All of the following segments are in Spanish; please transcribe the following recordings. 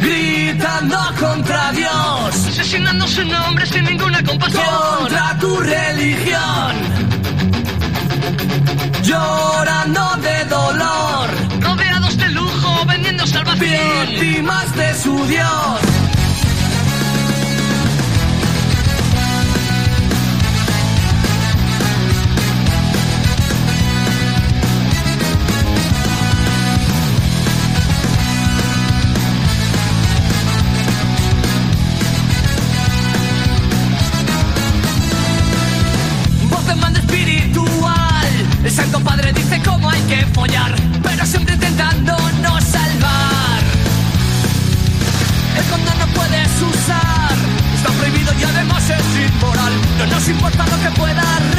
Gritando contra Dios, asesinando su nombre sin ninguna compasión. contra tu religión. Llorando de dolor, Rodeados de lujo, vendiendo salvación. víctimas de su Dios. Importa lo que pueda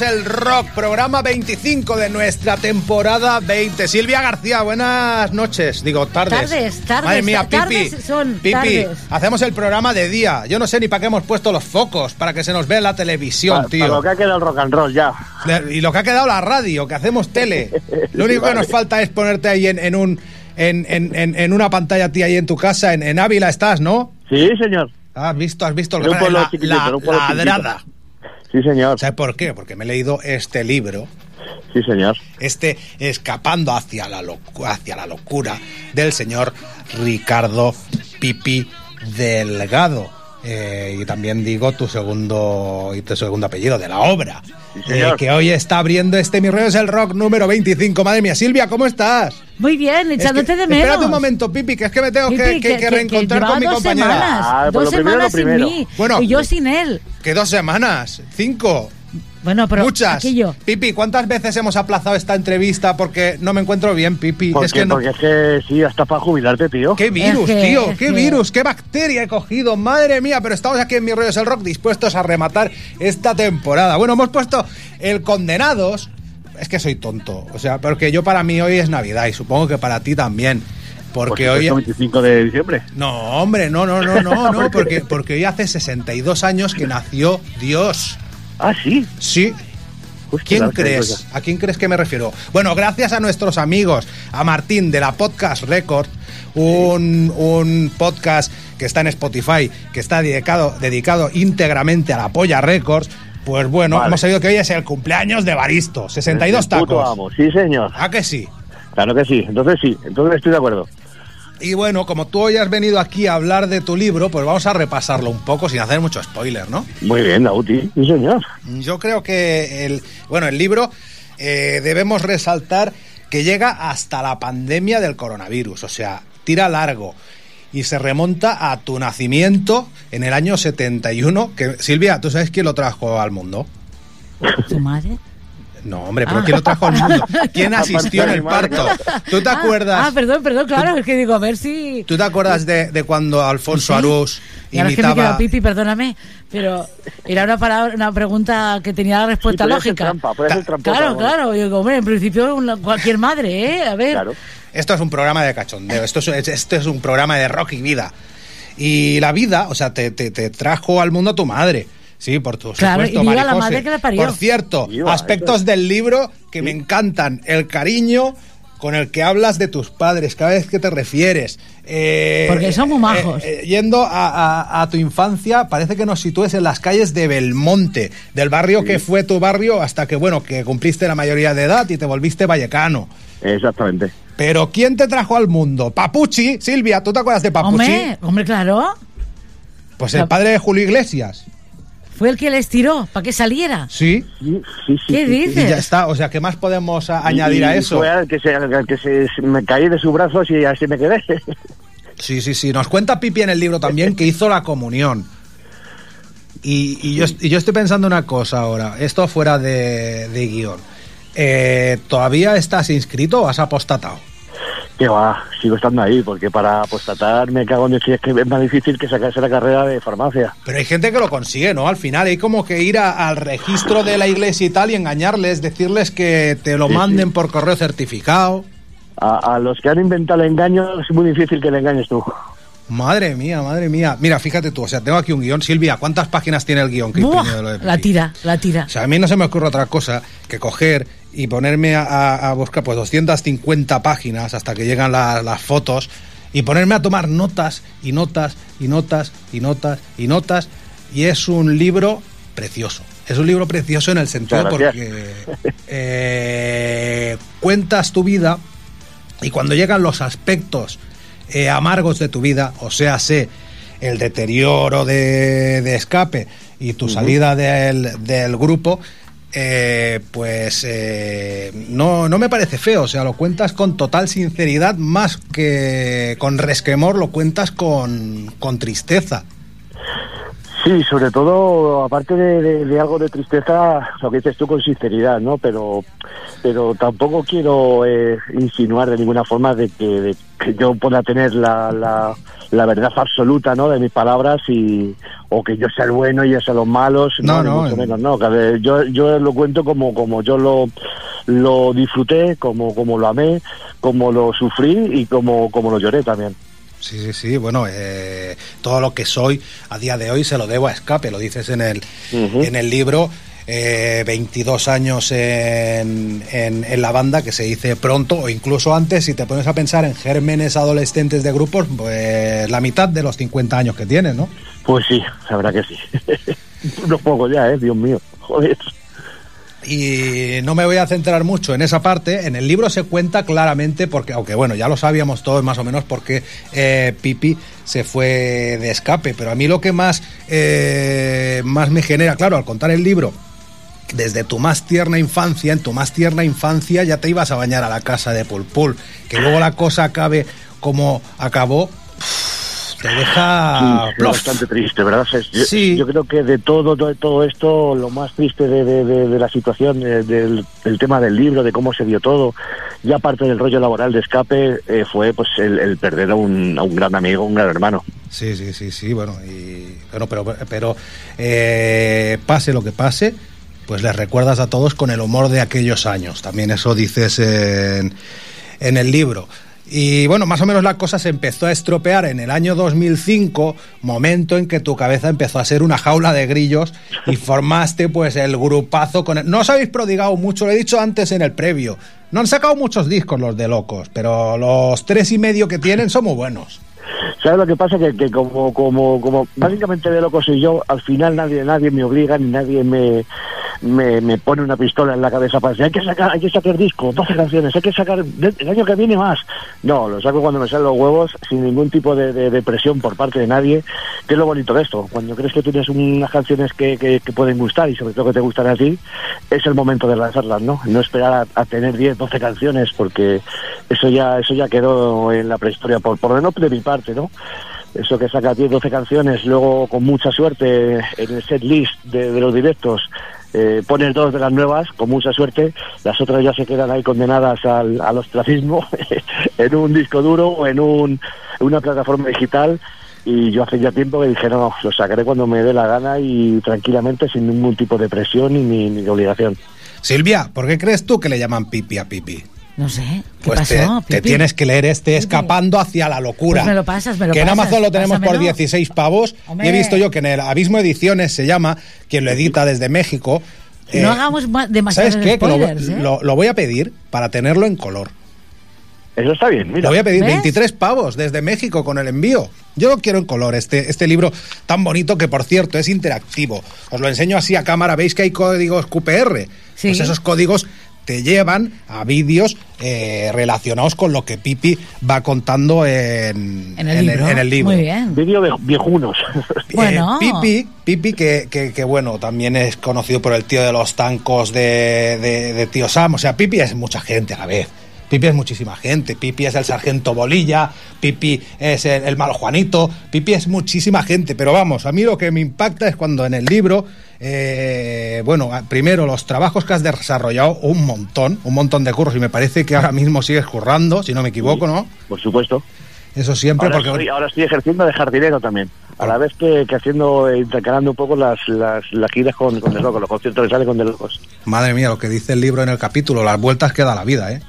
El rock, programa 25 de nuestra temporada 20. Silvia García, buenas noches, digo tardes. Tardes, tardes, Madre mía, Pipi, tardes son, Pipi, tardes. hacemos el programa de día. Yo no sé ni para qué hemos puesto los focos, para que se nos vea en la televisión, tío. Para lo que ha quedado el rock and roll ya. Y lo que ha quedado la radio, que hacemos tele. Lo único que nos falta es ponerte ahí en, en un en, en- en- en una pantalla a ti ahí en tu casa, en, en Ávila estás, ¿no? Sí, señor. Has visto, has visto el pueblo la, la- pueblo ladrada. Sí, señor. ¿Sabes por qué? Porque me he leído este libro, Sí, señor. este Escapando hacia la, locu- hacia la locura, del señor Ricardo Pipi Delgado. Eh, y también digo tu segundo y tu segundo apellido de la obra. Sí. Eh, que hoy está abriendo este Mi rollo es el rock número 25. Madre mía, Silvia, ¿cómo estás? Muy bien, Es que- echándote de menos. Espérate un momento, Pipi, que es que me tengo que, Pipi, que- que reencontrar con mi dos compañera. Semanas, Ah, pues dos lo primero, semanas lo primero. sin mí. Bueno. y yo sin él. Que dos semanas, cinco. Bueno, pero Muchas. aquí yo. Pipi, ¿cuántas veces hemos aplazado esta entrevista porque no me encuentro bien, Pipi? Porque, es que no. porque es que sí, hasta para jubilarte, tío. ¡Qué virus, Es que- tío! ¡Qué que- virus! ¡Qué bacteria he cogido! ¡Madre mía! Pero estamos aquí en Mi Rollo es el Rock dispuestos a rematar esta temporada. Bueno, hemos puesto el Condenados. Es que soy tonto. O sea, porque yo para mí hoy es Navidad y supongo que para ti también. Porque hoy... es 25 de diciembre. No, hombre, no, no, no, no, no. Porque, porque hoy hace 62 años que nació Dios. Ah, sí. Sí, Hostia, ¿Quién crees? ¿A quién crees que me refiero? Bueno, gracias a nuestros amigos, a Martín de la Podcast Record, un, un podcast que está en Spotify, que está dedicado, dedicado íntegramente a la Polla Records. Pues bueno, Vale. hemos sabido que hoy es el cumpleaños de Baristo, 62 El puto tacos. amo. Sí, señor. ¿A que sí? Claro que sí. Entonces sí. Entonces estoy de acuerdo. Y bueno, como tú hoy has venido aquí a hablar de tu libro, pues vamos a repasarlo un poco sin hacer mucho spoiler, ¿no? Muy bien, Dauti. Sí, señor. Yo creo que el, bueno, el libro eh, debemos resaltar que llega hasta la pandemia del coronavirus, o sea, tira largo y se remonta a tu nacimiento en el año 71, que Silvia, ¿tú sabes quién lo trajo al mundo? ¿Tu madre? No, hombre, pero Ah. ¿quién lo trajo al mundo? ¿Quién asistió en el parto? ¿Tú te Ah, acuerdas? Ah, perdón, perdón, claro, es que digo, a ver si... ¿Tú te acuerdas de, de cuando Alfonso Sí. Arús Y ahora es que me pipi, perdóname, pero era una, palabra, una pregunta que tenía la Sí, respuesta lógica. trampa, tramposa, Claro, bueno. claro, yo digo, hombre, en principio una- cualquier madre, ¿eh? A ver. Claro. Esto es un programa de cachondeo, esto es, esto es un programa de rock y vida. Y la vida, o sea, te, te- te trajo al mundo tu madre. Sí, por tu Claro, supuesto, y viva la madre que la parió. Por cierto, Viva, aspectos eso del libro que me encantan. El cariño con el que hablas de tus padres, cada vez que te refieres. Eh, Porque son muy majos. eh, eh, yendo a, a- a tu infancia, parece que nos sitúes en las calles de Belmonte, del barrio que fue tu barrio hasta que, bueno, que cumpliste la mayoría de edad y te volviste vallecano. Exactamente. Pero ¿quién te trajo al mundo? Papuchi, Silvia, ¿tú te acuerdas de Papuchi? Hombre, hombre, claro. Pues el padre de Julio Iglesias. Fue el que les tiró para que saliera. Sí. Sí, sí, sí, ¿Qué sí. Y dices? ya está. O sea, ¿qué más podemos a- añadir a eso? Fue al que, se, al que se, me caí de sus brazos y así me quedé. Sí, sí, sí. Nos cuenta Pipi en el libro también que hizo la comunión. Y, y yo, y yo estoy pensando una cosa ahora. Esto fuera de, de guion. Eh, ¿Todavía estás inscrito o has apostatado? Que va, sigo estando ahí, porque para apostatar me cago en decir es que es más difícil que sacarse la carrera de farmacia. Pero hay gente que lo consigue, ¿no? Al final hay como que ir a- al registro de la iglesia y tal y engañarles, decirles que te lo Sí, manden sí. por correo certificado. A, a los que han inventado el engaño es muy difícil que le engañes tú. Madre mía, madre mía. Mira, fíjate tú, o sea, tengo aquí un guion. Silvia, ¿cuántas páginas tiene el guion que Buah, imprimió de lo de la tira, la tira. O sea, a mí no se me ocurre otra cosa que coger y ponerme a, a- buscar pues 250 páginas hasta que llegan la- las fotos y ponerme a tomar notas y notas y notas y notas y notas. Y es un libro precioso. Es un libro precioso en el sentido porque eh, cuentas tu vida y cuando llegan los aspectos eh, amargos de tu vida, o sea, sé el deterioro de, de escape y tu salida del, del grupo, eh, pues eh, no, no me parece feo, o sea, lo cuentas con total sinceridad, más que con resquemor, lo cuentas con, con tristeza. Sí, sobre todo, aparte de, algo de tristeza, lo que dices tú con sinceridad, ¿no? Pero, pero tampoco quiero eh, insinuar de ninguna forma de que, que yo pueda tener la, la, la verdad absoluta, ¿no? De mis palabras y o que yo sea el bueno y ellos sean los malos, No, no, no, mucho en- menos, no. Que, yo, yo lo cuento como, como yo lo, lo disfruté, como, como lo amé, como lo sufrí y como, como lo lloré también. Sí, sí, sí, bueno, eh, todo lo que soy a día de hoy se lo debo a escape, lo dices en el, en el libro. Eh, 22 años en, en, en la banda, que se dice pronto, o incluso antes, si te pones a pensar en gérmenes adolescentes de grupos, pues la mitad de los 50 años que tienes, ¿no? Pues sí, la verdad que sí. Unos pocos ya, ¿eh? Dios mío. Joder. Y no me voy a centrar mucho en esa parte. En el libro se cuenta claramente, porque, aunque bueno, ya lo sabíamos todos más o menos, porque eh, Pipi se fue de escape. Pero a mí lo que más, eh, más me genera, claro, al contar el libro, desde tu más tierna infancia, en tu más tierna infancia ya te ibas a bañar a la casa de Pulpul. Que luego la cosa acabe como acabó, te deja. Sí, bastante triste, ¿verdad? Yo, Sí. yo creo que de todo, todo, todo esto, lo más triste de, de- de- de la situación, del, del tema del libro, de cómo se dio todo, ya aparte del rollo laboral de escape, eh, fue pues el, el perder a un, a un gran amigo, un gran hermano. Sí, sí, sí, sí, bueno, y, bueno, pero, pero eh, pase lo que pase, pues les recuerdas a todos con el humor de aquellos años. También eso dices en, en el libro. Y bueno, más o menos la cosa se empezó a estropear en el año 2005, momento en que tu cabeza empezó a ser una jaula de grillos y formaste pues el grupazo con el... No os habéis prodigado mucho, lo he dicho antes en el previo. No han sacado muchos discos los de locos, pero los tres y medio que tienen son muy buenos. ¿Sabes lo que pasa? Que, que como, como, como básicamente de loco soy yo, al final nadie, nadie me obliga ni nadie me, me, me pone una pistola en la cabeza para decir hay que sacar, hay que sacar disco, 12 canciones, hay que sacar el año que viene más. No, lo saco cuando me salen los huevos, sin ningún tipo de, de- presión por parte de nadie, que es lo bonito de esto. Cuando crees que tienes unas canciones que, que, que pueden gustar y sobre todo que te gustan a ti, es el momento de lanzarlas, ¿no? No esperar a, a tener 10, 12 canciones, porque eso ya, eso ya quedó en la prehistoria, por, por lo menos de mi parte, ¿no? Eso que saca 10, 12 canciones, luego con mucha suerte en el set list de, de los directos eh, pones dos de las nuevas, con mucha suerte, las otras ya se quedan ahí condenadas al, al ostracismo en un disco duro o en un, una plataforma digital. Y yo hace ya tiempo que dije, no, lo sacaré cuando me dé la gana y tranquilamente, sin ningún tipo de presión ni, ni, obligación. Silvia, ¿por qué crees tú que le llaman pipi a pipi? No sé. ¿Qué Pues pasó? te tienes que leer este. Escapando hacia la locura. Pues me lo pasas, me lo que en pasas, Amazon lo tenemos por pásamelo. 16 pavos. Hombre. Y he visto yo que en el Abismo Ediciones se llama, quien lo edita desde México. eh, No hagamos ma- demasiados ¿Sabes qué? Que lo, spoilers, ¿eh? lo- lo voy a pedir para tenerlo en color. Eso está bien, mira. Lo voy a pedir ¿Ves? 23 pavos desde México con el envío. Yo lo quiero en color, este, este libro tan bonito que, por cierto, es interactivo. Os lo enseño así a cámara. Veis que hay códigos QPR. Sí. Pues esos códigos te llevan a vídeos eh, relacionados con lo que Pipi va contando en, En el libro. en el libro. Muy bien. Vídeo de viejunos. Eh. Pipi, Pipi que, que, que, bueno, también es conocido por el tío de los tancos de, de, de Tío Sam. O sea, Pipi es mucha gente a la vez. Pipi es muchísima gente. Pipi es el sargento Bolilla. Pipi es el, el malo Juanito. Pipi es muchísima gente. Pero vamos, a mí lo que me impacta es cuando en el libro, eh, bueno, primero los trabajos que has desarrollado, un montón, un montón de curros. Y me parece que ahora mismo sigues currando, si no me equivoco, ¿no? Por supuesto. Eso siempre Ahora, porque... estoy, ahora estoy ejerciendo de jardinero también. A la vez que, que haciendo, intercalando un poco las, las, las giras con, con De Locos, los conciertos que salen con De Locos. Madre mía, lo que dice el libro en el capítulo, las vueltas que da la vida, ¿eh?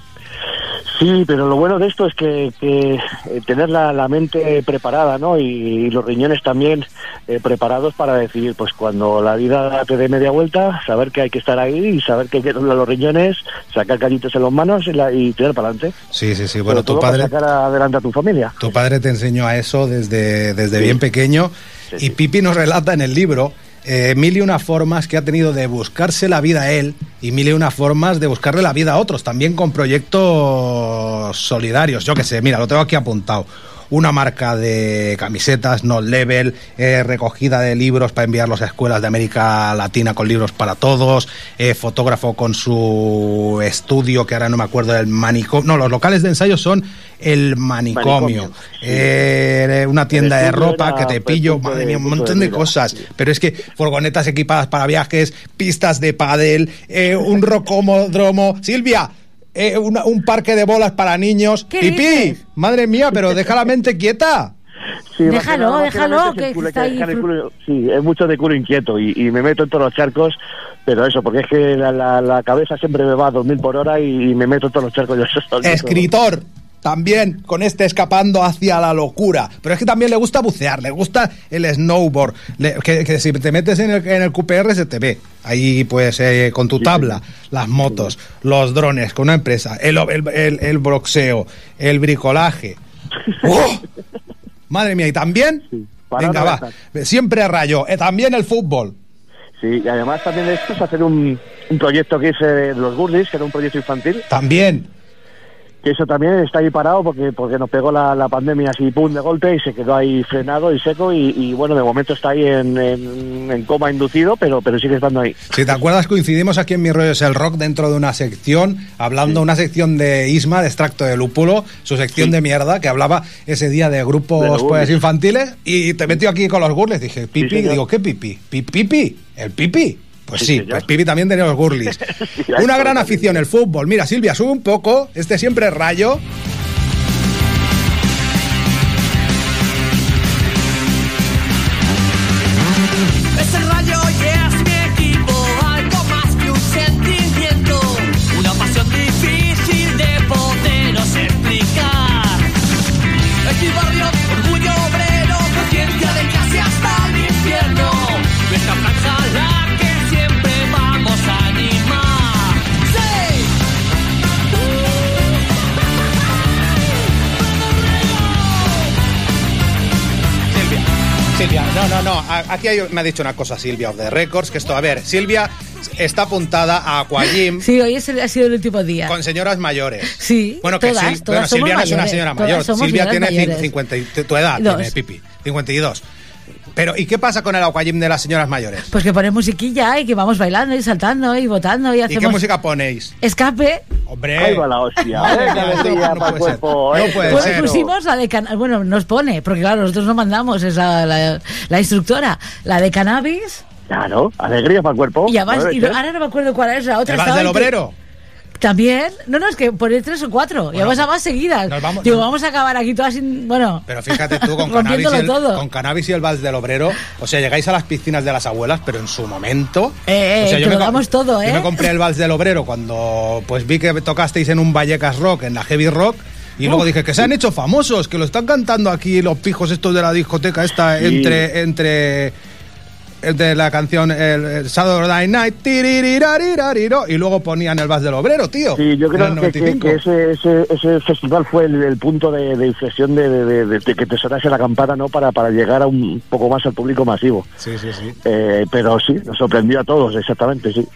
Sí, pero lo bueno de esto es que, que, eh, tener la, la mente preparada, ¿no? Y, y los riñones también eh, preparados para decidir, pues cuando la vida te dé media vuelta, saber que hay que estar ahí y saber que hay que los riñones, sacar callitos en las manos y, la- y tirar para adelante. Sí, sí, sí. Bueno, tu padre, Para sacar adelante a tu familia. tu padre te enseñó a eso desde, desde Sí. bien pequeño. Sí, y. Pipi nos relata en el libro eh, mil y una formas que ha tenido de buscarse la vida a él y mil y una formas de buscarle la vida a otros, también con proyectos solidarios. Yo qué sé, mira, lo tengo aquí apuntado. Una marca de camisetas, no level, eh, recogida de libros para enviarlos a escuelas de América Latina con libros para todos, eh, fotógrafo con su estudio, que ahora no me acuerdo del manicomio. No, los locales de ensayo son el manicomio. Eh, una tienda de ropa que te el pillo, punto madre mía, un punto montón de cosas. Pero es que furgonetas equipadas para viajes, pistas de pádel, eh, un rocomodromo. Silvia, eh, una- un parque de bolas para niños. ¿Qué Pipí, dices? madre mía, pero deja la mente quieta. Sí, Déjalo, déjalo, que culo, está que ahí culo- sí, es mucho de culo inquieto y, y me meto en todos los charcos, pero eso, porque es que la, la- la cabeza siempre me va a 2000 por hora y, me meto en todos los charcos yo. Escritor. También con este escapando hacia la locura. Pero es que también le gusta bucear, le gusta el snowboard. le- que, que si te metes en el, en el QPR se te ve. Ahí, pues, eh, con tu tabla, las motos, los drones, con una empresa, el, el, el- boxeo, el bricolaje. ¡Oh! Madre mía, y también. Sí, Venga, va. Siempre a rayo. Eh, también el fútbol. Sí, y además también de esto es hacer un, un proyecto que es eh, los Gurlis, que era un proyecto infantil, También. Que eso también está ahí parado porque porque nos pegó la, la pandemia así pum de golpe y se quedó ahí frenado y seco y, y, bueno, de momento está ahí en, en- en coma inducido, pero pero sigue estando ahí. Si te acuerdas, coincidimos aquí en Mi Rollo es el Rock dentro de una sección, hablando una sección de Isma, de extracto de lúpulo, su sección Sí. de mierda, que hablaba ese día de grupos pues, infantiles, y te metió aquí con los gurles. Dije, pipi, señor. digo, ¿qué pipi? ¿Pi- ¿Pipi? ¿El pipi? Pues Sí, pues pipi también tenía los gurlis. Sí, una gran afición, el fútbol. Mira, Silvia, sube un poco, este siempre es rayo. Silvia, no, no, no. Aquí hay- me ha dicho una cosa Silvia of the Records, que esto, a ver, Silvia está apuntada a Aquagym Sí, hoy es el- ha sido el último día. con señoras mayores. Sí, Bueno, que todas, Sil- todas bueno, Silvia no es una señora mayor. Silvia tiene cin- mayores. 50, y- tu edad, tiene Pipi, 52. Pero, ¿y qué pasa con el Aquagym de las señoras mayores? Pues que pones musiquilla y que vamos bailando y saltando y votando y ¿Y hacemos qué música ponéis? escape. Hombre. Ahí va la hostia. Eh, no para el puede ser. cuerpo, No eh. Pues pusimos la de can- bueno, nos pone, porque claro, nosotros no mandamos, es la, la- la instructora, la de cannabis. Claro, alegría para el cuerpo. Y además, y ahora no me acuerdo cuál es la otra. ¿El Vals estaba del que- Obrero? También. No, no, es que poner tres o cuatro. y Bueno, vamos a más seguidas. nos vamos- Digo, vamos a acabar aquí todas sin. Bueno. Pero fíjate tú, con cannabis, y el, todo. con cannabis y el vals del obrero, o sea, llegáis a las piscinas de las abuelas, pero en su momento... Eh, eh, o sea, te yo lo me todo, Yo ¿eh? me compré el vals del obrero cuando pues vi que tocasteis en un Vallecas Rock, en la Heavy Rock, y luego dije que se han hecho famosos, que lo están cantando aquí los pijos estos de la discoteca esta Sí. entre... entre entre la canción el, el Saturday Night y luego ponían el vals del obrero, tío. Sí, yo creo que, que- 95. que ese, ese, ese festival fue el, el punto de, de inflexión de, de- de- de que te sonase la campana ¿no? para, para llegar a un poco más al público masivo. Sí, sí, sí. Eh, pero sí, nos sorprendió a todos, exactamente, sí.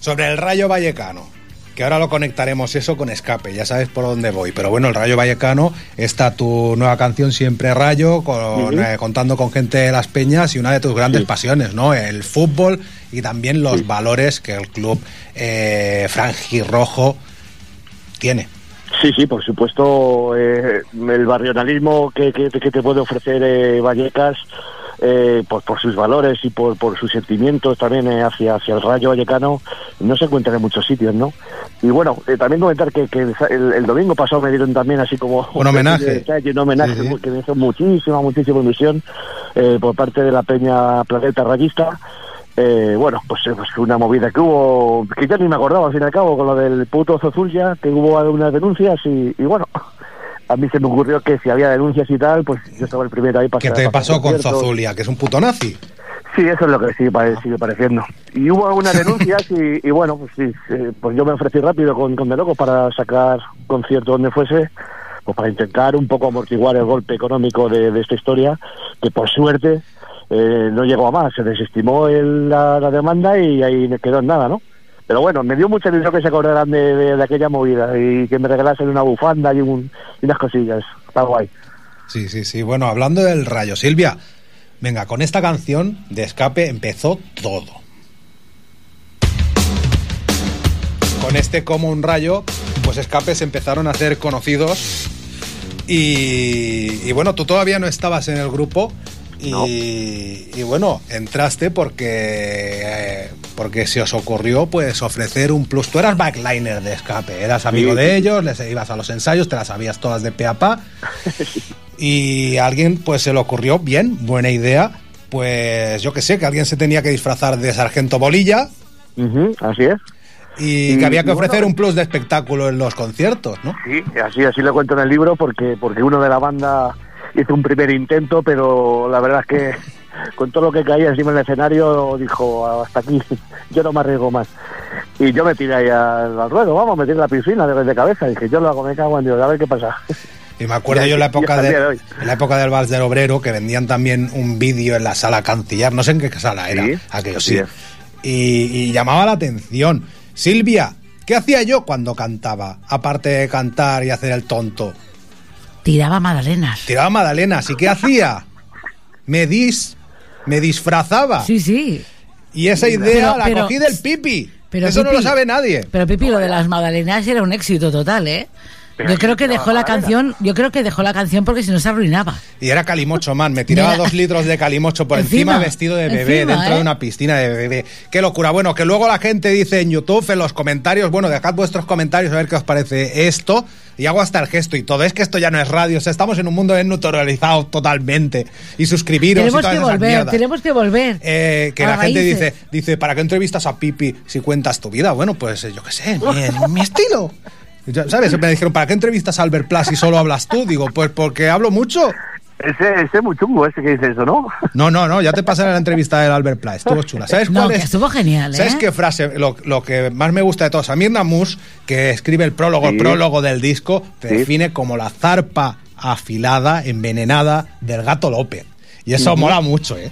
Sobre el Rayo Vallecano, que ahora lo conectaremos eso con escape, ya sabes por dónde voy. Pero bueno, el Rayo Vallecano está tu nueva canción Siempre Rayo, con, eh, contando con gente de las peñas y una de tus grandes Sí. pasiones, ¿no? El fútbol y también los valores que el club eh, franjirrojo tiene. Sí, sí, por supuesto, eh, el barrionalismo que, que, que te puede ofrecer eh, Vallecas, eh, pues por sus valores y por, por sus sentimientos también eh, hacia, hacia el Rayo Vallecano, no se encuentra en muchos sitios, ¿no? Y bueno, eh, también comentar que, que el, el domingo pasado me dieron también así como... Un homenaje. Un homenaje Sí, sí. que me hizo muchísima, muchísima ilusión eh, por parte de la Peña Planeta Rayista. Eh, bueno, pues, eh, pues una movida que hubo, que ya ni me acordaba al fin y al cabo, con lo del puto Zozulia, que hubo algunas denuncias y, y bueno, a mí se me ocurrió que si había denuncias y tal, pues yo estaba el primero ahí para... ¿Qué te pasó con. Zozulia? Que es un puto nazi. Sí, eso es lo que sí pare- sigue pareciendo. Y hubo algunas denuncias y, y bueno, pues sí, pues yo me ofrecí rápido con, con De Loco para sacar concierto donde fuese, pues para intentar un poco amortiguar el golpe económico de, de esta historia, que por suerte eh, no llegó a más, se desestimó el- la, la demanda y ahí me quedó en nada, ¿no? Pero bueno, me dio mucha ilusión que se acordaran de, de- de aquella movida y que me regalasen una bufanda y, un- y unas cosillas. Está guay. Sí, sí, sí. Bueno, hablando del Rayo, Silvia, venga, con esta canción de escape empezó todo. Con este como un rayo, pues escapes empezaron a ser conocidos. Y, y bueno, tú todavía no estabas en el grupo. Y, No. y bueno, entraste porque eh, porque se os ocurrió pues ofrecer un plus. Tú eras backliner de escape, eras amigo Sí. de ellos, les ibas a los ensayos, te las sabías todas de pe a pa. Y a alguien pues se le ocurrió, bien, buena idea, pues yo que sé, que alguien se tenía que disfrazar de sargento bolilla así es. y, que había que bueno, ofrecer un plus de espectáculo en los conciertos, ¿no? Sí, así, así lo cuento en el libro porque, porque uno de la banda hizo un primer intento, pero la verdad es que con todo lo que caía encima del escenario dijo hasta aquí, yo no me arriesgo más. Y yo me tiré ahí al, al ruedo, vamos, me tiré en la piscina de, de cabeza, dije yo lo hago, me cago en Dios, a ver qué pasa. Y me acuerdo yo en la época de, en la época del Vals del Obrero que vendían también un vídeo en la sala Cancillar, no sé en qué sala era, Sí, aquello sí. y llamaba la atención. Silvia, ¿qué hacía yo cuando cantaba? Aparte de cantar y hacer el tonto. Tiraba magdalenas. Tiraba magdalenas. ¿Y qué hacía? Me dis, me disfrazaba. Sí, sí. Y esa idea Pero- la pero- cogí del pipi. pero Eso no lo sabe nadie. Pero Pipi, lo de las magdalenas era un éxito total, ¿eh? Pero Yo creo que dejó la canción, yo creo que dejó la canción porque si no se arruinaba. Y era calimocho, man. Me tiraba dos litros de calimocho por encima, Encima, vestido de bebé encima, dentro ¿eh? de una piscina de bebé. Qué locura. Bueno, que luego la gente dice en YouTube, en los comentarios, bueno, dejad vuestros comentarios a ver qué os parece esto. Y hago hasta el gesto y todo. Es que esto ya no es radio. O sea, estamos en un mundo desnaturalizado totalmente. Y suscribiros y tenemos todas que esas volver, mierdas. tenemos que volver. Eh, que la gente raíces. dice, dice, ¿para qué entrevistas a Pipi si cuentas tu vida? Bueno, pues eh, yo qué sé, mi, mi estilo. Ya, ¿Sabes? Me dijeron, ¿para qué entrevistas a Albert Plas si solo hablas tú? Digo, pues porque hablo mucho. Ese, ese es muy chungo, ese que dice eso, ¿no? No, no, no, ya te pasaré la entrevista del Albert Pla, estuvo chula. ¿Sabes No, cuál que es? estuvo genial, ¿eh? ¿Sabes qué frase? Lo, lo que más me gusta de todos. Samir Namus, que escribe el prólogo, el prólogo del disco, te Sí. define como la zarpa afilada, envenenada del gato López. Y eso mola mucho, ¿eh?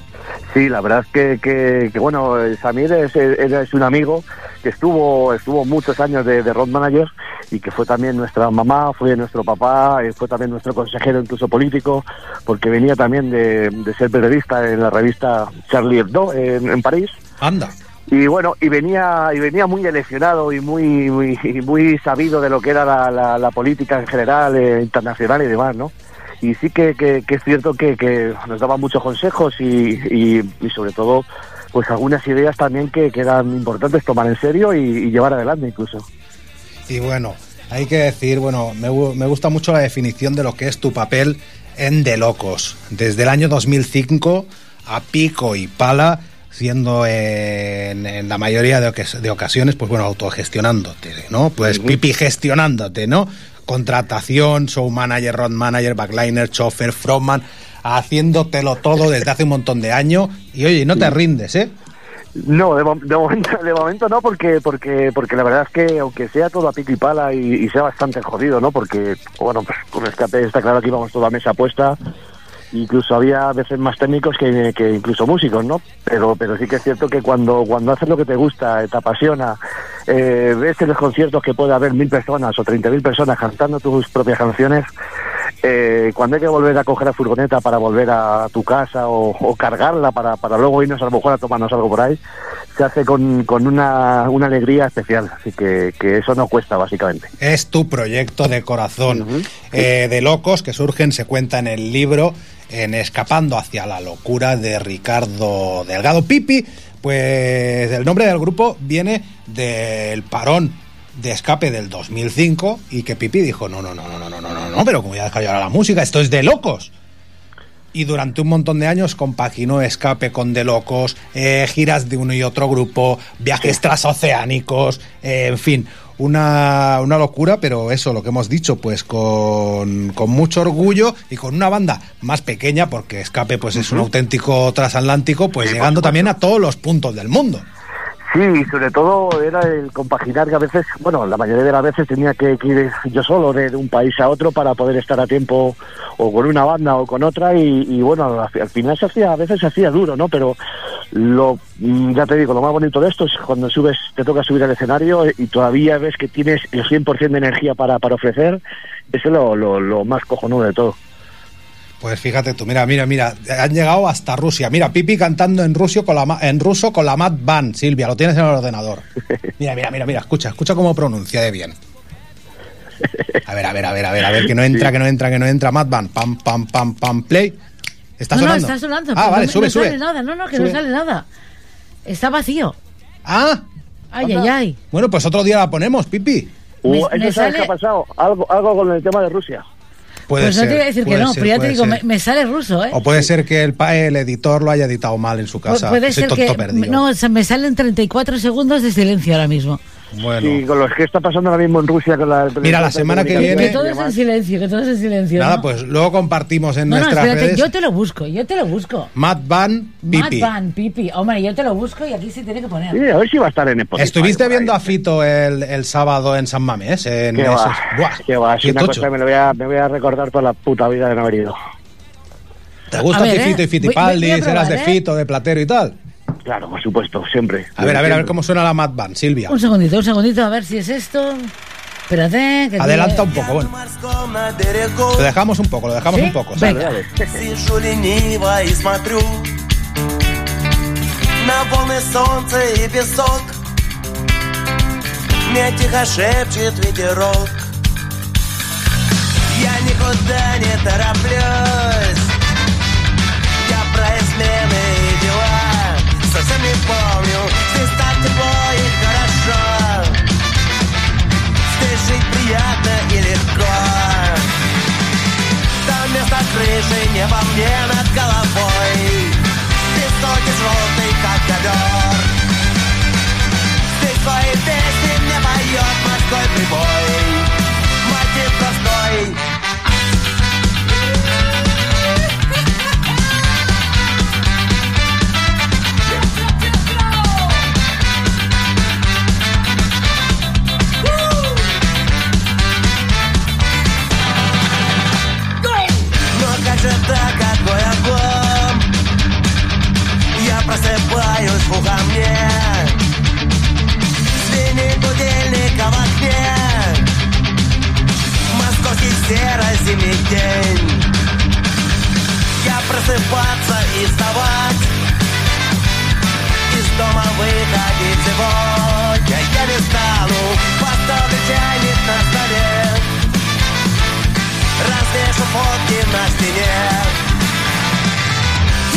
Sí, la verdad es que, que, que, bueno, eh, Samir es, es- es un amigo que estuvo estuvo muchos años de, de road manager y que fue también nuestra mamá, fue nuestro papá, eh, fue también nuestro consejero incluso político, porque venía también de, de ser periodista en la revista Charlie Hebdo en, en París. Anda. Y bueno, y venía y venía muy eleccionado y muy muy, y muy sabido de lo que era la, la- la política en general, eh, internacional y demás, ¿no? Y sí que, que- que es cierto que, que nos daba muchos consejos y, y- y sobre todo pues algunas ideas también que, que eran importantes tomar en serio y, y llevar adelante incluso. Y bueno, hay que decir, bueno, me, me gusta mucho la definición de lo que es tu papel en De Locos. Desde el año 2005 a pico y pala, siendo en, en la mayoría de ocasiones, pues bueno, autogestionándote, ¿no? Pues pipi gestionándote, ¿no? Contratación, show manager, road manager, backliner, chofer, frontman, haciéndotelo todo desde hace un montón de años. Y oye, no te rindes, ¿eh? No, de, mo- de momento, de momento no, porque, porque, porque la verdad es que aunque sea todo a pico y pala y, y sea bastante jodido, ¿no? Porque, bueno, pues con escape está claro que íbamos toda mesa puesta, incluso había a veces más técnicos que, que incluso músicos, ¿no? Pero, pero sí que es cierto que cuando, cuando haces lo que te gusta, te apasiona, eh, ves en los conciertos que puede haber mil personas o treinta mil personas cantando tus propias canciones, eh, cuando hay que volver a coger la furgoneta para volver a tu casa o, o cargarla para, para luego irnos a lo mejor a tomarnos algo por ahí, se hace con, con una, una alegría especial. Así que, que eso no cuesta, básicamente. es tu proyecto de corazón eh, de locos que surgen, se cuenta en el libro, en Escapando hacia la locura de Ricardo Delgado Pipi. Pues el nombre del grupo viene del parón de escape del 2005 y que Pipi dijo, no, no, no, no, no, no, no, no, pero como ya dejar ahora la música, esto es de locos. Y durante un montón de años compaginó escape con De Locos, eh, giras de uno y otro grupo, viajes transoceánicos, eh, en fin, una, una locura, pero eso, lo que hemos dicho, pues con, con mucho orgullo y con una banda más pequeña, porque escape pues es un auténtico transatlántico, pues llegando también a todos los puntos del mundo. Sí, sobre todo era el compaginar que a veces, bueno, la mayoría de las veces tenía que, ir yo solo de, un país a otro para poder estar a tiempo o con una banda o con otra y, bueno, al, al final se hacía, a veces se hacía duro, ¿no? Pero lo, mm, ya te digo, lo más bonito de esto es cuando subes, te toca subir al escenario y todavía ves que tienes el 100% de energía para, para ofrecer, eso es lo, lo, lo más cojonudo de todo. Pues fíjate tú, mira, mira, mira, han llegado hasta Rusia. Mira, Pipi cantando en, ruso con la, ma- en ruso con la Mad Band, Silvia, lo tienes en el ordenador. Mira, mira, mira, mira, escucha, escucha cómo pronuncia de bien. A ver, a ver, a ver, a ver, a ver, que no entra, que no entra, que no entra, Mad Band, pam, pam, pam, pam, play. ¿Está no, sonando? no, está sonando. Ah, vale, no, sube, no sube. sale nada, no, no, que Sube. no sale nada. Está vacío. Ah, Ay, ay, ay. bueno, pues otro día la ponemos, Pipi. Uh, me ¿Eso sabes sale- qué ha pasado? Algo, algo con el tema de Rusia. Puede pues ser. no te iba a decir que puede no, ser, pero ya te puede digo, me, me sale ruso, ¿eh? O puede ser que el, el editor lo haya editado mal en su Pu- casa. Puede Ese ser tonto que. perdido. No, se me salen 34 segundos de silencio ahora mismo. Bueno. Y con los que está pasando ahora mismo en Rusia con la... Mira, la semana que viene- que todo es en silencio, que todo es en silencio. Nada, ¿no? pues luego compartimos en No, no, nuestras espérate, redes. yo te lo busco, yo te lo busco. Mad Van Pipi. Mad Van, Pipi. Hombre, yo te lo busco y aquí se tiene que poner. Sí, a ver si va a estar en Spotify. ¿Estuviste por ahí. viendo a Fito el, el sábado en San Mamés? En Qué esos- va, Buah, qué va, es qué una tocho. cosa que me, lo voy a, me voy a recordar por la puta vida de no haber ido. ¿Te gusta Fito y ¿eh? Fitipaldi? Voy- voy a ¿Serás probar, de ¿eh? Fito, de Platero y tal? Claro, por supuesto, siempre. A ver, a ver, a ver cómo suena la Mad Van, Silvia. Un segundito, un segundito, a ver si es esto. Espérate, que Adelanta tiene- un poco, bueno. морском на берегу Lo dejamos un poco, lo dejamos ¿Sí? un poco. Venga. ¿sabes? Сижу лениво и смотрю На волны солнца и песок Мне тихо шепчет ветерок Я никуда не тороплюсь Я про измены и дела Совсем не помню. Здесь так тепло и хорошо. Здесь жить приятно и легко. Там вместо крыши небо мне над головой. Высокий желтый, как ковер. Здесь свои песни мне поет морской прибой просыпаюсь в ухо мне Звенит будильник в окне Московский серо-зимний день Я просыпаться и вставать Из дома выходить сегодня Я не стану Поставлю чайник на столе Развешу фотки на стене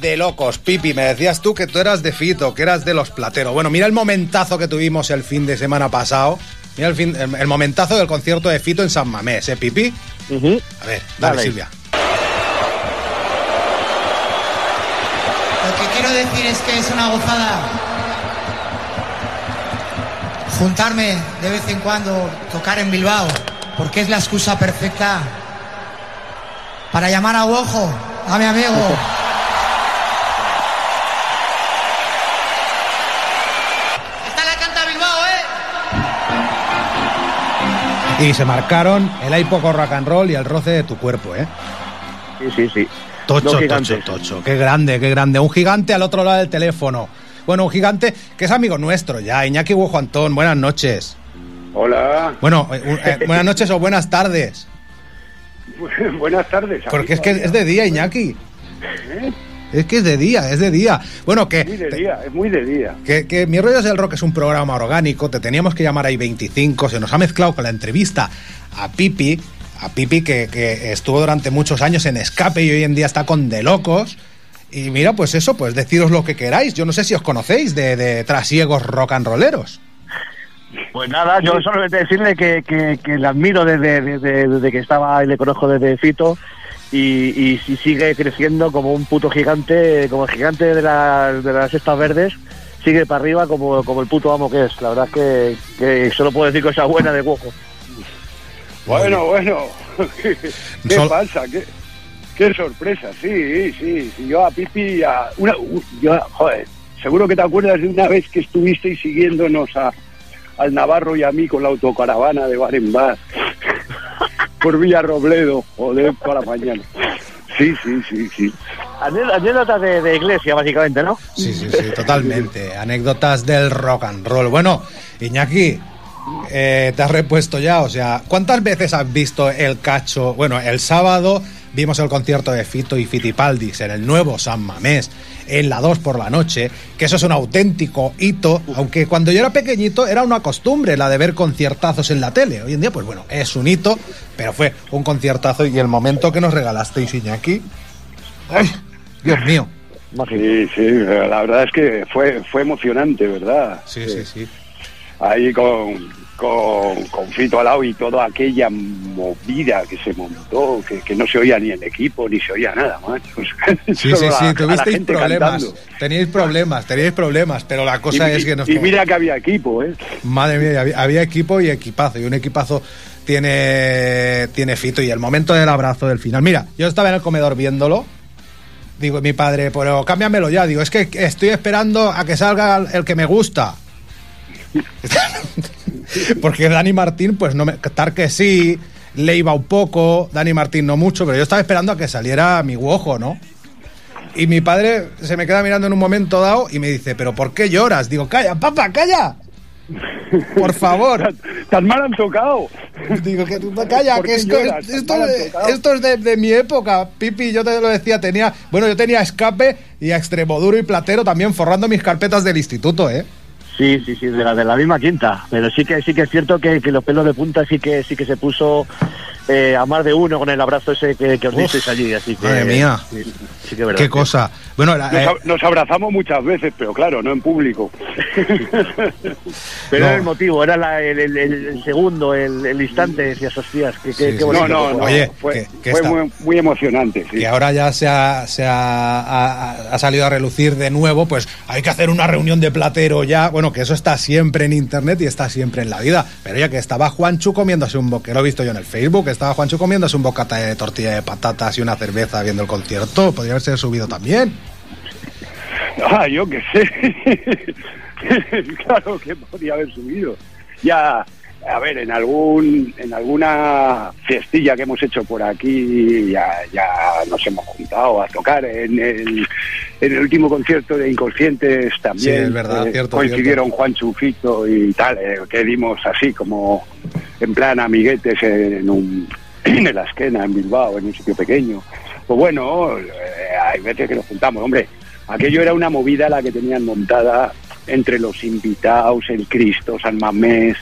de locos. Pipi, me decías tú que tú eras de Fito, que eras de los plateros. Bueno, mira el momentazo que tuvimos el fin de semana pasado. Mira el, fin- el- el momentazo del concierto de Fito en San Mamés, ¿eh, Pipi? A ver, dale, Dale. Silvia. Lo que quiero decir es que es una gozada juntarme de vez en cuando, tocar en Bilbao, porque es la excusa perfecta para llamar a Ojo, a mi amigo. Y se marcaron el hay poco rock and roll y el roce de tu cuerpo, ¿eh? Sí, sí, sí. Tocho, tocho, tocho. Qué grande, qué grande. Un gigante al otro lado del teléfono. Bueno, un gigante que es amigo nuestro ya. Iñaki Huejo Antón, buenas noches. Hola, Bueno, eh, eh, buenas noches o buenas tardes. buenas tardes. Porque es que es de día, Iñaki. ¿Eh? Es que es de día, es de día. Bueno, que, Muy de día, es muy de día. que, que Mi Rollos del Rock es un programa orgánico, te teníamos que llamar ahí 25, se nos ha mezclado con la entrevista a Pipi, a Pipi que, que estuvo durante muchos años en Escape y hoy en día está con De Locos. Y mira, pues eso, pues deciros lo que queráis. Yo no sé si os conocéis de, de trasiegos rock and rolleros. Pues nada, yo solo decirle que, que, que le admiro desde, desde, desde que estaba y le conozco desde Fito y, y si sigue creciendo como un puto gigante, como el gigante de, la- de las cestas verdes, sigue para arriba como, como el puto amo que es. La verdad es que, que solo puedo decir cosa buena de Wojo. Bueno, bueno. ¿Qué, qué Sol- pasa? ¿Qué, qué sorpresa? Sí, sí, sí. Yo a Pipi, a una, yo, joder, seguro que te acuerdas de una vez que estuvisteis siguiéndonos a, al Navarro y a mí con la autocaravana de bar en bar por Villarrobledo, joder, para mañana. Sí, sí, sí, sí. Anécdotas de, de iglesia, básicamente, ¿no? Sí, sí, sí, totalmente. Anécdotas del rock and roll. Bueno, Iñaki, eh, te has repuesto ya, o sea, ¿cuántas veces has visto el cacho? Bueno, el sábado vimos el concierto de Fito y Fitipaldis en el nuevo San Mamés, en la 2 por la noche, que eso es un auténtico hito, aunque cuando yo era pequeñito era una costumbre la de ver conciertazos en la tele. Hoy en día, pues bueno, es un hito, pero fue un conciertazo y el momento que nos regalasteis, Iñaki. ¡Ay! Dios mío. Sí, sí, la verdad es que fue, fue emocionante, ¿verdad? Sí, sí, sí. ahí con, con, con Fito al lado y toda aquella movida que se montó, que, que no se oía ni el equipo, ni se oía nada, macho. Sí, sí, sí, a- tuvisteis problemas. cantando. Teníais problemas, teníais problemas, pero la cosa y, es que nos. y mira que había equipo, ¿eh? Madre mía, había, había equipo y equipazo, y un equipazo tiene, tiene Fito, y el momento del abrazo del final. Mira, yo estaba en el comedor viéndolo. Digo, mi padre, pero cámbiamelo ya. Digo, es que estoy esperando a que salga el que me gusta. Porque Dani Martín, pues no me. Tar que sí, le iba un poco, Dani Martín no mucho, pero yo estaba esperando a que saliera mi ojo, ¿no? Y mi padre se me queda mirando en un momento dado y me dice, ¿pero por qué lloras? Digo, calla, papá, calla. Por favor. Tan mal han tocado. Digo, que tú calla, ¿Por que lloras? esto es de, de mi época. Pipi, yo te lo decía, tenía. Bueno, yo tenía escape y a Extremoduro y Platero también forrando mis carpetas del instituto, ¿eh? Sí, sí, sí, de la, de la misma quinta. Pero sí que sí que es cierto que, que los pelos de punta sí que sí que se puso eh, a más de uno con el abrazo ese que, que os Uf, disteis allí. Así que, madre mía. Sí, sí que verdad. Qué cosa. Bueno, Nos, eh, nos abrazamos muchas veces, pero claro, no en público. Pero No. era el motivo, era la- el, el- el- el segundo, el, el instante. Decías, hostias, qué, Sí, qué sí. bonito. No, no, no. Oye, fue que- que fue muy, muy emocionante, sí. que ahora ya se, ha, se ha, ha- ha salido a relucir de nuevo, pues hay que hacer una reunión de platero ya. Bueno, que eso está siempre en internet y está siempre en la vida. Pero ya que estaba Juanchu comiéndose un boque, lo he visto yo en el Facebook, estaba Juanchu comiéndose un bocata de tortilla de patatas y una cerveza viendo el concierto. Podría haberse subido también. Ah, yo qué sé. claro que podía haber subido. Ya, a ver, en algún en alguna fiestilla que hemos hecho por aquí ya, ya nos hemos juntado a tocar. En el, en el último concierto de Inconscientes también Sí, es verdad, eh, cierto, coincidieron Juan Chufito y tal, eh, que dimos así como en plan amiguetes en, un, en la esquena, en Bilbao, en un sitio pequeño. Pues bueno, eh, hay veces que nos juntamos, hombre. Aquello era una movida la que tenían montada entre los invitados, el Cristo, San Mamés,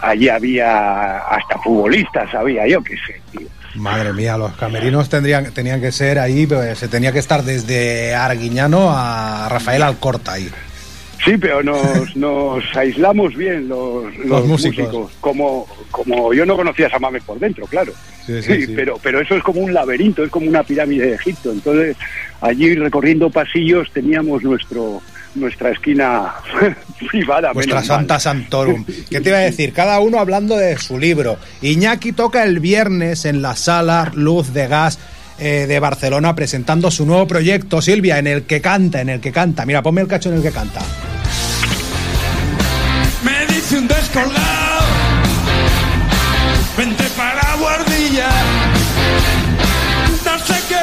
allí había hasta futbolistas, había, yo qué sé, tío. Madre mía, los camerinos tendrían, tenían que ser ahí, pues, se tenía que estar desde Arguiñano a Rafael Alcorta ahí. Sí, pero nos, nos aislamos bien los, los, músicos. músicos. Como, como yo no conocía a San Mamés por dentro, claro. Sí, sí, sí. Pero, pero eso es como un laberinto, es como una pirámide de Egipto. Entonces, allí recorriendo pasillos teníamos nuestro nuestra esquina privada. Menos mal. Santa Santorum. ¿Qué te iba a decir? Cada uno hablando de su libro. Iñaki toca el viernes en la sala Luz de Gas eh, de Barcelona presentando su nuevo proyecto, Silvia, en el que canta, en el que canta. Mira, ponme el cacho en el que canta. Me dice un descolgado, vente para guardilla.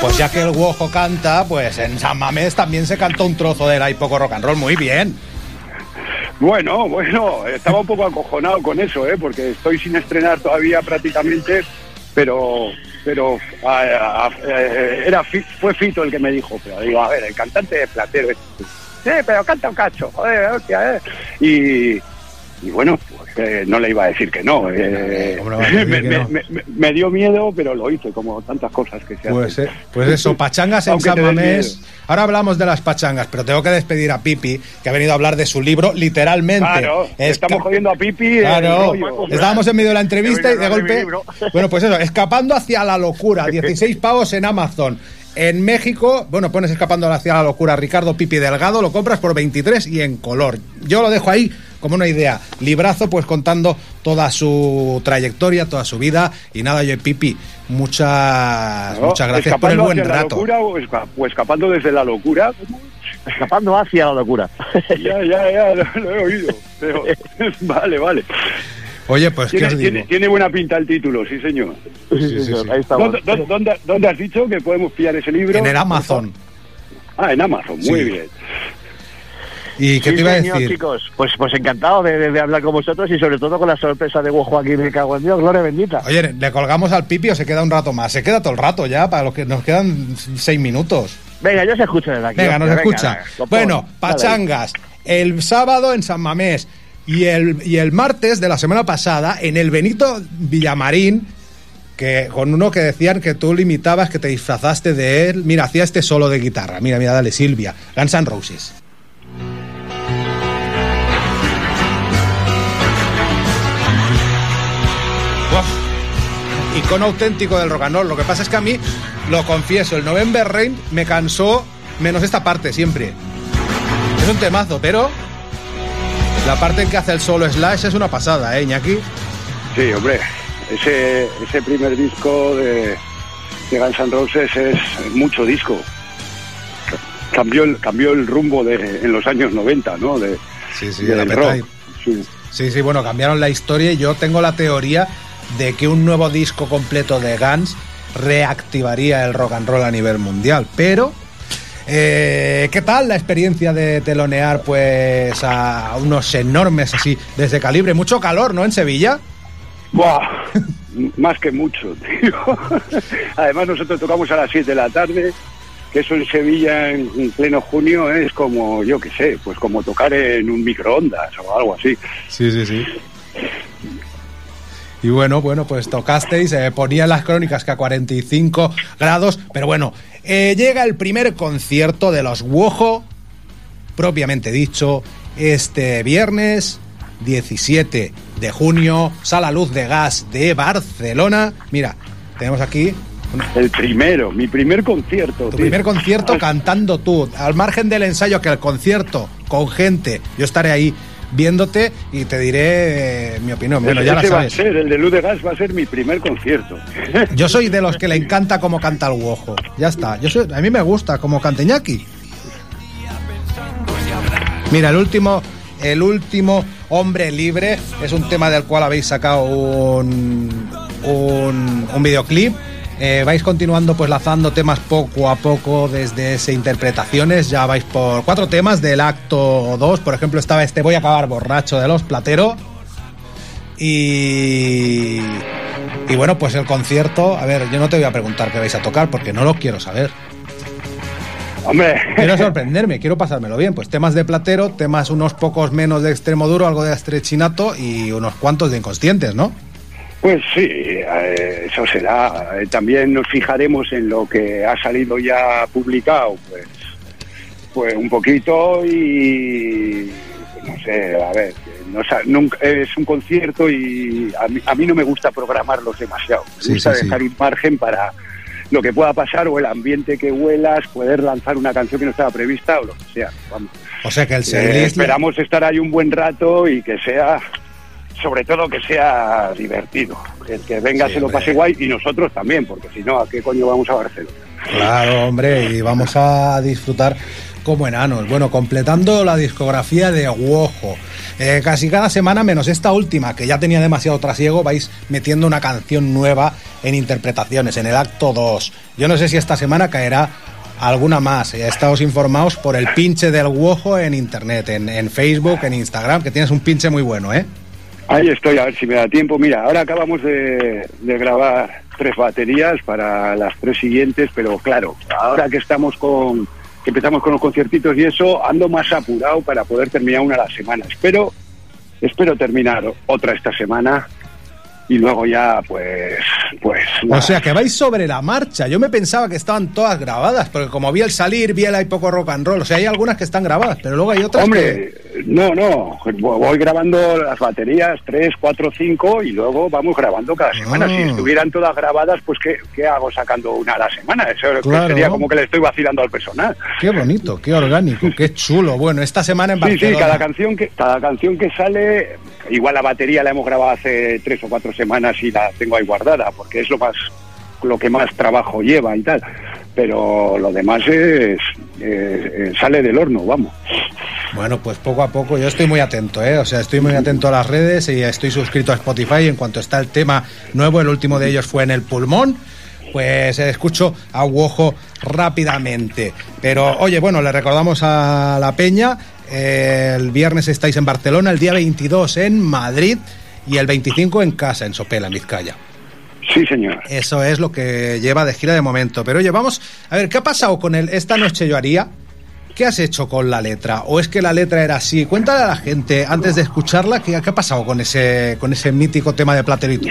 Pues ya que el Guojo canta, pues en San Mamés también se cantó un trozo de la poco rock and roll. Muy bien. Bueno, bueno, estaba un poco acojonado con eso, ¿eh? porque estoy sin estrenar todavía prácticamente, pero pero a- era fue Fito el que me dijo, pero digo, a ver, el cantante de Platero, sí, pero canta un cacho, joder, hostia, eh. y y bueno, pues, eh, no le iba a decir que no. eh, ¿Cómo le vas a decir me, que me- no? me- me- me dio miedo, pero lo hice, como tantas cosas que se Pues, hacen. eh, pues eso, pachangas en San Mamés. Ahora hablamos de las pachangas, pero tengo que despedir a Pipi, que ha venido a hablar de su libro, literalmente. Claro, estamos jodiendo a Pipi. el Claro, estábamos en medio de la entrevista y de golpe. Bueno, pues eso, escapando hacia la locura, 16 pavos en Amazon. En México, bueno, pones escapando hacia la locura Ricardo Pipi Delgado, lo compras por 23 y en color. Yo lo dejo ahí como una idea. Librazo, pues contando toda su trayectoria, toda su vida. Y nada, yo, Pipi, muchas, ¿no? muchas gracias por el Escapando buen hacia la rato. locura o, esca- o escapando desde la locura. Escapando hacia la locura. ya, ya, ya, lo, lo he oído. Pero, vale, vale. Oye, pues, ¿qué Tiene, os digo? tiene- tiene buena pinta el título, sí, señor. Sí, sí. Ahí. ¿Dónde, dónde- dónde- dónde has dicho que podemos pillar ese libro? En el Amazon. Ah, en Amazon, muy Sí. bien. ¿Y qué Sí, te iba a decir? chicos, pues, pues encantado de, de- de hablar con vosotros y sobre todo con la sorpresa de Guajo aquí, me cago en Dios, gloria bendita. Oye, ¿le colgamos al Pipi o se queda un rato más? Se queda todo el rato ya, para los que nos quedan seis minutos. Venga, yo se escucho desde aquí. Venga, nos escucha. venga, bueno, pachangas. El sábado en San Mamés y el, y el martes de la semana pasada en el Benito Villamarín, que con uno que decían que tú limitabas, que te disfrazaste de él. Mira, hacía este solo de guitarra. Mira, mira, dale, Silvia. Guns N' Roses. Icono auténtico del rock and roll. Lo que pasa es que a mí, lo confieso, el November Rain me cansó menos esta parte siempre. Es un temazo, pero la parte en que hace el solo Slash es una pasada, ¿eh, Iñaki? Sí, hombre. Ese, ese primer disco de, de Guns N' Roses es mucho disco. Cambió el, cambió el rumbo de, en los años 90, ¿no? De, Sí, sí, del rock. Sí. Sí, sí, bueno, cambiaron la historia y yo tengo la teoría de que un nuevo disco completo de Guns reactivaría el rock and roll a nivel mundial. Pero, eh, ¿qué tal la experiencia de telonear pues a unos enormes así desde calibre? Mucho calor, ¿no? En Sevilla. Buah, más que mucho, tío. Además, nosotros tocamos a las 7 de la tarde, que eso en Sevilla en, en pleno junio es como, yo qué sé, pues como tocar en un microondas o algo así. Sí, sí, sí. Y bueno, bueno, pues tocasteis, eh, ponía en las crónicas que a 45 grados, pero bueno, eh, llega el primer concierto de los Wojo, propiamente dicho, este viernes 17 de junio, Sala Luz de Gas de Barcelona. Mira, tenemos aquí El primero, mi primer concierto. tu tío. primer concierto cantando tú, al margen del ensayo que el concierto con gente, yo estaré ahí viéndote y te diré eh, mi opinión. Bueno, ya la ese va a sabes. ser, el de Luz de Gas va a ser mi primer concierto. Yo soy de los que le encanta cómo canta el Guojo. Ya está. Yo soy, a mí me gusta cómo canta Iñaki. Mira, el último, el último Hombre Libre. Es un tema del cual habéis sacado un, un, un videoclip. Eh, vais continuando pues lanzando temas poco a poco desde ese interpretaciones. Ya vais por cuatro temas del acto 2. Por ejemplo, estaba este Voy a acabar borracho de los Platero. Y. Y bueno, pues el concierto. A ver, yo no te voy a preguntar qué vais a tocar porque no lo quiero saber. Hombre, Quiero sorprenderme, quiero pasármelo bien. Pues temas de platero, temas unos pocos menos de extremo duro, algo de estrechinato y unos cuantos de inconscientes, ¿no? Pues sí, eh, eso será. Eh, También nos fijaremos en lo que ha salido ya publicado, pues, pues un poquito y no sé, a ver, no sa- nunca, es un concierto y a mí, a mí no me gusta programarlos demasiado. Me Sí, gusta sí, sí. dejar un margen para lo que pueda pasar o el ambiente que huelas, poder lanzar una canción que no estaba prevista o lo que sea. Vamos. O sea que el Eh, esperamos estar ahí un buen rato y que sea, sobre todo que sea divertido. El que venga Sí, se lo pase guay y nosotros también, porque si no, ¿a qué coño vamos a Barcelona? Claro, hombre, y vamos a disfrutar como enanos. Bueno, completando la discografía de Wojo. Eh, casi cada semana, menos esta última, que ya tenía demasiado trasiego, vais metiendo una canción nueva en interpretaciones, en el acto 2. Yo no sé si esta semana caerá alguna más. Ya estáos informados por el pinche del Wojo en internet, en, en Facebook, en Instagram, que tienes un pinche muy bueno, ¿eh? Ahí estoy, a ver si me da tiempo. Mira, ahora acabamos de, de grabar tres baterías para las tres siguientes, pero claro, ahora que estamos con que empezamos con los conciertitos y eso, ando más apurado para poder terminar una a la semana. Espero, espero terminar otra esta semana y luego ya, pues, pues. O sea, que vais sobre la marcha. Yo me pensaba que estaban todas grabadas, porque como vi el salir, vi el hay poco rock and roll. O sea, hay algunas que están grabadas, pero luego hay otras que... No, no, voy grabando las baterías, tres, cuatro, cinco, y luego vamos grabando cada semana. Ah. Si estuvieran todas grabadas, pues ¿qué, qué hago sacando una a la semana? Eso Claro. sería como que le estoy vacilando al personal. Qué bonito, qué orgánico, qué chulo. Bueno, esta semana en Sí, sí, Barcelona... cada canción que cada canción que sale, igual la batería la hemos grabado hace tres o cuatro semanas y la tengo ahí guardada, porque es lo más lo que más trabajo lleva y tal. Pero lo demás es, sale del horno, vamos. Bueno, pues poco a poco, yo estoy muy atento, ¿eh? O sea, estoy muy atento a las redes y estoy suscrito a Spotify. En cuanto está el tema nuevo, el último de ellos fue en el pulmón, pues escucho a Wojo rápidamente. Pero, oye, bueno, le recordamos a la Peña, eh, el viernes estáis en Barcelona, el día 22 en Madrid y el 25 en casa, en Sopela, en Vizcaya. Sí, señor. Eso es lo que lleva de gira de momento. Pero oye, vamos a ver, ¿qué ha pasado con el Esta noche yo haría? ¿Qué has hecho con la letra? ¿O es que la letra era así? Cuéntale a la gente, antes de escucharla, ¿qué, qué ha pasado con ese, con ese mítico tema de Platerito?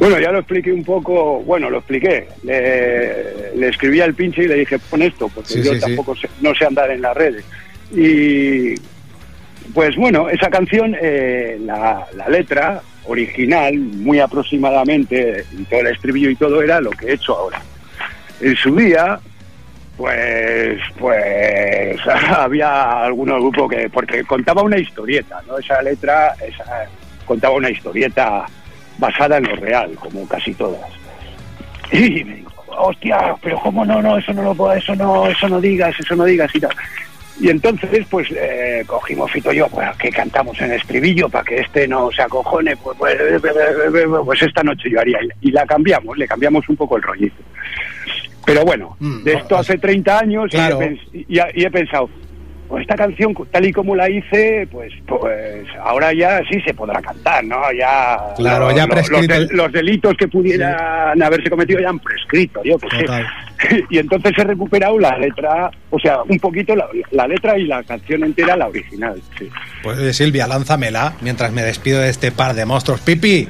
Bueno, ya lo expliqué un poco, bueno, lo expliqué. Le, le escribí al pinche y le dije, pon esto, porque Sí, yo sí, sí. tampoco sé- no sé andar en las redes. Y pues bueno, esa canción, eh, la, la letra original, muy aproximadamente, y todo el estribillo y todo, era lo que he hecho ahora. En su día, pues, pues había algunos grupos que, porque contaba una historieta, ¿no? Esa letra, contaba una historieta basada en lo real, como casi todas. Y me dijo, hostia, pero cómo no, no, eso no lo puedo, eso no, eso no digas, eso no digas y tal. Y entonces, pues, eh, cogimos Fito y yo, pues, que cantamos en estribillo para que este no se acojone, pues, pues, pues esta noche yo haría. Y la cambiamos, le cambiamos un poco el rollito. Pero bueno, Mm, de esto o- hace 30 años he y he pensado, pues esta canción, tal y como la hice, pues, pues ahora ya sí se podrá cantar, ¿no? Ya, Claro, lo- ya los, prescrito de- los delitos que pudieran haberse cometido ya han prescrito, yo qué sé. Y entonces he recuperado la letra, o sea, un poquito la, la letra y la canción entera, la original. Sí. Pues Silvia, lánzamela mientras me despido de este par de monstruos. Pipi,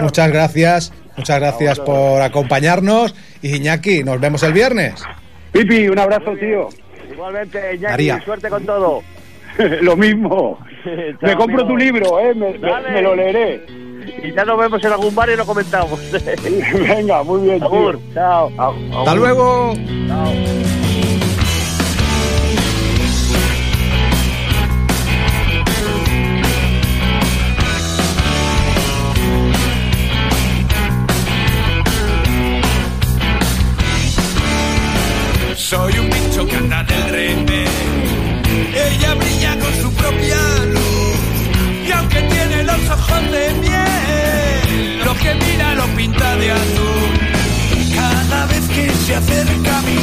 muchas gracias, muchas gracias por acompañarnos. Y Iñaki, nos vemos el viernes. Pipi, un abrazo, tío. Igualmente, Iñaki, María. suerte con todo. Lo mismo. me compro tu libro, ¿eh? Me, me- Dale. me lo leeré. Y ya nos vemos en algún bar y lo comentamos. Venga, muy bien. Agur, chao. Hasta luego. Soy Ella brilla con su propia luz y aunque tiene los ojos de miel, lo que mira lo pinta de azul. Cada vez que se acerca a mí,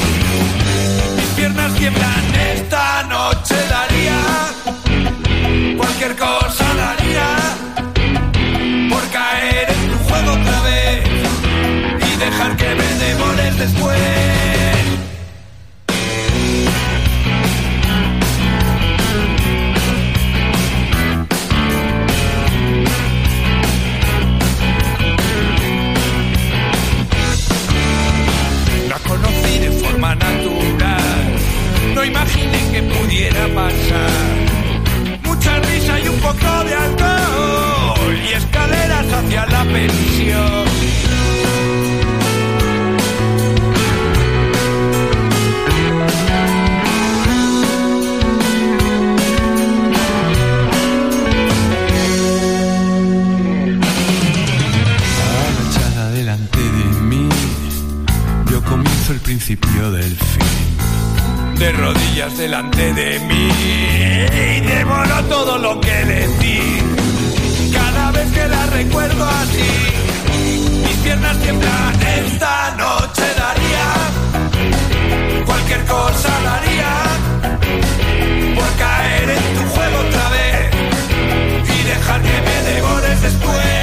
mis piernas tiemblan. Esta noche daría cualquier cosa daría por caer en tu juego otra vez y dejar que me devores después. Poco de alcohol. Y escaleras hacia la pensión. Agachada delante de mí, yo comienzo el principio del. De rodillas delante de mí, y devoro todo lo que decir. Cada vez que la recuerdo así, mis piernas tiemblan. Esta noche daría, cualquier cosa daría, por caer en tu juego otra vez y dejar que me devores después.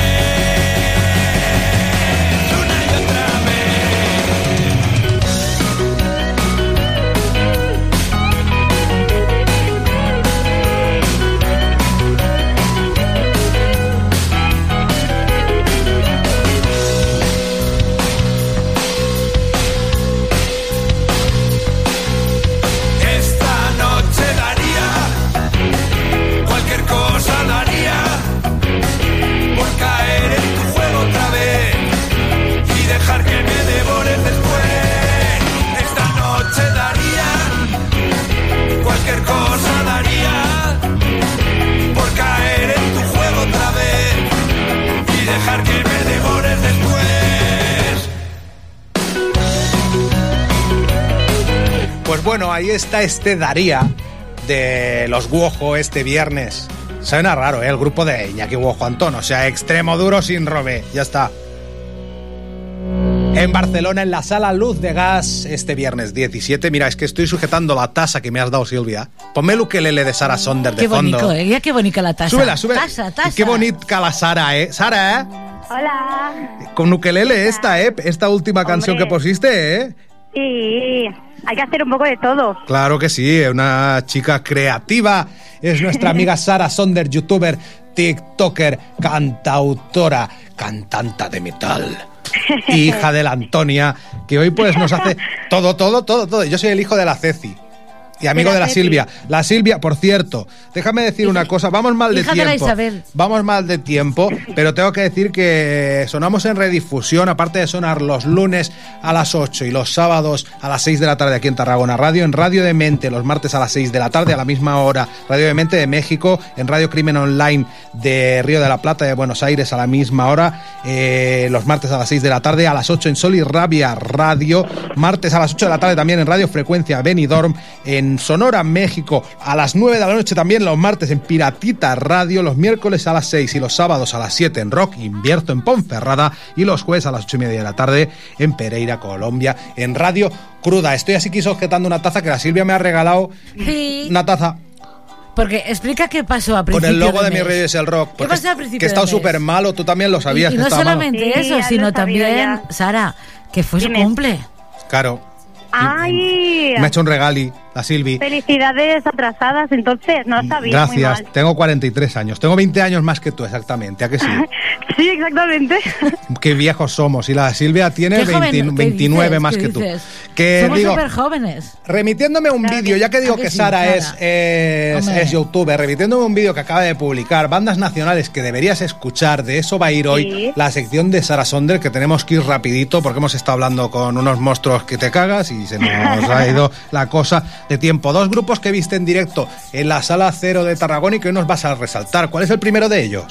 Bueno, ahí está este Daría de los Guojo este viernes. Suena raro, ¿eh? El grupo de Iñaki Guojo Antón. O sea, extremo duro sin robe. Ya está. En Barcelona, en la sala Luz de Gas, este viernes 17. Mira, es que estoy sujetando la tasa que me has dado, Silvia. Ponme el ukelele de Sara Sonder de Qué fondo. bonito, ¿eh? Qué bonita la taza. Súbela, súbela. Taza, Y taza. qué bonita la Sara, ¿eh? Sara, ¿eh? Hola. Con ukelele esta, ¿eh? Esta última canción que pusiste, ¿eh? Sí, hay que hacer un poco de todo. Claro que sí, una chica creativa. Es nuestra amiga Sara Sonder, youtuber, TikToker, cantautora, cantanta de metal. Hija de la Antonia, que hoy pues nos hace todo, todo, todo, todo. Yo soy el hijo de la Ceci. Y amigo De la. Silvia. La Silvia, por cierto, déjame decir una cosa, vamos mal de hija de la tiempo. Isabel. Vamos mal de tiempo, pero tengo que decir que sonamos en redifusión, aparte de sonar los lunes a las 8 y los sábados a las 6 de la tarde aquí en Tarragona Radio, en Radio de Mente los martes a las 6 de la tarde a la misma hora, Radio de Mente de México, en Radio Crimen Online de Río de la Plata de Buenos Aires a la misma hora, eh, los martes a las 6 de la tarde, a las 8 en Sol y Rabia Radio, martes a las 8 de la tarde también en Radio Frecuencia Benidorm, en Sonora, México, a las 9 de la noche también los martes en Piratita Radio, los miércoles a las 6 y los sábados a las 7 en Rock Invierto en Ponferrada y los jueves a las 8 y media de la tarde en Pereira, Colombia, en Radio Cruda. Estoy así que sujetando una taza que la Silvia me ha regalado. Sí. Una taza Porque explica qué pasó a con principio el logo de, mi Reyes el Rock. porque pasó es- principio Que he estado de mes? súper malo, tú también lo sabías. Y, y que no estaba malo. solamente eso, sino también, ya. Sara, que fue su cumple. Claro. ¡Ay! Me ha hecho un regali, la Silvi. Felicidades atrasadas, entonces, no sabía. muy Gracias. mal. Tengo 43 años. Tengo 20 años más que tú, exactamente. ¿A que sí? Sí, exactamente. Qué viejos somos. Y la Silvia tiene Qué joven, 20 ¿qué 29 dices? más ¿Qué que tú. Que Somos digo, súper jóvenes. remitiéndome un Claro vídeo, ya que digo ¿A que que sí, Sara es, es, youtuber, remitiéndome un vídeo que acaba de publicar, bandas nacionales que deberías escuchar, de eso va a ir hoy Sí. la sección de Sara Sonder, que tenemos que ir rapidito porque hemos estado hablando con unos monstruos que te cagas y se nos ha ido la cosa de tiempo. Dos grupos que viste en directo en la Sala Cero de Tarragona y que hoy nos vas a resaltar. ¿Cuál es el primero de ellos?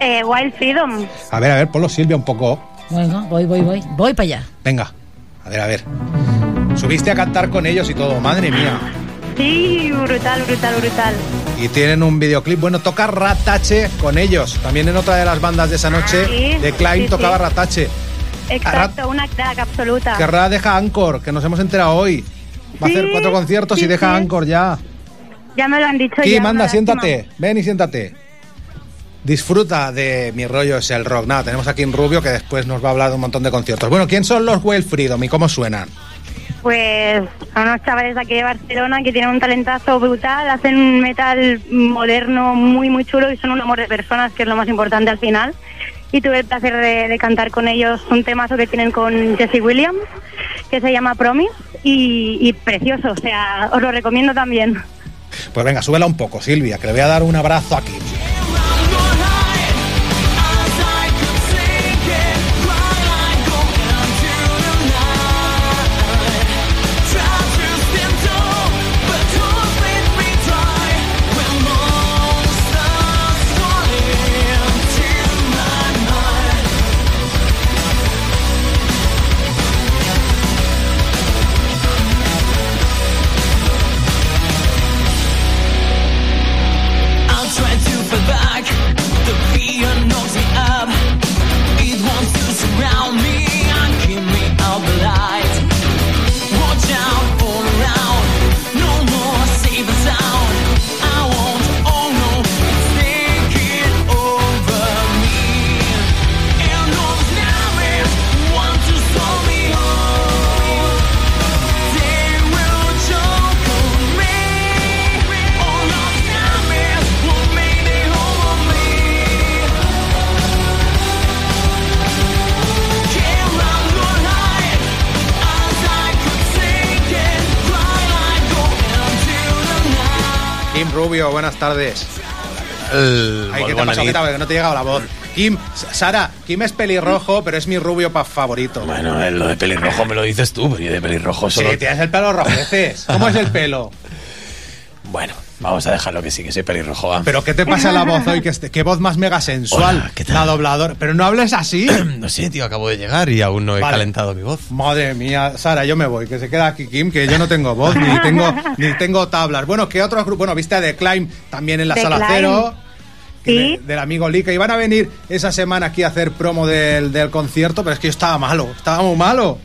Eh, Wild Freedom. A ver, a ver, ponlo Silvia un poco. Bueno, voy, voy, voy. Voy para allá. Venga, a ver, a ver. Subiste a cantar con ellos y todo, madre mía. Sí, brutal, brutal, brutal. Y tienen un videoclip. Bueno, toca Ratache con ellos. También en otra de las bandas de esa noche, Sí, de Klein sí, tocaba sí. Ratache. Exacto, una crack absoluta. Querrá deja Anchor, que nos hemos enterado hoy. Va a hacer cuatro conciertos sí, y deja sí. Anchor ya. Ya me lo han dicho Kim, ya. anda, una lástima. siéntate. Ven y siéntate. Disfruta de Mi Rollo es el Rock. Nada, tenemos aquí en Rubio que después nos va a hablar de un montón de conciertos. Bueno, ¿quién son los Well Freedom y cómo suenan? Pues son unos chavales de aquí de Barcelona que tienen un talentazo brutal, hacen un metal moderno muy muy chulo y son un amor de personas, que es lo más importante al final. Y tuve el placer de, de cantar con ellos un temazo que tienen con Jesse Williams, que se llama Promise, y, y precioso, o sea, os lo recomiendo también. Pues venga, súbela un poco, Silvia, que le voy a dar un abrazo aquí. Rubio, buenas tardes. El, Ay, ¿qué te que no te ha llegado la voz. Kim, Sara, Kim es pelirrojo, pero es mi rubio pa- favorito. Bueno, eh, lo de pelirrojo me lo dices tú, pero yo de pelirrojo Sí, solo... tienes el pelo rojeces. ¿Cómo es el pelo? Bueno, vamos a dejarlo que sí, que soy pelirrojo. ¿Pero qué te pasa la voz hoy? ¿Qué, este- qué voz más mega sensual? Hola, ¿qué tal? La dobladora. Pero no hables así. No sé, tío, acabo de llegar y aún no he Vale. calentado mi voz. Madre mía, Sara, yo me voy, que se queda aquí Kim, que yo no tengo voz, ni tengo, ni tengo tablas. Bueno, ¿qué otros grupos? Bueno, viste a The Climb también en la The sala Climb. cero. Sí. de- del amigo Lika. Y van a venir esa semana aquí a hacer promo del, del concierto, pero es que yo estaba malo, estaba muy malo.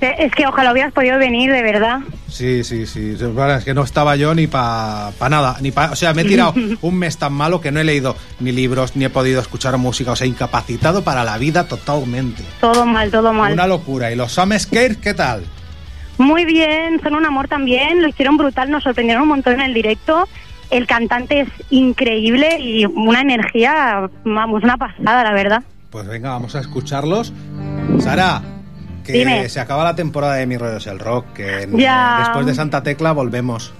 Es que ojalá hubieras podido venir, de verdad. Sí, sí, sí. Es que no estaba yo ni para nada. Ni pa, o sea, me he tirado un mes tan malo que no he leído ni libros, ni he podido escuchar música. O sea, incapacitado para la vida totalmente. Todo mal, todo mal. Una locura. ¿Y los Sam Scare qué tal? Muy bien, son un amor también, lo hicieron brutal, nos sorprendieron un montón en el directo. El cantante es increíble y una energía, vamos, una pasada, la verdad. Pues venga, vamos a escucharlos. Sara, que Dime. se acaba la temporada de Mi Rollo es el Rock, que en- Ya. después de Santa Tecla volvemos.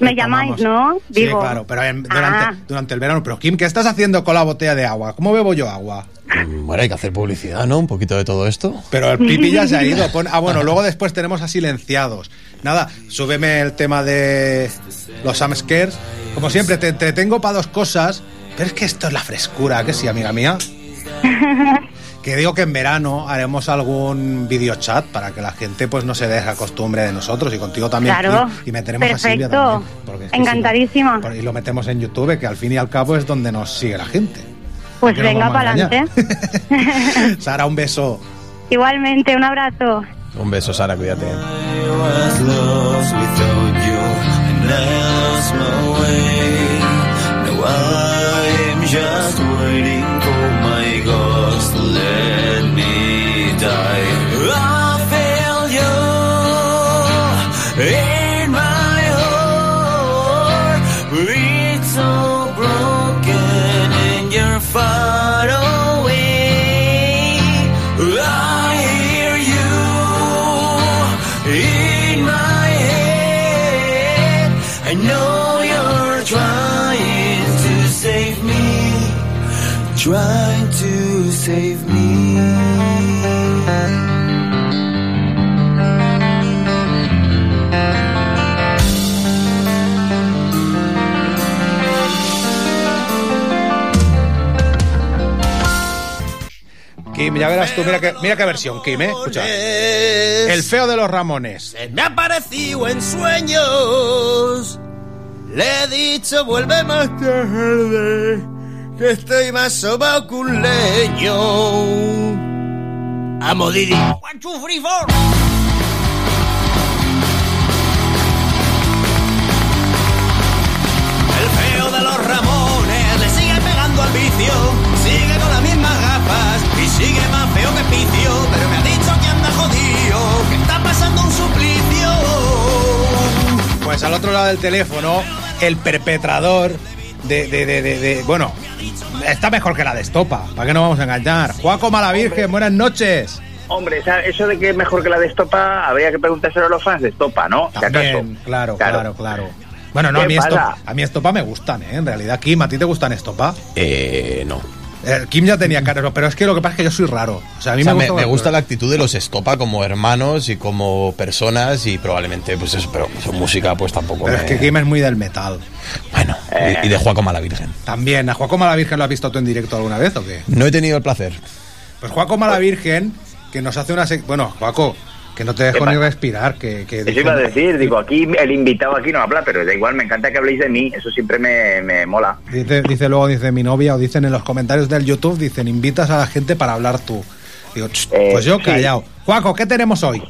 Me llamáis, ¿no? Sí, Digo. claro, pero en- durante, Ah. durante el verano. Pero Kim, ¿qué estás haciendo con la botella de agua? ¿Cómo bebo yo agua? Mm, Bueno, hay que hacer publicidad, ¿no? Un poquito de todo esto. Pero el pipi ya se ha ido. Pon- ah, bueno, luego después tenemos a silenciados. Nada, súbeme el tema de los Sam Scares. Como siempre, te entretengo para dos cosas. Pero es que esto es la frescura, que sí, amiga mía. Que digo que en verano haremos algún videochat para que la gente pues no se deje la costumbre de nosotros y contigo también. Claro. Y, y meteremos a Silvia Perfecto. también. porque es que si no- Encantadísima. y lo metemos en YouTube, que al fin y al cabo es donde nos sigue la gente. Pues venga para adelante. Sara, un beso. Igualmente, un abrazo. Un beso, Sara, cuídate. Kim, ya verás tú, mira qué, mira qué versión, Kim, ¿eh? Escucha. El feo de los Ramones. Se me ha aparecido en sueños. Le he dicho, vuelve más tarde, que estoy más sobao que un leño. Amo Didi. One, two, three, four. El feo de los Ramones le sigue pegando al vicio. Otro lado del teléfono, el perpetrador de, de, de, de- de- bueno, está mejor que la de Estopa, ¿para qué no vamos a engañar? Juaco Malavirgen, buenas noches. Hombre, esa- eso de que es mejor que la de Estopa, habría que preguntárselo a los fans de Estopa, ¿no? Si claro, claro, claro. Bueno, no, ¿Qué a mí? Estopa, a mí Estopa me gustan, ¿eh? En realidad, Kim, ¿a ti te gustan Estopa? Eh, no. Eh, Kim ya tenía cara, pero es que lo que pasa es que yo soy raro. O sea, a mí O sea, me, me, gusta, me gusta la actitud de los Estopa como hermanos y como personas y probablemente, pues eso, pero su música pues tampoco Pero me- es que Kim es muy del metal. Bueno, y, y de Juaco Malavirgen. También, ¿a Juaco Malavirgen lo has visto tú en directo alguna vez o qué? No he tenido el placer. Pues Juaco Malavirgen, que nos hace una... sec- Bueno, Juaco, que no te dejo ¿Qué ni respirar, que... que Eso iba a decir, digo, aquí el invitado aquí no habla, pero da igual, me encanta que habléis de mí, eso siempre me, me mola. Dice, dice luego, dice mi novia, o dicen en los comentarios del YouTube, dicen, invitas a la gente para hablar tú. Digo, "Ch, Eh, pues yo sí. callado. Juaco, ¿qué tenemos hoy?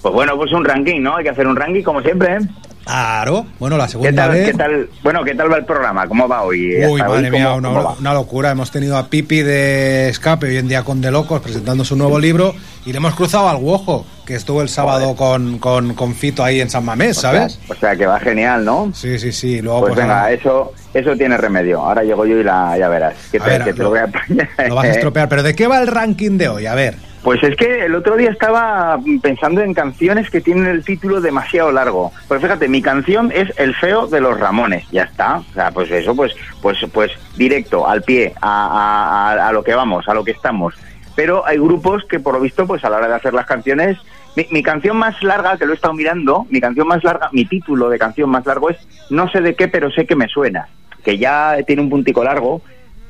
Pues bueno, pues un ranking, ¿no? Hay que hacer un ranking como siempre, ¿eh? Claro, bueno, la ¿Qué segunda tal, vez... qué tal, bueno, ¿qué tal va el programa? ¿Cómo va hoy? Uy, hoy, madre mía, ¿cómo- una, locura. Hemos tenido a Pipi de Escape, hoy en día con De Locos, presentando su nuevo libro, y le hemos cruzado al Guojo, que estuvo el sábado con, con, con Fito ahí en San Mamés, ¿sabes? O sea, que va genial, ¿no? Sí, sí, sí. Luego, Pues pues, venga, eso eso tiene remedio. Ahora llego yo y la, ya verás. Que te, ver, que te lo- lo voy a lo vas a estropear. Pero ¿de qué va el ranking de hoy? A ver. Pues es que el otro día estaba pensando en canciones que tienen el título demasiado largo. Pues fíjate, mi canción es El feo de los Ramones, ya está. O sea, pues eso, pues, pues, pues directo, al pie, a, a- lo que vamos, a lo que estamos. Pero hay grupos que por lo visto, pues a la hora de hacer las canciones, mi, mi canción más larga, que lo he estado mirando, mi canción más larga, mi título de canción más largo es No sé de qué, pero sé que me suena. Que ya tiene un puntico largo,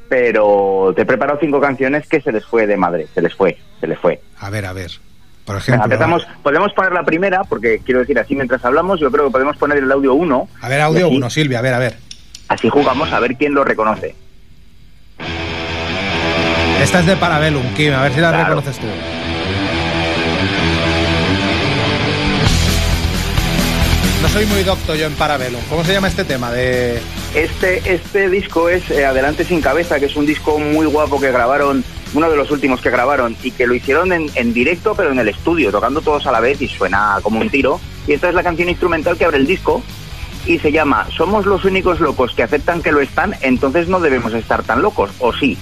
pero te he preparado cinco canciones que se les fue de madre, se les fue, se les fue. A ver, a ver. Por ejemplo. empezamos, podemos poner la primera, porque quiero decir, así mientras hablamos, yo creo que podemos poner el audio 1. A ver, audio 1, Silvia, a ver, a ver. Así jugamos a ver quién lo reconoce. Esta es de Parabellum, Kim, a ver si la Claro. reconoces tú. No soy muy docto yo en Parabellum. ¿Cómo se llama este tema? De... Este, este disco es eh, Adelante sin cabeza, que es un disco muy guapo que grabaron, uno de los últimos que grabaron, y que lo hicieron en, en directo, pero en el estudio, tocando todos a la vez y suena como un tiro. Y esta es la canción instrumental que abre el disco y se llama Somos los únicos locos que aceptan que lo están, entonces no debemos estar tan locos, o sí.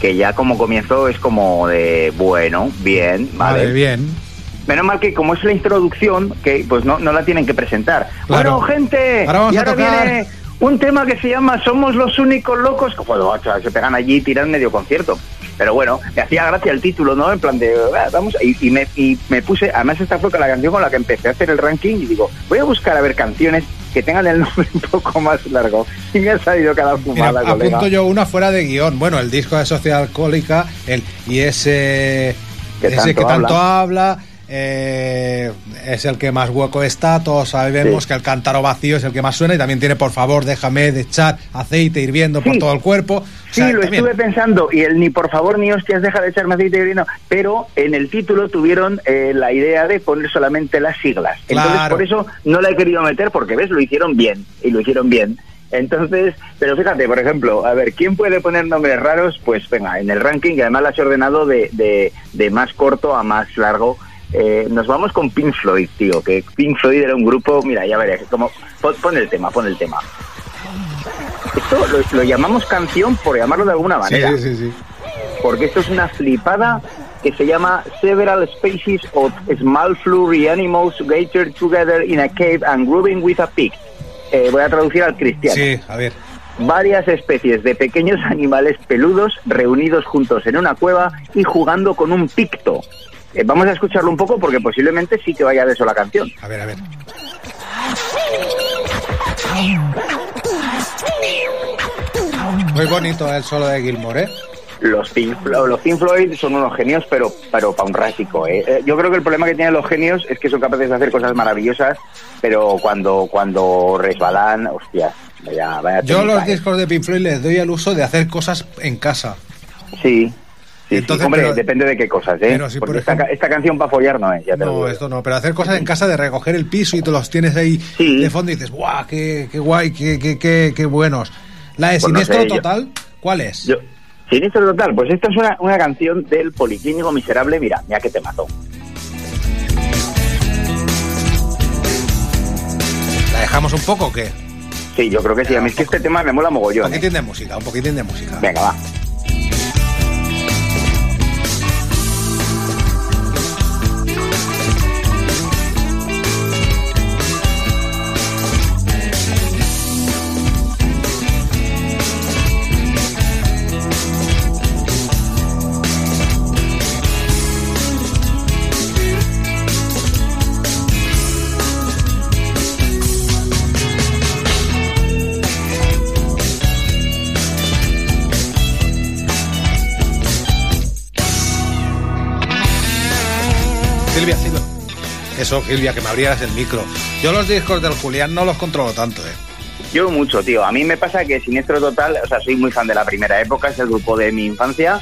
Que ya como comienzo es como de, bueno, bien, vale. Vale, bien. Menos mal que como es la introducción, que pues no, no la tienen que presentar. Claro. Bueno, gente, Ahora vamos y a ahora tocar- viene un tema que se llama Somos los únicos locos. que, Joder, macho, se pegan allí y tiran medio concierto. Pero bueno, me hacía gracia el título, ¿no? En plan de, "Ah, vamos, y, y me, y me puse, además esta fue la canción con la que empecé a hacer el ranking y digo, voy a buscar a ver canciones que tengan el nombre un poco más largo. Y me ha salido cada Mira, fumada, colega. apunto yo una fuera de guion. Bueno, el disco de Sociedad Alcohólica, el y ese, Que ese tanto que tanto habla. habla, eh, es el que más hueco está. Todos sabemos Sí. que el cántaro vacío es el que más suena y también tiene, por favor, déjame de echar aceite hirviendo por todo el cuerpo. O Sí, lo también- estuve pensando y el ni por favor ni hostias deja de echarme aceite vino, pero en el título tuvieron eh, la idea de poner solamente las siglas. Entonces Claro. por eso no la he querido meter porque ves, lo hicieron bien y lo hicieron bien. Entonces, pero fíjate, por ejemplo, a ver, ¿quién puede poner nombres raros? Pues venga, en el ranking, y además lo has ordenado de, de, de más corto a más largo. Eh, nos vamos con Pink Floyd, tío, que Pink Floyd era un grupo, mira, ya verás, como, pon, pon el tema, pon el tema. Esto lo, lo llamamos canción por llamarlo de alguna manera, sí, sí, sí. porque esto es una flipada que se llama Several Species of Small Furry Animals Gathered Together in a Cave and Grooving with a Pig. Eh, voy a traducir al cristiano. Sí, a ver. Varias especies de pequeños animales peludos reunidos juntos en una cueva y jugando con un picto. Eh, vamos a escucharlo un poco porque posiblemente sí que vaya de eso la canción. A ver, a ver. Muy bonito el solo de Gilmore, ¿eh? Los Pink, Flo- los Pink Floyd son unos genios, pero, pero para un rásico. ¿eh? Eh, Yo creo que el problema que tienen los genios es que son capaces de hacer cosas maravillosas, pero cuando, cuando resbalan, hostias, vaya, vaya Yo los ¿eh? discos de Pink Floyd les doy el uso de hacer cosas en casa. Sí. Sí, sí, Entonces, hombre, pero- depende de qué cosas, ¿eh? pero si, Porque por esta, esta canción para follar no es, ya te lo No, digo. esto no, pero hacer cosas en casa de recoger el piso y te los tienes ahí de fondo y dices, ¡guau! ¡Qué, qué guay! Qué, qué, qué, qué buenos! La de Pues no Siniestro sé, yo- Total, ¿cuál es? Yo- Siniestro total, pues esta es una, una canción del Policlínico Miserable, mira, mira que te mató. ¿La dejamos un poco o qué? Sí, yo creo que sí, a mí es que este tema me mola Un mogollón. ¿eh? poquitín de música, un poquitín de música. Venga, va. Silvia, Silvia. Eso, Silvia, que me abrieras el micro. Yo los discos del Julián no los controlo tanto, ¿eh? Yo mucho, tío. A mí me pasa que Siniestro Total, o sea, soy muy fan de la primera época, es el grupo de mi infancia,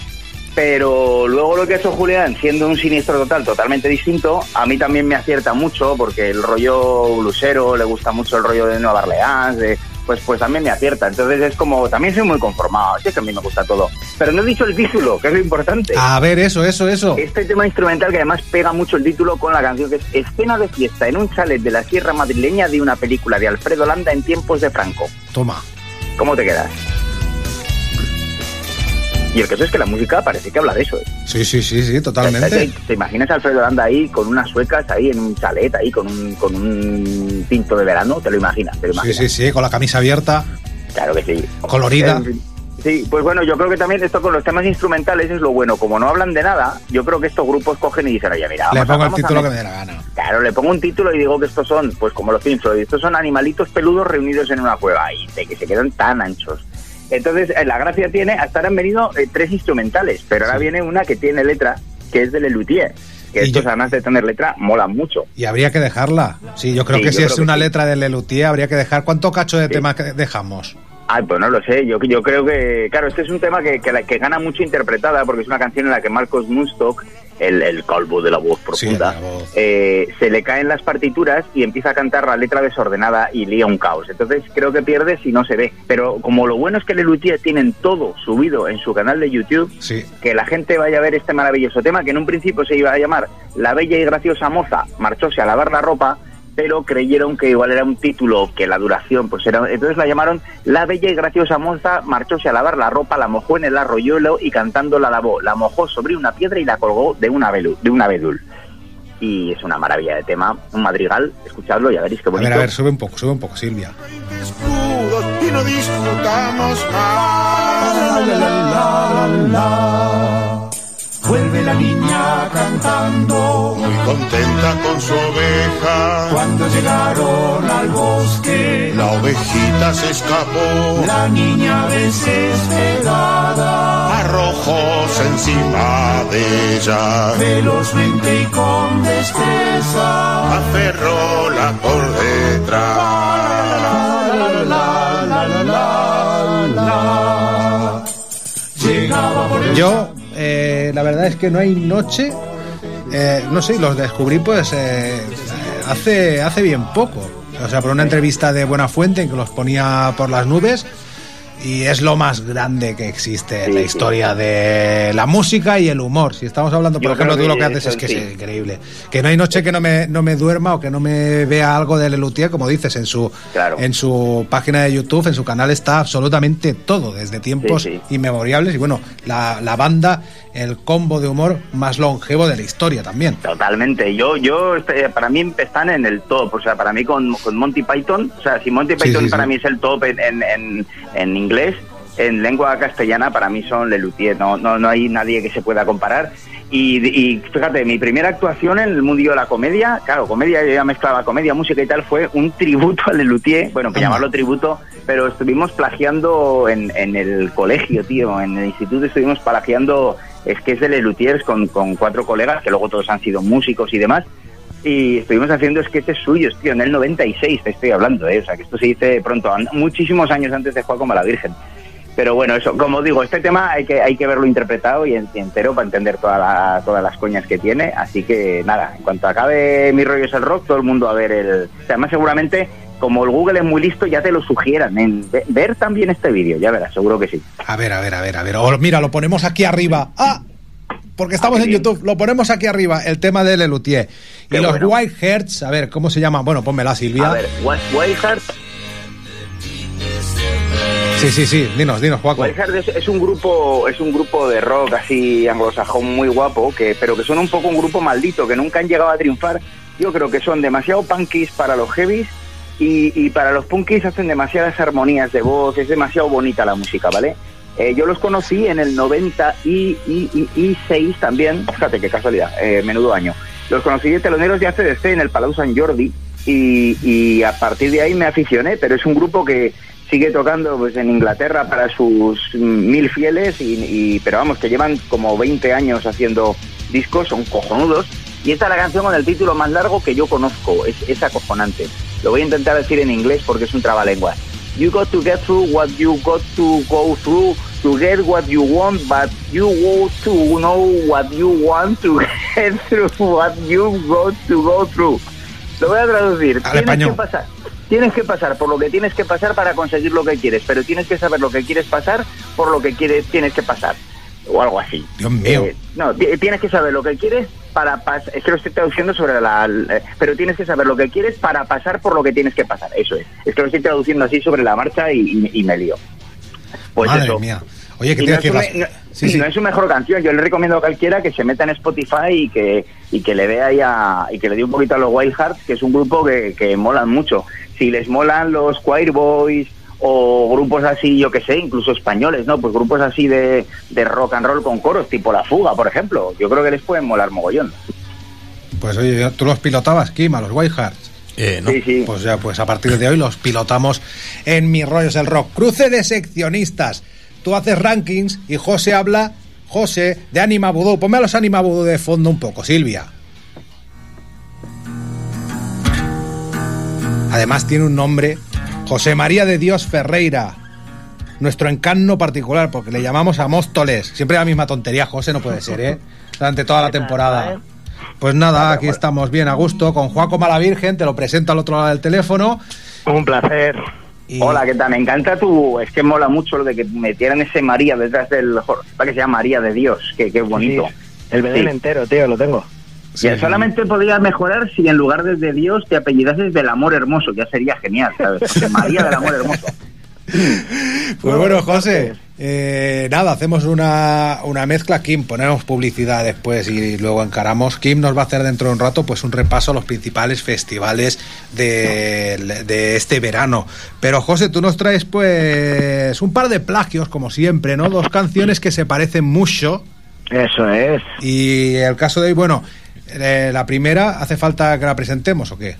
pero luego lo que ha hecho Julián, siendo un Siniestro Total totalmente distinto, a mí también me acierta mucho, porque el rollo blusero, le gusta mucho el rollo de Nueva Orleans, de, pues, pues también me acierta. Entonces es como, también soy muy conformado, así que a mí me gusta todo. Pero no he dicho el título, que es lo importante. A ver, eso, eso, eso. Este tema instrumental que además pega mucho el título con la canción que es Escena de fiesta en un chalet de la Sierra Madrileña de una película de Alfredo Landa en tiempos de Franco. Toma. ¿Cómo te quedas? Y el caso es que la música parece que habla de eso. ¿eh? Sí, sí, sí, sí, ¿Te, totalmente. te imaginas a Alfredo Landa ahí con unas suecas ahí en un chalet, ahí con un, con un tinto de verano? ¿Te lo imaginas? ¿Te lo Sí, imaginas? sí, sí, con la camisa abierta, Claro que sí. colorida. Sí, pues bueno, yo creo que también esto con los temas instrumentales es lo bueno. Como no hablan de nada, yo creo que estos grupos cogen y dicen, oye, mira, vamos Le a- pongo el vamos a título que me dé la gana. Claro, le pongo un título y digo que estos son, pues como los Floyd, estos son animalitos peludos reunidos en una cueva y de que se quedan tan anchos. Entonces, eh, la gracia tiene, hasta ahora han venido eh, tres instrumentales, pero ahora viene una que tiene letra, que es de Lelutier. Que estos, además de tener letra, molan mucho. Y habría que dejarla. Sí, yo creo Sí, que yo si creo es que una sí. letra de Lelutier, habría que dejar. ¿Cuánto cacho de tema que dejamos? Ay, pues no lo sé. Yo, yo creo que, claro, este es un tema que, que, que gana mucho interpretada porque es una canción en la que Marcos Munstock, el, el calvo de la voz profunda, eh, se le caen las partituras y empieza a cantar la letra desordenada y lía un caos. Entonces creo que pierde si no se ve. Pero como lo bueno es que Lelutier tienen todo subido en su canal de YouTube, Sí. que la gente vaya a ver este maravilloso tema que en un principio se iba a llamar La bella y graciosa moza marchóse a lavar la ropa, pero creyeron que igual era un título que la duración pues era entonces la llamaron La bella y graciosa moza marchóse a lavar la ropa, la mojó en el arroyuelo y cantando la lavó, la mojó sobre una piedra y la colgó de una velu- de un abedul. Y es una maravilla de tema, un madrigal, escuchadlo y ya veréis qué A bonito. ver, a ver, sube un poco, sube un poco, Silvia. y no disfrutamos más. Vuelve la niña cantando, Muy contenta con su oveja. cuando llegaron al bosque, La ovejita se escapó. la niña desesperada, Arrojos encima de ella. velozmente y con destreza, Aferróla por detrás. llegaba por el Yo, eh, la verdad es que no hay noche. eh, no sé, los descubrí pues eh, hace, hace bien poco. O sea, por una entrevista de Buena Fuente en que los ponía por las nubes. Y es lo más grande que existe en la historia de la música y el humor. Si estamos hablando, por Yo ejemplo, tú lo que haces es que sí. es increíble. Que no hay noche que no me, no me duerma o que no me vea algo de Lelutier, como dices, en su, en su página de YouTube, en su canal está absolutamente todo, desde tiempos inmemoriales. Y bueno, la, la banda, el combo de humor más longevo de la historia también. Totalmente. Yo, yo, este, para mí están en el top. O sea, para mí con, con Monty Python, o sea, si Monty Sí, Python sí, para sí. mí es el top en, en, en, en inglés, en lengua castellana para mí son Lelutier. No, no, no hay nadie que se pueda comparar. Y, y fíjate, mi primera actuación en el mundo de la comedia, claro, comedia, yo ya mezclaba comedia, música y tal, fue un tributo a Lelutier, bueno, pues llamarlo tributo, pero estuvimos plagiando en, en el colegio, tío, en el instituto estuvimos plagiando sketches de Lelutiers con, con cuatro colegas, que luego todos han sido músicos y demás, y estuvimos haciendo sketches suyos, tío, en el 96 te estoy hablando, ¿eh? o sea, que esto se dice pronto, muchísimos años antes de Juan como la Virgen. Pero bueno, eso, como digo, este tema hay que, hay que verlo interpretado y en- y entero para entender toda la- todas las coñas que tiene. Así que nada, en cuanto acabe mi rollo es el rock, todo el mundo a ver el. Además, seguramente, como el Google es muy listo, ya te lo sugieran. En ve- ver también este vídeo, ya verás, seguro que sí. A ver, a ver, a ver, a ver. O, mira, lo ponemos aquí arriba. ¡Ah! Porque estamos en YouTube, lo ponemos aquí arriba, el tema de Lelutier. Y los bueno. White Hearts, a ver, ¿cómo se llama? Bueno, pónmela, Silvia. A ver, Wa- Wildheart Sí, sí, sí, dinos, dinos, Juaco. Wildheart es, es un grupo es un grupo de rock así anglosajón muy guapo que pero que son un poco un grupo maldito que nunca han llegado a triunfar yo creo que son demasiado punkies para los heavies y, y para los punkies hacen demasiadas armonías de voz es demasiado bonita la música vale Eh, yo los conocí en el 90 y, y, y- y 6 también. Fíjate qué casualidad eh, menudo año. Los conocí de teloneros de ACDC en el Palau San Jordi y, a partir de ahí me aficioné pero es un grupo que sigue tocando pues en Inglaterra para sus mil fieles y, y- pero vamos que llevan como 20 años haciendo discos son cojonudos. Y esta es la canción con el título más largo que yo conozco es, es acojonante. Lo voy a intentar decir en inglés porque es un trabalenguas you got to get through what you got to go through to get what you want but you want to know what you want to get through what you got to go through lo voy a traducir tienes español. que pasar Tienes que pasar por lo que tienes que pasar para conseguir lo que quieres, pero tienes que saber lo que quieres pasar por lo que quieres, tienes que pasar. O algo así. Dios mío. Eh, no, ti- tienes que saber lo que quieres para pasar. Es que lo estoy traduciendo sobre la. eh, pero tienes que saber lo que quieres para pasar por lo que tienes que pasar. Eso es. Es que lo estoy traduciendo así sobre la marcha y, y- y me lío. Pues Madre eso. mía. Oye, que Y te no, su me- no- Sí, sí. no es su mejor canción. Yo le recomiendo a cualquiera que se meta en Spotify y que, y que le vea ahí a- y que le dé un poquito a los Wild Hearts, que es un grupo que, que molan mucho. Si les molan los Choir Boys o grupos así, yo que sé, incluso españoles, ¿no? Pues grupos así de, de rock and roll con coros, tipo La Fuga, por ejemplo. Yo creo que les pueden molar mogollón. Pues oye, tú los pilotabas, Kim, a los White Hearts. Eh, no. Sí, sí. Pues ya, pues a partir de hoy los pilotamos en Mi Rollos el Rock. Cruce de seccionistas. Tú haces rankings y José habla, José, de Anima Vudú. Ponme a los Anima Vudú de fondo un poco, Silvia. Además tiene un nombre, José María de Dios Ferreira. Nuestro encanno particular, porque le llamamos a Móstoles. Siempre la misma tontería, José, no puede ser, ¿eh? Durante toda la temporada. Pues nada, aquí estamos bien a gusto con Juaco Malavirgen, te lo presento al otro lado del teléfono. Un placer. Hola, ¿qué tal? Me encanta tu... Es que mola mucho lo de que metieran ese María detrás del... Para que sea María de Dios, que, que bonito. El Belén entero, tío, lo tengo. Ya solamente podría mejorar si en lugar de, de Dios te apellidases del amor hermoso, ya sería genial, ¿sabes? María del amor hermoso. Pues bueno, José, eh, nada, hacemos una, una mezcla. Kim, ponemos publicidad después y luego encaramos. Kim nos va a hacer dentro de un rato pues un repaso a los principales festivales de, de este verano. Pero José, tú nos traes pues un par de plagios, como siempre, ¿no? Dos canciones que se parecen mucho. Eso es. Y el caso de hoy, bueno, eh, la primera, ¿hace falta que la presentemos o qué?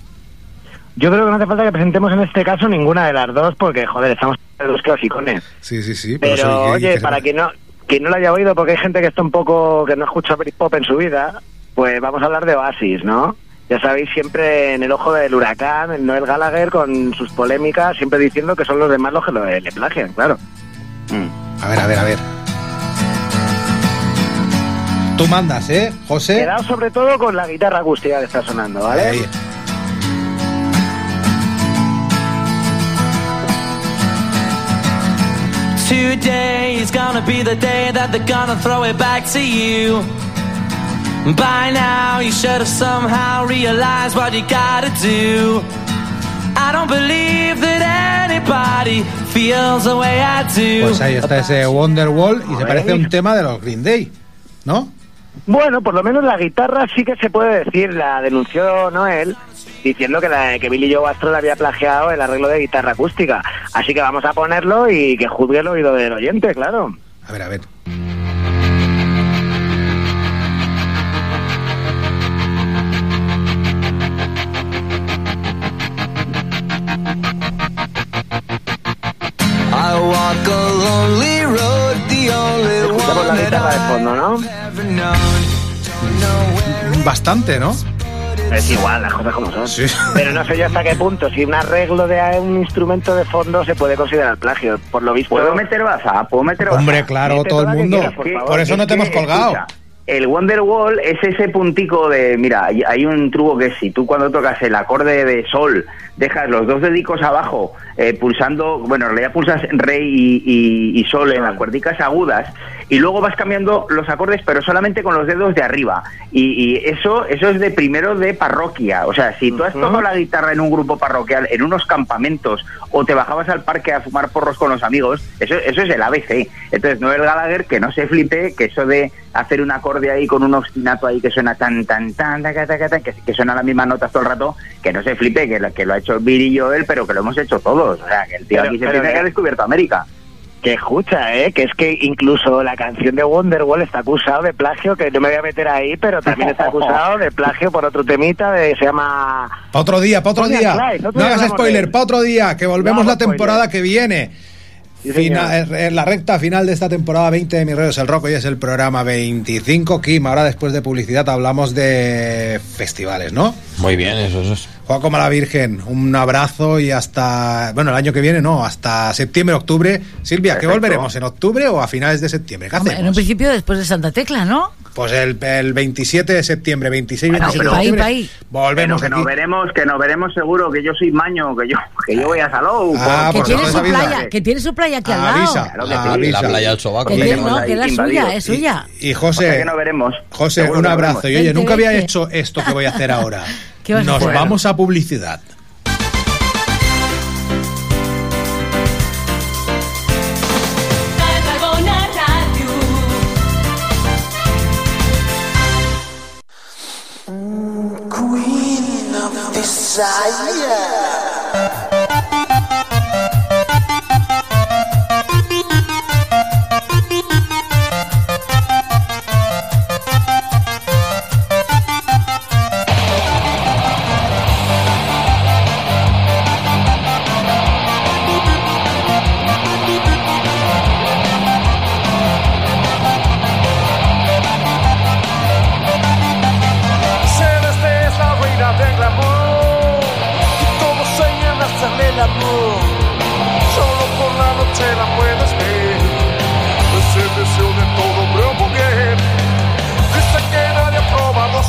Yo creo que no hace falta que presentemos en este caso ninguna de las dos porque, joder, estamos en los clasicones. Sí, sí, sí. Pero, eso, ¿y qué- oye, qué se para que no, que no lo haya oído, porque hay gente que está un poco, que no escucha Britpop en su vida, pues vamos a hablar de Oasis, ¿no? Ya sabéis, siempre en el ojo del huracán, el Noel Gallagher con sus polémicas, siempre diciendo que son los demás los que lo, le plagian, claro. A ver, a ver, a ver. Tú mandas, ¿eh, José? Quedado sobre todo con la guitarra acústica que está sonando, ¿vale? Ahí. Today is gonna be the day that they're gonna throw it back to you. By now, you should have somehow realized what you gotta do. I don't believe that anybody feels the way I do. Pues ahí está ese Wonderwall y se parece a un tema de los Green Day, ¿no? Bueno, por lo menos la guitarra sí que se puede decir, la denunció Noel diciendo que, la, que Billy Joe Astro le había plagiado el arreglo de guitarra acústica. Así que vamos a ponerlo y que juzgue el oído del oyente, claro. A ver, a ver. Bastante, ¿no? Es igual, las cosas como son. Pero no sé yo hasta qué punto, si un arreglo de un instrumento de fondo se puede considerar plagio. Por lo visto. ¿Puedo meter baza? ¿Puedo meter baza? Hombre, claro, Mete todo el mundo. quieras, por eso no te hemos colgado. escucha, el Wonderwall es ese puntico de, mira, hay, un truco que es si tú cuando tocas el acorde de sol dejas los dos dedicos abajo eh, pulsando, bueno, en realidad pulsas re y, y- y sol en las cuerdicas agudas y luego vas cambiando los acordes pero solamente con los dedos de arriba. Y, y eso eso es de primero de parroquia, o sea, si tú has tocado la guitarra en un grupo parroquial, en unos campamentos o te bajabas al parque a fumar porros con los amigos, eso, eso es el ABC. Entonces, Noel Gallagher, que no se flipe, que eso de hacer un acorde ahí con un ostinato ahí que suena tan, tan, tan, taca, taca, taca, que, que suena las mismas notas todo el rato, que no se flipe, que lo, que lo ha hecho Billy y Joel, pero que lo hemos hecho todos. O sea, que el tío Pero- aquí se piensa que- ha descubierto América. Que escucha, ¿eh? Que es que incluso la canción de Wonderwall está acusado de plagio, que no me voy a meter ahí, pero también está acusado de plagio por otro temita de, se llama... Pa' otro día, pa' otro día. and Clyde, otro No día hagas spoiler, él. pa' otro día, que volvemos No la hago spoiler. temporada que viene. Señor. en la recta final de esta temporada 20 de Mis Rollos el Rock, hoy es el programa 25. Kim, ahora después de publicidad hablamos de festivales, ¿no? Muy bien, eso, eso es. Juega como la Virgen, un abrazo y hasta, bueno, el año que viene no, hasta septiembre, octubre. Silvia, ¿qué Perfecto. volveremos? ¿En octubre o a finales de septiembre? ¿Qué Hombre, en un hacemos? principio después de Santa Tecla, ¿no? Pues el, el 27 de septiembre, 26 Bueno, 27 de. Pa' ahí, Volvemos que aquí. nos veremos, que nos veremos seguro, que yo soy maño, que yo, que yo voy a Salou. Ah, que pues tiene entonces su avisa. playa, que tiene su playa aquí al lado. Avisa, Claro que sí. avisa. La playa del Sobaco. Que tiene, no, que era suya, invadidos. es suya. Y O sea José, que nos veremos. José, Seguro un que abrazo. Y oye, nunca había hecho esto que voy a hacer ahora. ¿Qué vas a Nos vamos a publicidad. Queen of Desire.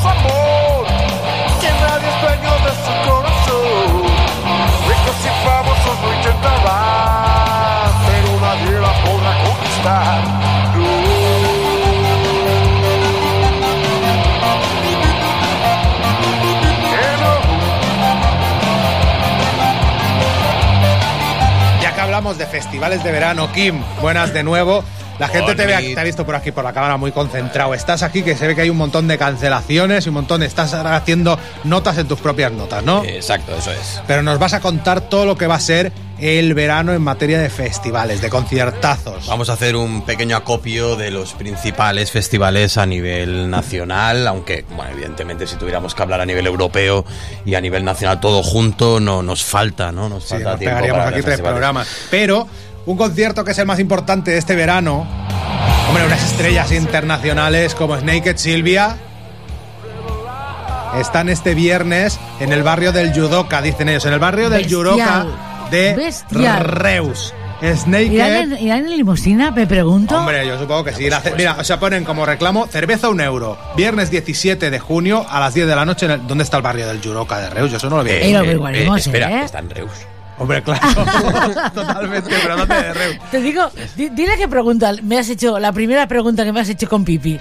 Su amor, que nadie es dueño de su corazón. Ricos y famosos lo intentarán, pero nadie la podrá conquistar. No. Ya que hablamos de festivales de verano, Kim, buenas de nuevo. La gente te, ve, te ha visto por aquí por la cámara muy concentrado. Estás aquí que se ve que hay un montón de cancelaciones y un montón de... Estás haciendo notas en tus propias notas, ¿no? Exacto, eso es. Pero nos vas a contar todo lo que va a ser el verano en materia de festivales, de conciertazos. Vamos a hacer un pequeño acopio de los principales festivales a nivel nacional, aunque, bueno, evidentemente si tuviéramos que hablar a nivel europeo y a nivel nacional todo junto, no nos falta, ¿no? Nos Sí, falta nos tiempo pegaríamos para aquí tres festivales. programas. Pero un concierto que es el más importante de este verano. Hombre, unas estrellas internacionales como Naked Silvia. Están este viernes en el barrio del Yudoka, dicen ellos. En el barrio del Bestial. Yudoka de Bestial. Reus. ¿Irán Naked. en, irán en limusina? Me pregunto. Hombre, yo supongo que sí. La Mira, o sea, ponen como reclamo cerveza un euro. Viernes 17 de junio a las 10 de la noche. En el- ¿Dónde está el barrio del Yudoka de Reus? Yo eso no lo vi. Eh, lo averiguaremos, espera, ¿eh? está en Reus. Hombre, claro. Totalmente, pero ¿dónde de Reus? Te digo, di- dile qué pregunta me has hecho, la primera pregunta que me has hecho con Pipi.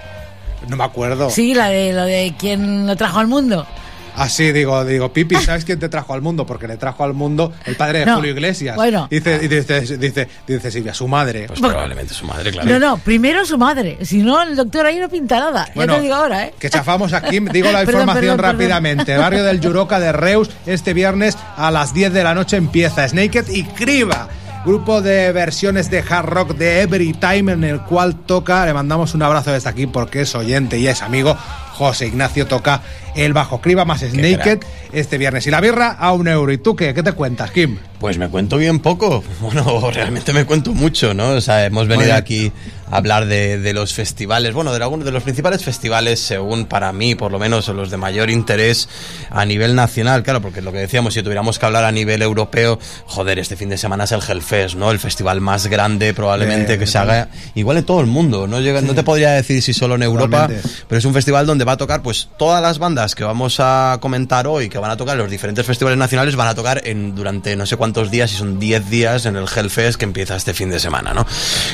No me acuerdo. Sí, la de lo de quién lo trajo al mundo. Así digo, digo, Pipi, ¿sabes quién te trajo al mundo? Porque le trajo al mundo el padre de No, Julio Iglesias. bueno. Dice, y dice, dice, dice Silvia, su madre. Pues probablemente su madre, claro. No, no, primero su madre. Si no, el doctor ahí no pinta nada. Bueno, ya te digo ahora, ¿eh? Que chafamos aquí, digo la información perdón, perdón. rápidamente. Barrio del Yuroca de Reus, este viernes a las 10 de la noche empieza Snaked y Criba. Grupo de versiones de hard rock de Every Time en el cual toca, le mandamos un abrazo desde aquí porque es oyente y es amigo, José Ignacio toca el bajo criba más Snaked este viernes. Y la birra a un euro. ¿Y tú qué? ¿Qué te cuentas, Kim? Pues me cuento bien poco. Bueno, realmente me cuento mucho, ¿no? O sea, hemos venido aquí a hablar de, de los festivales, bueno, de algunos de los principales festivales, según para mí, por lo menos, los de mayor interés a nivel nacional. Claro, porque lo que decíamos, si tuviéramos que hablar a nivel europeo, joder, este fin de semana es el Hellfest, ¿no? El festival más grande probablemente que se haga igual en todo el mundo. No, llega, no te podría decir si solo en Europa, Totalmente. pero es un festival donde va a tocar pues todas las bandas que vamos a comentar hoy, que van a tocar los diferentes festivales nacionales, van a tocar en durante no sé cuántos días, si son 10 días en el Hellfest que empieza este fin de semana, ¿no?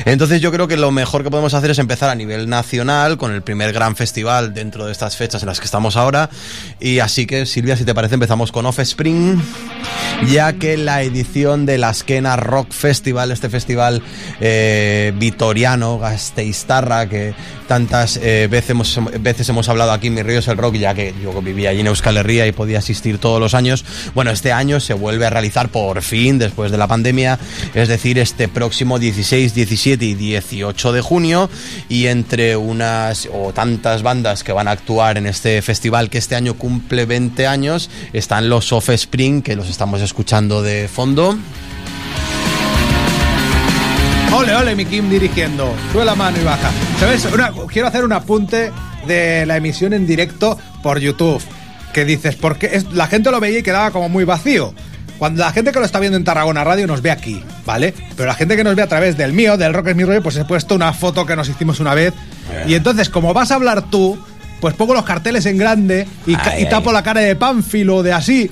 Entonces yo creo que lo mejor que podemos hacer es empezar a nivel nacional con el primer gran festival dentro de estas fechas en las que estamos ahora. Y así que Silvia, si te parece, empezamos con Offspring, ya que la edición de la Esquena Rock Festival, este festival eh, vitoriano, gasteiztarra, que tantas eh, veces, hemos, veces hemos hablado aquí en Mi Río es el Rock, ya que yo vivía allí en Euskal Herria y podía asistir todos los años. Bueno, este año se vuelve a realizar por fin, después de la pandemia, es decir, este próximo 16, 17 y 18 de junio, y entre unas o tantas bandas que van a actuar en este festival que este año cumple 20 años, están los Offspring, que los estamos escuchando de fondo. Ole, ole, mi Kim dirigiendo. Sube la mano y baja. ¿Sabes? Quiero hacer un apunte de la emisión en directo por YouTube. Que dices, porque es, la gente lo veía y quedaba como muy vacío. Cuando la gente que lo está viendo en Tarragona Radio nos ve aquí, ¿vale? Pero la gente que nos ve a través del mío, del Rock es mi rollo, pues he puesto una foto que nos hicimos una vez. Y entonces, como vas a hablar tú, pues pongo los carteles en grande y, ca- Ay, y tapo ay. la cara de Pánfilo, de así.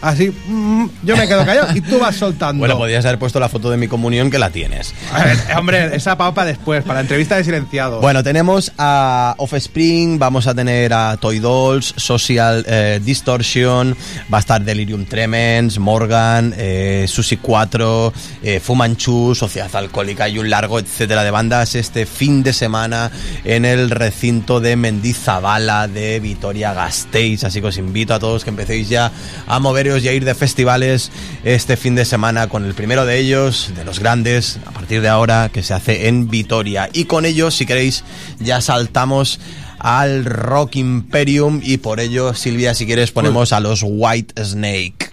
Así, mm, yo me quedo callado y tú vas soltando. Bueno, podrías haber puesto la foto de mi comunión que la tienes. A ver, hombre, esa papa después, para la entrevista de silenciados. Bueno, tenemos a Offspring, vamos a tener a Toy Dolls, Social eh, Distortion, va a estar Delirium Tremens, Morgan, eh, Susi 4, eh, Fumanchu, Sociedad Alcohólica y un largo etcétera de bandas este fin de semana en el recinto de Mendizabala de Vitoria Gasteiz. Así que os invito a todos que empecéis ya a y a ir de festivales este fin de semana con el primero de ellos, de los grandes, a partir de ahora, que se hace en Vitoria. Y con ellos, si queréis, ya saltamos al Rock Imperium y por ello, Silvia, si quieres, ponemos a los White Snake.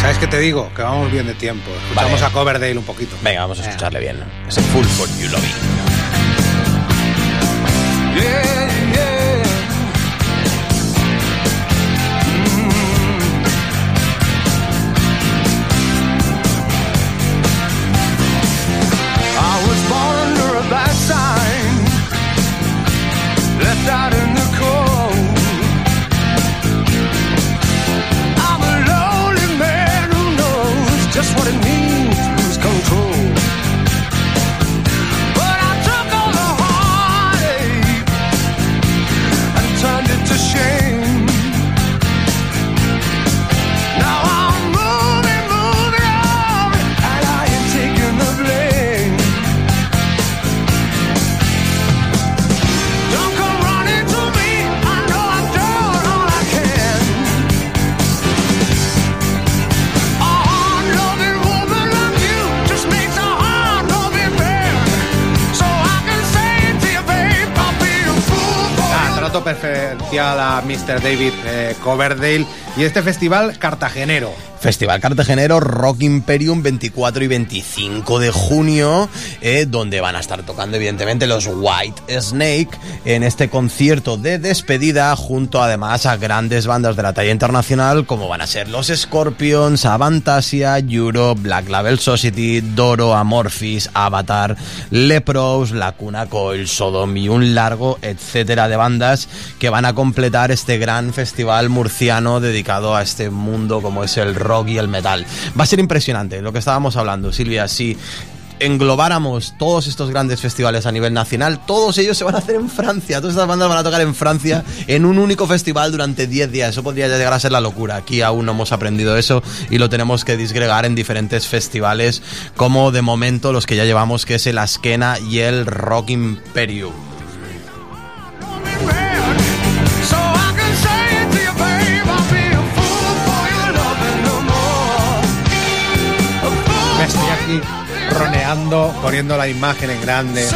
¿Sabes qué te digo? Que vamos bien de tiempo. Escuchamos Vale. a Coverdale un poquito. Venga, vamos a escucharle bien. Ese Full for You Lobby. Yeah. Mr. David eh, Coverdale y este festival cartagenero. Festival Cartagenero Rock Imperium 24 y 25 de junio, eh, donde van a estar tocando evidentemente los White Snake en este concierto de despedida, junto además a grandes bandas de la talla internacional como van a ser los Scorpions, Avantasia, Europe, Black Label Society, Doro, Amorphis, Avatar, Lepros, Lacuna Coil, Sodom y un largo etcétera de bandas que van a completar este gran festival murciano dedicado a este mundo como es el rock y el metal. Va a ser impresionante lo que estábamos hablando, Silvia, si englobáramos todos estos grandes festivales a nivel nacional, todos ellos se van a hacer en Francia, todas estas bandas van a tocar en Francia en un único festival durante 10 días, eso podría llegar a ser la locura, aquí aún no hemos aprendido eso y lo tenemos que disgregar en diferentes festivales como de momento los que ya llevamos que es el Askena y el Rock Imperium. Poniendo la imagen en grande.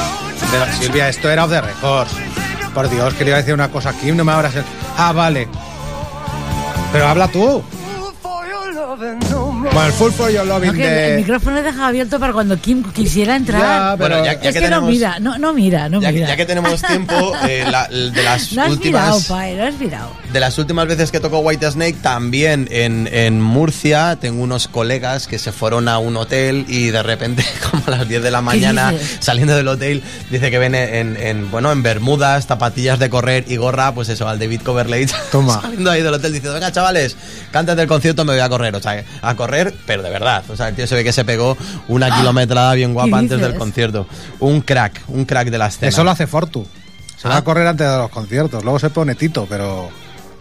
Pero Silvia, esto era off the records. Por Dios, que le iba a decir una cosa aquí, no me abras el... Ah, vale. Pero habla tú. Bueno, el Full for Your Loving No, el, de... el micrófono he dejado abierto para cuando Kim quisiera entrar. Ya, pero- Bueno, ya- ya es que que, no mira, no, no mira, no Ya, mira. ya que tenemos tiempo, eh, la- de las No has mirado, últimas... Pai, no has mirado. De las últimas veces que tocó White Snake, también en, en Murcia, tengo unos colegas que se fueron a un hotel y de repente, como a las 10 de la mañana, saliendo del hotel, dice que ven en, en, bueno, en bermudas, zapatillas de correr y gorra, pues eso, al David Coverlade. Toma. Saliendo ahí del hotel diciendo, venga chavales, cántate el concierto, me voy a correr. O sea, a correr, pero de verdad. O sea, el tío se ve que se pegó una kilometrada bien guapa ¿Qué antes del concierto. Un crack, un crack de la escena. Eso lo hace Fortu. Se va Ah. a correr antes de los conciertos. Luego se pone Tito, pero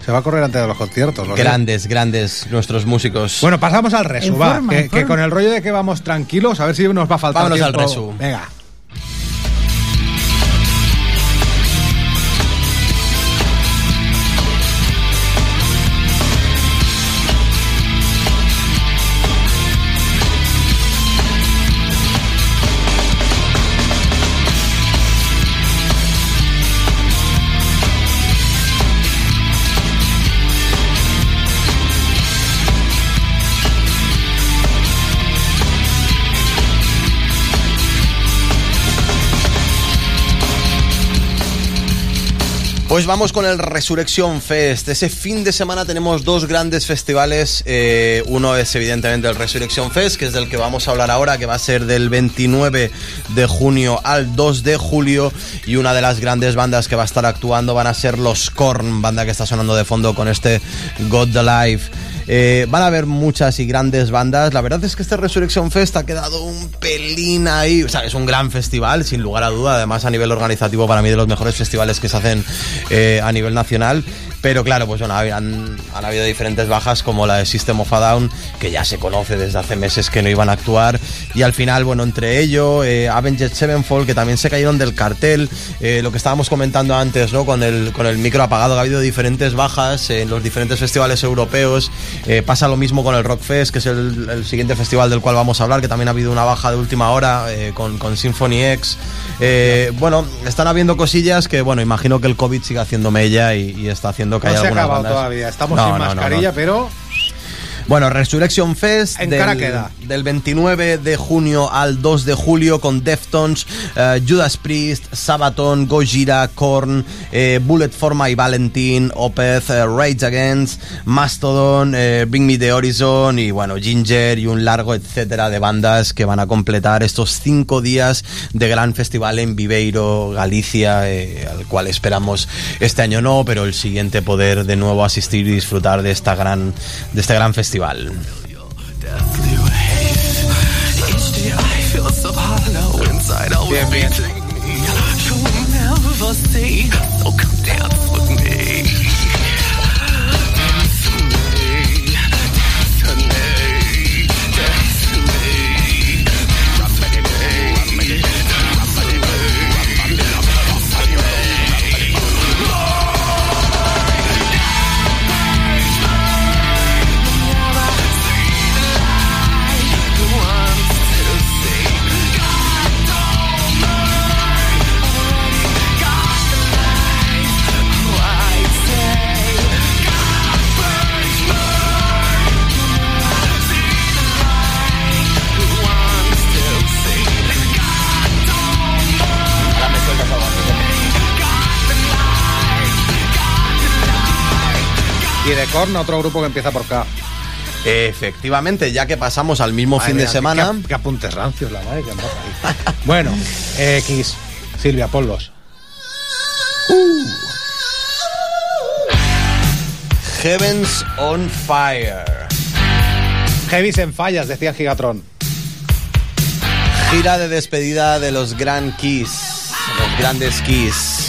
se va a correr antes de los conciertos. lo sé. Grandes, grandes nuestros músicos. Bueno, pasamos al resu, va. forma, que, con el rollo de que vamos tranquilos, a ver si nos va a faltar Vámonos al tiempo. resu. Venga. Pues vamos con el Resurrection Fest. Ese fin de semana tenemos dos grandes festivales. Eh, uno es evidentemente el Resurrection Fest, que es del que vamos a hablar ahora, que va a ser del 29 de junio al 2 de julio. Y una de las grandes bandas que va a estar actuando van a ser los Korn, banda que está sonando de fondo con este God the Life. Eh, van a haber muchas y grandes bandas. La verdad es que este Resurrection Fest ha quedado un pelín ahí. O sea, es un gran festival, sin lugar a duda. Además, a nivel organizativo, para mí, de los mejores festivales que se hacen eh, a nivel nacional. Pero claro, pues bueno, han, habido diferentes bajas como la de System of a Down, que ya se conoce desde hace meses que no iban a actuar. Y al final, bueno, entre ello, eh, Avenged Sevenfold, que también se cayeron del cartel. Eh, lo que estábamos comentando antes, ¿no? Con el, con el micro apagado, que ha habido diferentes bajas en los diferentes festivales europeos. Eh, pasa lo mismo con el Rockfest, que es el, siguiente festival del cual vamos a hablar, que también ha habido una baja de última hora eh, con, con Symphony X. Bueno, están habiendo cosillas que, bueno, imagino que el COVID sigue haciendo mella y, y está haciendo que No se ha algunas acabado bandas- todavía. Estamos No, sin mascarilla, no. pero Bueno, Resurrection Fest En del, queda. del 29 de junio al 2 de julio con Deftones, eh, Judas Priest, Sabaton, Gojira, Korn, eh, Bullet for My Valentine, Opeth, eh, Rage Against, Mastodon, Bring Me the Horizon y bueno, Ginger y un largo etcétera de bandas que van a completar estos cinco días de gran festival en Viveiro, Galicia, al cual esperamos este año no, pero el siguiente poder de nuevo asistir y disfrutar de esta gran de este gran festival. Bien, bien. Y de Korn, otro grupo que empieza por K. Efectivamente, ya que pasamos al mismo Madre fin de mía, semana. Qué, qué apuntes rancios, la madre que ahí. Bueno, eh, Kiss. Silvia, ponlos. Heavens on Fire. Heavis en fallas, decía Gigatron. Gira de despedida de los Grand Keys, los grandes Keys.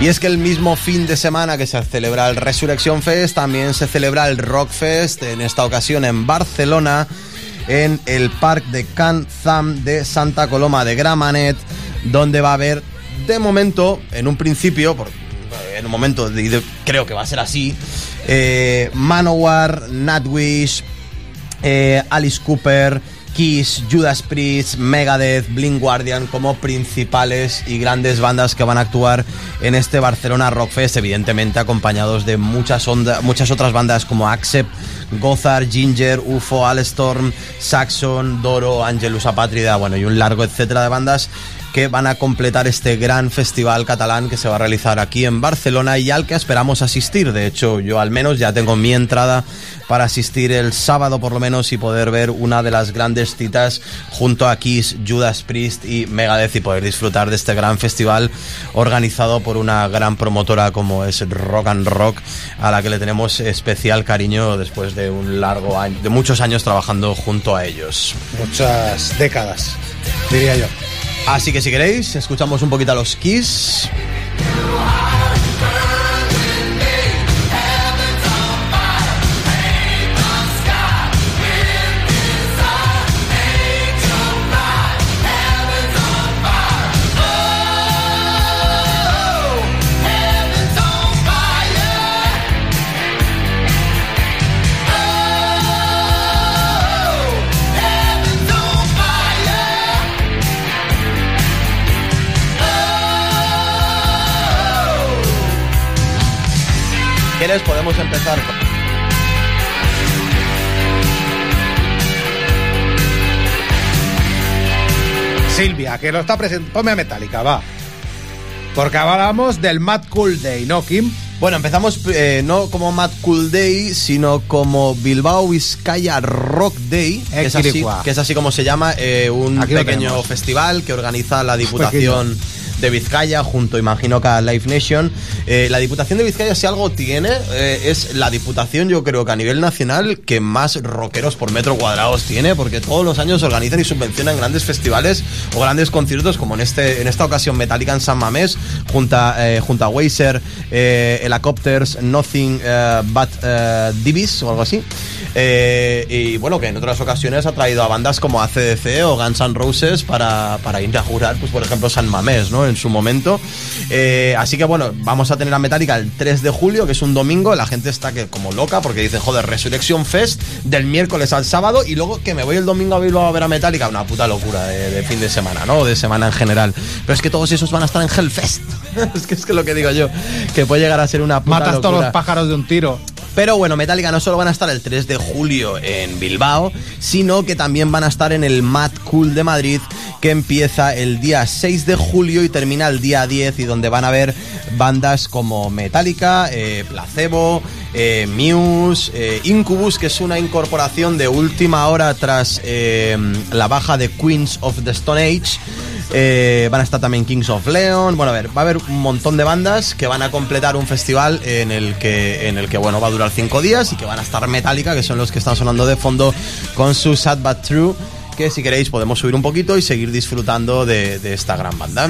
Y es que el mismo fin de semana que se celebra el Resurrection Fest, también se celebra el Rock Fest, en esta ocasión en Barcelona, en el Parc de Can Zam de Santa Coloma de Gramenet, donde va a haber, de momento, en un principio, en un momento, creo que va a ser así, eh, Manowar, Nightwish, eh, Alice Cooper, Kiss, Judas Priest, Megadeth, Blink Guardian como principales y grandes bandas que van a actuar en este Barcelona Rock Fest, evidentemente acompañados de muchas, otras bandas como Accept, Gothard, Ginger, UFO, Alestorm, Saxon, Doro, Angelus Apátrida, bueno, y un largo etcétera de bandas que van a completar este gran festival catalán que se va a realizar aquí en Barcelona y al que esperamos asistir. De hecho, yo al menos ya tengo mi entrada para asistir el sábado por lo menos y poder ver una de las grandes citas junto a Kiss, Judas Priest y Megadeth y poder disfrutar de este gran festival organizado por una gran promotora como es Rock and Rock a la que le tenemos especial cariño después de un largo de muchos años trabajando junto a ellos. Muchas décadas, diría yo. Así que si queréis, escuchamos un poquito a los Kiss. ¿Quieres? Podemos empezar. Silvia, que lo está presentando. Ponme a Metallica, va. Porque hablamos del Mad Cool Day, ¿no, Kim? Bueno, empezamos eh, no como Mad Cool Day, sino como Bilbao Vizcaya Rock Day, que es así, Equiricua. que es así como se llama, eh, un Aquí pequeño festival que organiza la Diputación de Vizcaya junto, imagino que a Live Nation. Eh, la Diputación de Vizcaya, si algo tiene, eh, es la Diputación, yo creo que a nivel nacional, que más rockeros por metro cuadrados tiene, porque todos los años organizan y subvencionan grandes festivales o grandes conciertos, como en este en esta ocasión Metallica en San Mamés, junto a, eh, junto a Weiser, Helicopters, Nothing But Divis o algo así. Y bueno, que en otras ocasiones ha traído a bandas como ACDC o Guns N' Roses para, para inaugurar, pues por ejemplo, San Mamés, ¿no? En su momento. Eh, así que bueno, vamos a tener a Metallica el 3 de julio, que es un domingo. La gente está que como loca porque dicen, joder, Resurrection Fest del miércoles al sábado y luego que me voy el domingo a Bilbao a ver a Metallica. Una puta locura de, de fin de semana, ¿no? De semana en general. Pero es que todos esos van a estar en Hellfest. es que es que lo que digo yo, que puede llegar a ser una puta Matas todos los pájaros de un tiro. Pero bueno, Metallica no solo van a estar el 3 de julio en Bilbao, sino que también van a estar en el Mad Cool de Madrid, que empieza el día 6 de julio y termina el día 10, y donde van a ver bandas como Metallica, eh, Placebo, eh, Muse, eh, Incubus, que es una incorporación de última hora tras la baja de Queens of the Stone Age. Eh, van a estar también Kings of Leon. Bueno, a ver, va a haber un montón de bandas que van a completar un festival en el que, en el que bueno, va a durar cinco días y que van a estar Metallica, que son los que están sonando de fondo con su Sad But True. Que si queréis podemos subir un poquito y seguir disfrutando de, de esta gran banda.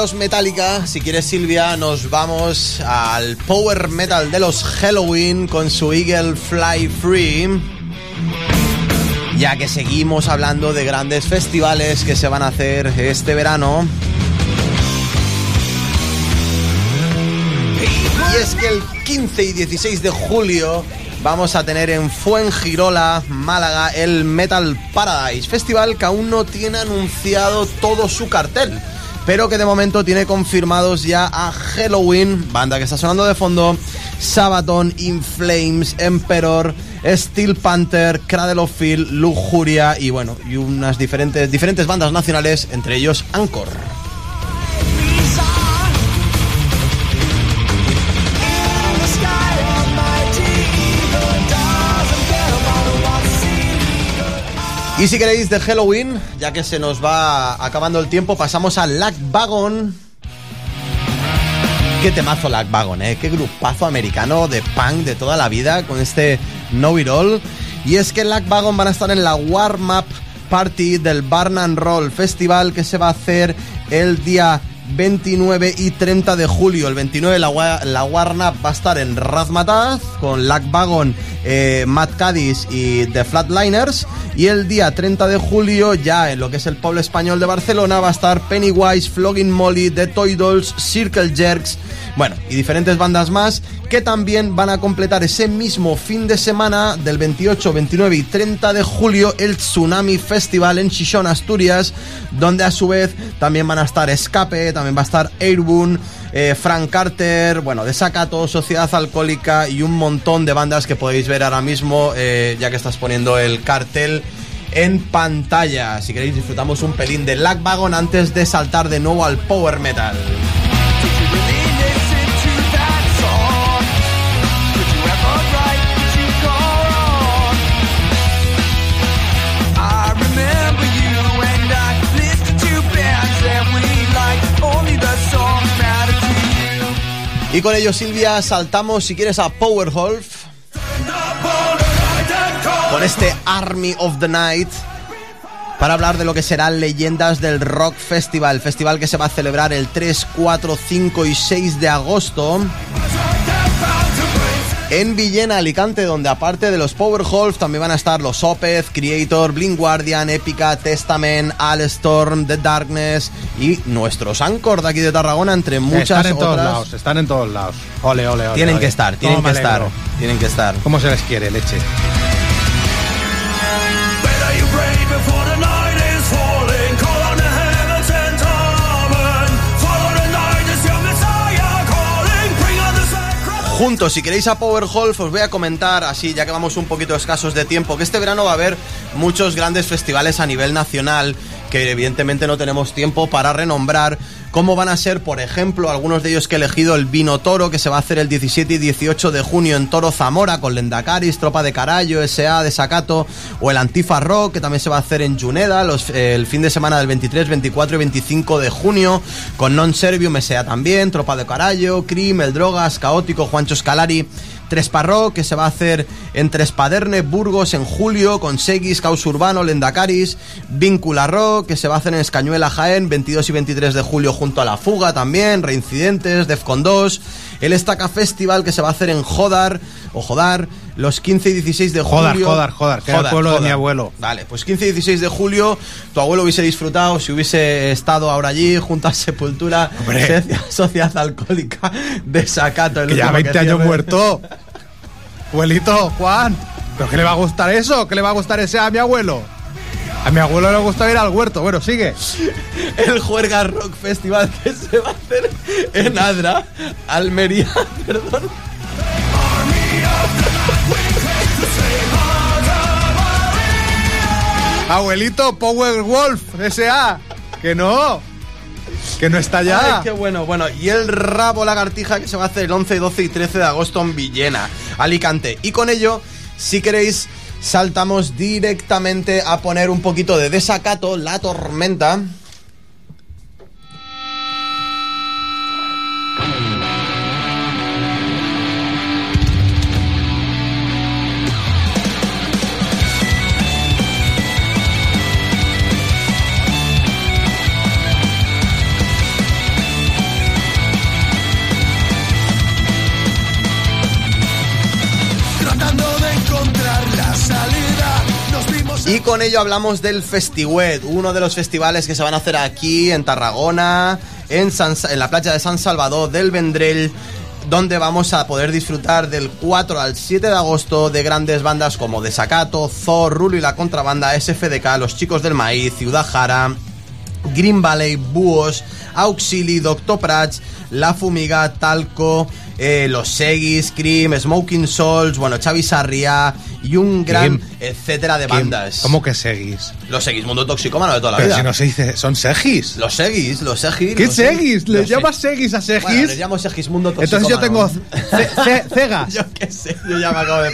Metallica, si quieres Silvia, nos vamos al power metal de los Halloween con su Eagle Fly Free. Ya que seguimos hablando de grandes festivales que se van a hacer este verano. Y es que el 15 y 16 de julio vamos a tener en Fuengirola, Málaga, el Metal Paradise Festival que aún no tiene anunciado todo su cartel. Pero que de momento tiene confirmados ya a Halloween, banda que está sonando de fondo, Sabaton, In Flames, Emperor, Steel Panther, Cradle of Field, Lujuria y bueno, y unas diferentes, diferentes bandas nacionales, entre ellos Anchor. Y si queréis de Halloween, ya que se nos va acabando el tiempo, pasamos a Lack Wagon. Qué temazo Lack Wagon, eh. Qué grupazo americano de punk de toda la vida con este Know It All. Y es que Lack Wagon van a estar en la Warm Up Party del Barn and Roll Festival que se va a hacer el día 29 y 30 de julio. El 29 la, la va a estar en Razmataz con Lack Wagon, eh, Matt Cadiz y The Flatliners. Y el día 30 de julio, ya en lo que es el pueblo español de Barcelona, va a estar Pennywise, Flogging Molly, The Toy Dolls, Circle Jerks, bueno, y diferentes bandas más que también van a completar ese mismo fin de semana del 28, 29 y 30 de julio el Tsunami Festival en Chichón, Asturias, donde a su vez también van a estar Escape, también va a estar Airboon, eh, Frank Carter, bueno, Desacato, Sociedad Alcohólica y un montón de bandas que podéis ver ahora mismo, eh, ya que estás poniendo el cartel en pantalla. Si queréis disfrutamos un pelín de Lack Wagon antes de saltar de nuevo al Power Metal. Y con ello, Silvia, saltamos, si quieres, a Powerwolf. Con este Army of the Night. Para hablar de lo que serán leyendas del Rock Festival. Festival que se va a celebrar el 3, 4, 5 y 6 de agosto. En Villena, Alicante, donde aparte de los Powerwolf también van a estar los Opeth, Creator, Blink Guardian, Epica, Testament, Alstorm, The Darkness y nuestros Anchor de aquí de Tarragona, entre muchas están en todos otras. lados, están en todos lados. Ole, ole, ole. Tienen ole. que estar, tienen que estar, tienen que estar. ¿Cómo se les quiere, leche? Juntos, si queréis a Powerwolf, os voy a comentar, así ya que vamos un poquito escasos de tiempo, que este verano va a haber muchos grandes festivales a nivel nacional que evidentemente no tenemos tiempo para renombrar, como van a ser, por ejemplo, algunos de ellos que he elegido el Vino Toro, que se va a hacer el 17 y 18 de junio en Toro Zamora, con Lendacaris, Tropa de Carallo, SA de Sacato, o el Antifa Rock, que también se va a hacer en Juneda, el fin de semana del 23, 24 y 25 de junio, con Non Servium, SA también, Tropa de Carallo, Crim, El Drogas, Caótico, Juancho Scalari, Tresparro, que se va a hacer en Trespaderne, Burgos en julio, con Seguis, Caos Urbano, Lendacaris, Víncula Rock, que se va a hacer en Escañuela, Jaén, 22 y 23 de julio junto a La Fuga también, Reincidentes, Defcon 2, el Estaca Festival, que se va a hacer en Jodar, o Jodar, los 15 y 16 de Jodar, julio. Jodar, Jodar, que era el pueblo de mi abuelo. Vale, pues 15 y 16 de julio, tu abuelo hubiese disfrutado si hubiese estado ahora allí, junto a Sepultura, Hombre. Sociedad- Alcohólica de Sacato. el Que ya último 20 años cierre. muerto. Abuelito, Juan. ¿Pero qué le va a gustar eso? ¿Qué le va a gustar ese a mi abuelo? A mi abuelo le gusta ir al huerto. Bueno, sigue. el Juerga Rock Festival que se va a hacer en Adra, Almería, perdón. Abuelito, Power Wolf, S.A. Que no. Que no está ya. Ay, qué bueno, bueno. Y el Rabo Lagartija que se va a hacer el 11, 12 y 13 de agosto en Villena, Alicante. Y con ello, si queréis, saltamos directamente a poner un poquito de desacato, la tormenta. Y con ello hablamos del Festiwet, uno de los festivales que se van a hacer aquí en Tarragona, en, San Sa- en la playa de San Salvador del Vendrell, donde vamos a poder disfrutar del 4 al 7 de agosto de grandes bandas como Desacato, Thor, Rulo y la Contrabanda, SFDK, Los Chicos del Maíz, Ciudad Jara, Green Valley, Búhos, Auxili, Doctor Prats, La Fumiga, Talco, eh, Los Seguis, Cream, Smoking Souls, bueno, Xavi Sarriá y un gran etcétera de bandas. ¿Cómo que seguís? Los Segismundo Toxicómano de toda la Pero vida. si no se dice, son segis. Los Segis, los Segis. ¿Qué los seguis? ¿Les llamas seguis a segis? Bueno, les llamo Segismundo Entonces yo tengo Toxicómano. ce- ce- cegas. Yo qué sé, yo ya me acabo de...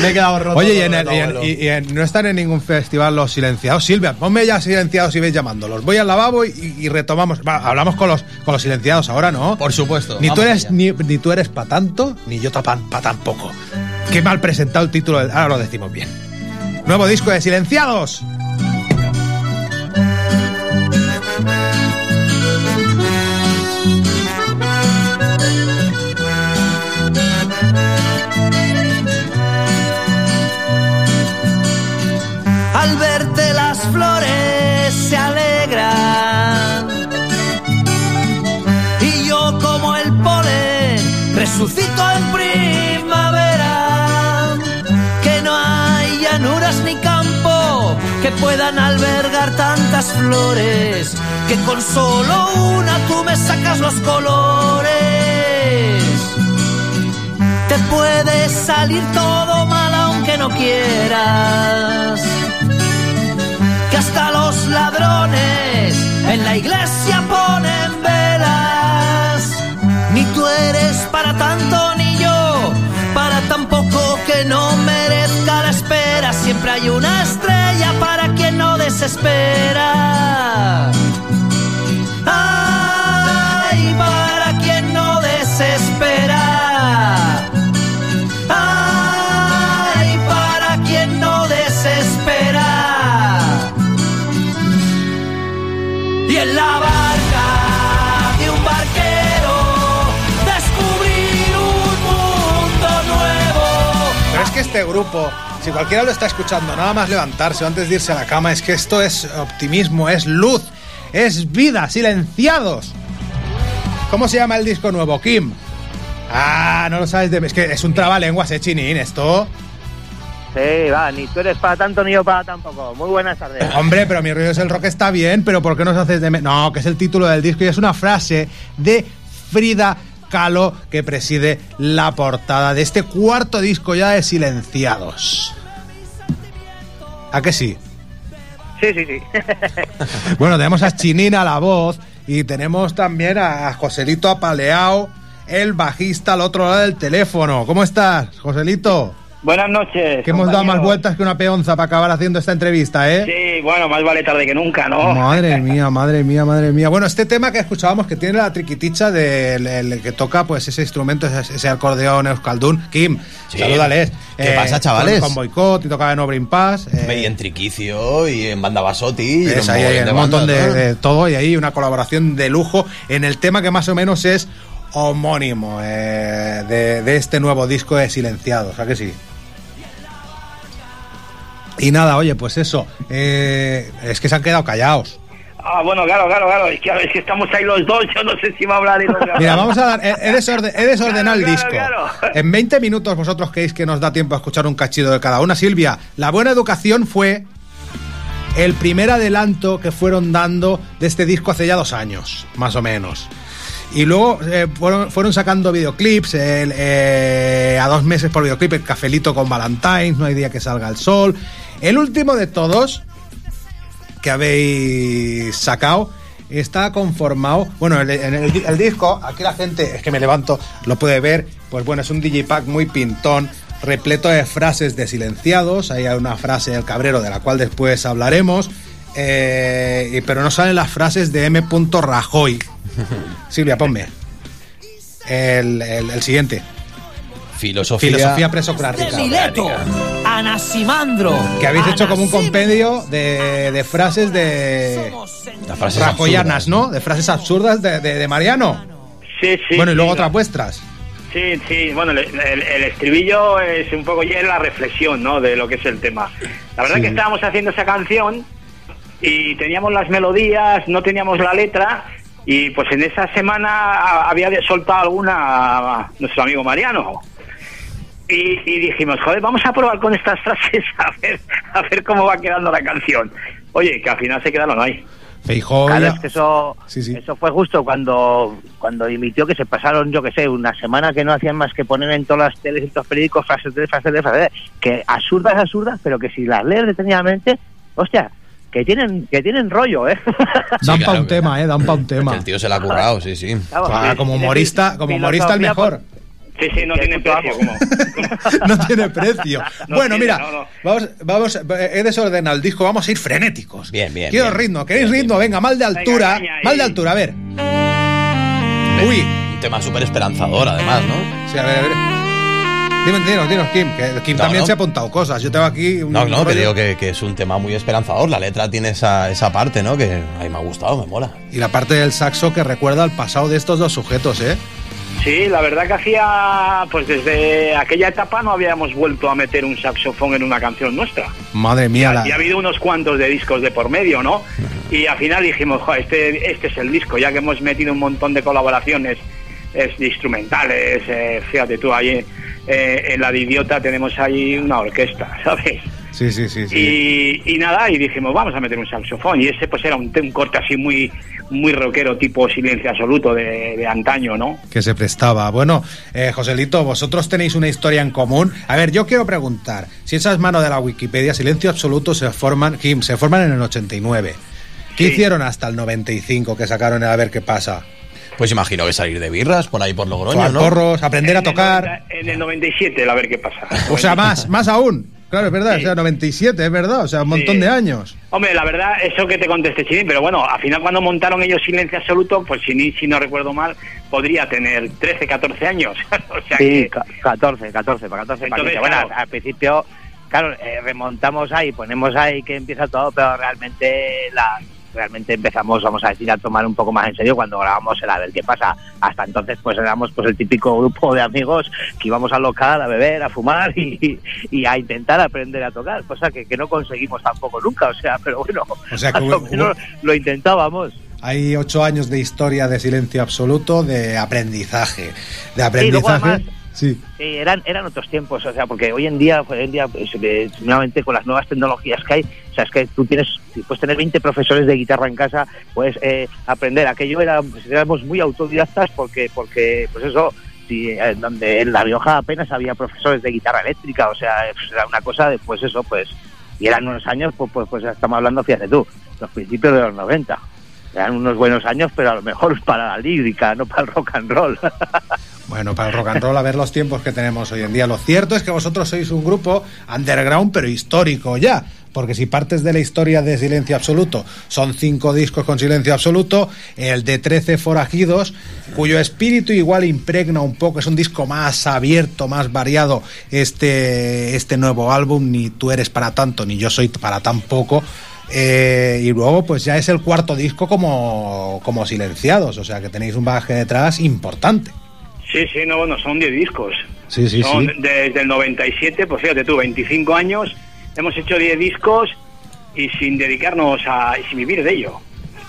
me he quedado roto. Oye, y, en el y en- abuelo. y- y en- no están en ningún festival los silenciados. Silvia, ponme ya silenciados y veis llamándolos. Voy al lavabo y, retomamos. Va, hablamos con los, con los silenciados ahora, ¿no? Por supuesto. Ni tú eres ni tú eres pa' tanto, ni yo para tampoco. Qué mal presentado el título. Ahora lo decimos bien. Nuevo disco de Silenciados. Puedan albergar tantas flores. Que con solo una tú me sacas los colores. Te puede salir todo mal aunque no quieras. Que hasta los ladrones en la iglesia ponen velas. Ni tú eres para tanto ni yo, para tan poco que no merezca la espera. Siempre hay una desespera. Ay, para quien no desespera. Ay, para quien no desespera. Y en la barca de un barquero descubrir un mundo nuevo. Pero es que este grupo, si cualquiera lo está escuchando, nada más levantarse o antes de irse a la cama, es que esto es optimismo, es luz, es vida, silenciados. ¿Cómo se llama el disco nuevo, Kim? Ah, no lo sabes de... Es que es un trabalenguas, eh, chinín, esto. Sí, va, ni tú eres para tanto ni yo para tampoco. Muy buenas tardes. Hombre, pero mi rollo es el rock está bien, pero ¿por qué nos haces de... No, que es el título del disco y es una frase de Frida Kahlo que preside la portada de este cuarto disco ya de Silenciados. ¿A que sí? Sí, sí, sí. Bueno, tenemos a Chinina la voz y tenemos también a Joselito Apaleao, el bajista al otro lado del teléfono. ¿Cómo estás, Joselito? Buenas noches. Que hemos dado más vueltas que una peonza para acabar haciendo esta entrevista, ¿eh? Sí, bueno, más vale tarde que nunca, ¿no? Madre mía, madre mía, madre mía. Bueno, este tema que escuchábamos que tiene la triquiticha del el que toca pues ese instrumento, ese, ese acordeón euskaldun. Kim, Sí. salúdales. ¿Qué pasa, chavales? Con, con Boicot y tocaba en Obrin Pass. eh, Y en Triquicio y en Banda Basotti. y en es ahí, mogollón hay de un montón de, de todo y ahí una colaboración de lujo en el tema que más o menos es homónimo eh, de, de este nuevo disco de Silenciados, ¿a que sí? Y nada, oye, pues eso, eh, es que se han quedado callados. Ah, bueno, claro, claro, claro. Es que, es que estamos ahí los dos. Yo no sé si va a hablar a Mira, vamos a dar, desorde- he desordenado el disco. claro, claro. En 20 minutos vosotros creéis que nos da tiempo a escuchar un cachido de cada una. Silvia, la buena educación fue el primer adelanto que fueron dando de este disco hace ya dos años, más o menos. Y luego eh, fueron, fueron sacando videoclips, el, eh, a dos meses por videoclip, el cafelito con Valentine's, no hay día que salga el sol. El último de todos, que habéis sacado, está conformado. Bueno, el, en el, el disco, aquí la gente, es que me levanto, lo puede ver. Pues bueno, es un digipack muy pintón, repleto de frases de silenciados. Ahí hay una frase del cabrero de la cual después hablaremos. eh, y- pero no salen las frases de M. Rajoy. Silvia, ponme. El, el- el siguiente. Filosofía. Filosofía presocrática. Mileto, Anaximandro. Que habéis hecho como un compendio de, de frases de. Las frases rajoyanas, ¿no? De frases absurdas de, de- de Mariano. Sí, sí. bueno, y luego otras vuestras. Sí, sí, bueno, el, el- el estribillo es un poco ya la reflexión, ¿no? De lo que es el tema. La verdad Sí. que estábamos haciendo esa canción y teníamos las melodías, no teníamos la letra y pues en esa semana había de- soltado alguna a nuestro amigo Mariano. Y, y dijimos, joder, vamos a probar con estas frases a ver, a ver cómo va quedando la canción. Oye, que al final se quedaron ahí. Feijó Claro, es que eso, Sí, sí. eso fue justo cuando, cuando dimitió que se pasaron, yo que sé, una semana que no hacían más que poner en todas las teles y todos los periódicos frases de frases de frases de, que absurdas, absurdas, pero que si las lees detenidamente, hostia, que tienen, que tienen rollo, ¿eh? Dan claro, pa' un tema, eh, dan pa' un tema. El tío se la ha currado, sí, sí. Sí, como humorista, como humorista el mejor. Sí, sí, no tiene precio. Como, No tiene precio. No bueno, tiene, mira, no, no. vamos, vamos, eh, he desordenado el disco, vamos a ir frenéticos. Bien, bien. Quiero bien. ritmo, ¿queréis ritmo? Venga, mal de altura, mal de altura, a ver. Uy, Un tema súper esperanzador, además, ¿no? sí, a ver, a ver. Dime, dinos, dinos, Kim, que Kim No, también no. se ha apuntado cosas. Yo tengo aquí un No, no, que rollo- digo que, que es un tema muy esperanzador. La letra tiene esa, esa parte, ¿no? Que a mí me ha gustado, me mola. Y la parte del saxo que recuerda al pasado de estos dos sujetos, ¿eh? Sí, la verdad que hacía, pues desde aquella etapa no habíamos vuelto a meter un saxofón en una canción nuestra. Madre mía, la... Y ha habido unos cuantos de discos de por medio, ¿no? Y al final dijimos, "Jo, este, este es el disco, ya que hemos metido un montón de colaboraciones es, de instrumentales, eh, fíjate tú, ahí eh, en la de Idiota tenemos ahí una orquesta, ¿sabes? Sí, sí, sí, sí. Y, y nada, y dijimos, vamos a meter un saxofón. Y ese pues era un, un corte así muy muy rockero, tipo silencio absoluto de, de antaño, ¿no? que se prestaba. Bueno, eh, Joselito, vosotros tenéis una historia en común. A ver, yo quiero preguntar, si esa es mano de la Wikipedia, Silencio Absoluto se forman, Kim, se forman en el 89. ¿Qué Sí. hicieron hasta el 95 que sacaron el A ver qué pasa? Pues imagino que salir de birras por ahí por Logroño, ¿no? porros, aprender a En el tocar. 90 En el 97, a ver qué pasa. O sea, más, más aún. Claro, es verdad, o sea, 97, es verdad, o sea, un montón Sí. de años. Hombre, la verdad, eso que te contesté, Chini, pero bueno, al final cuando montaron ellos Silencio Absoluto, pues si, ni- si no recuerdo mal, podría tener 13, 14 años. o sea Sí, que... ca- 14, 14, para 14 para Entonces, 15. Bueno, claro. al principio, claro, eh, remontamos ahí, ponemos ahí que empieza todo, pero realmente la realmente empezamos, vamos a decir, a tomar un poco más en serio cuando grabamos el A ver qué pasa. Hasta entonces, pues éramos pues el típico grupo de amigos que íbamos al local a beber, a fumar y, y a intentar aprender a tocar, cosa que, que no conseguimos tampoco nunca, o sea, pero bueno, O sea, lo intentábamos. Hay ocho años de historia de silencio absoluto, de aprendizaje. De aprendizaje. Sí. Sí, eran, eran otros tiempos, o sea, porque hoy en día, hoy en día, pues, eh, con las nuevas tecnologías que hay, o sea, es que tú tienes, puedes tener 20 profesores de guitarra en casa, puedes eh, aprender. Aquello era, pues, muy autodidactas porque, porque, pues eso, sí, eh, donde en La Rioja apenas había profesores de guitarra eléctrica, o sea, pues, era una cosa de, pues eso, pues, y eran unos años, pues, pues, pues estamos hablando, fíjate tú, los principios de los 90. Eran unos buenos años, pero a lo mejor para la lírica, no para el rock and roll. Bueno, para el rock and roll, a ver los tiempos que tenemos hoy en día. Lo cierto es que vosotros sois un grupo underground, pero histórico ya. Porque si partes de la historia de Silencio Absoluto, son cinco discos con Silencio Absoluto, el de 13 Forajidos, cuyo espíritu igual impregna un poco, es un disco más abierto, más variado, este, este nuevo álbum, ni tú eres para tanto, ni yo soy para tan poco. Eh, y luego, pues ya es el cuarto disco como, como silenciados, o sea que tenéis un bagaje detrás importante. Sí, sí, no, bueno, son 10 discos. Sí, sí, son sí. desde el 97, pues fíjate tú, 25 años, hemos hecho 10 discos y sin dedicarnos a... y sin vivir de ello.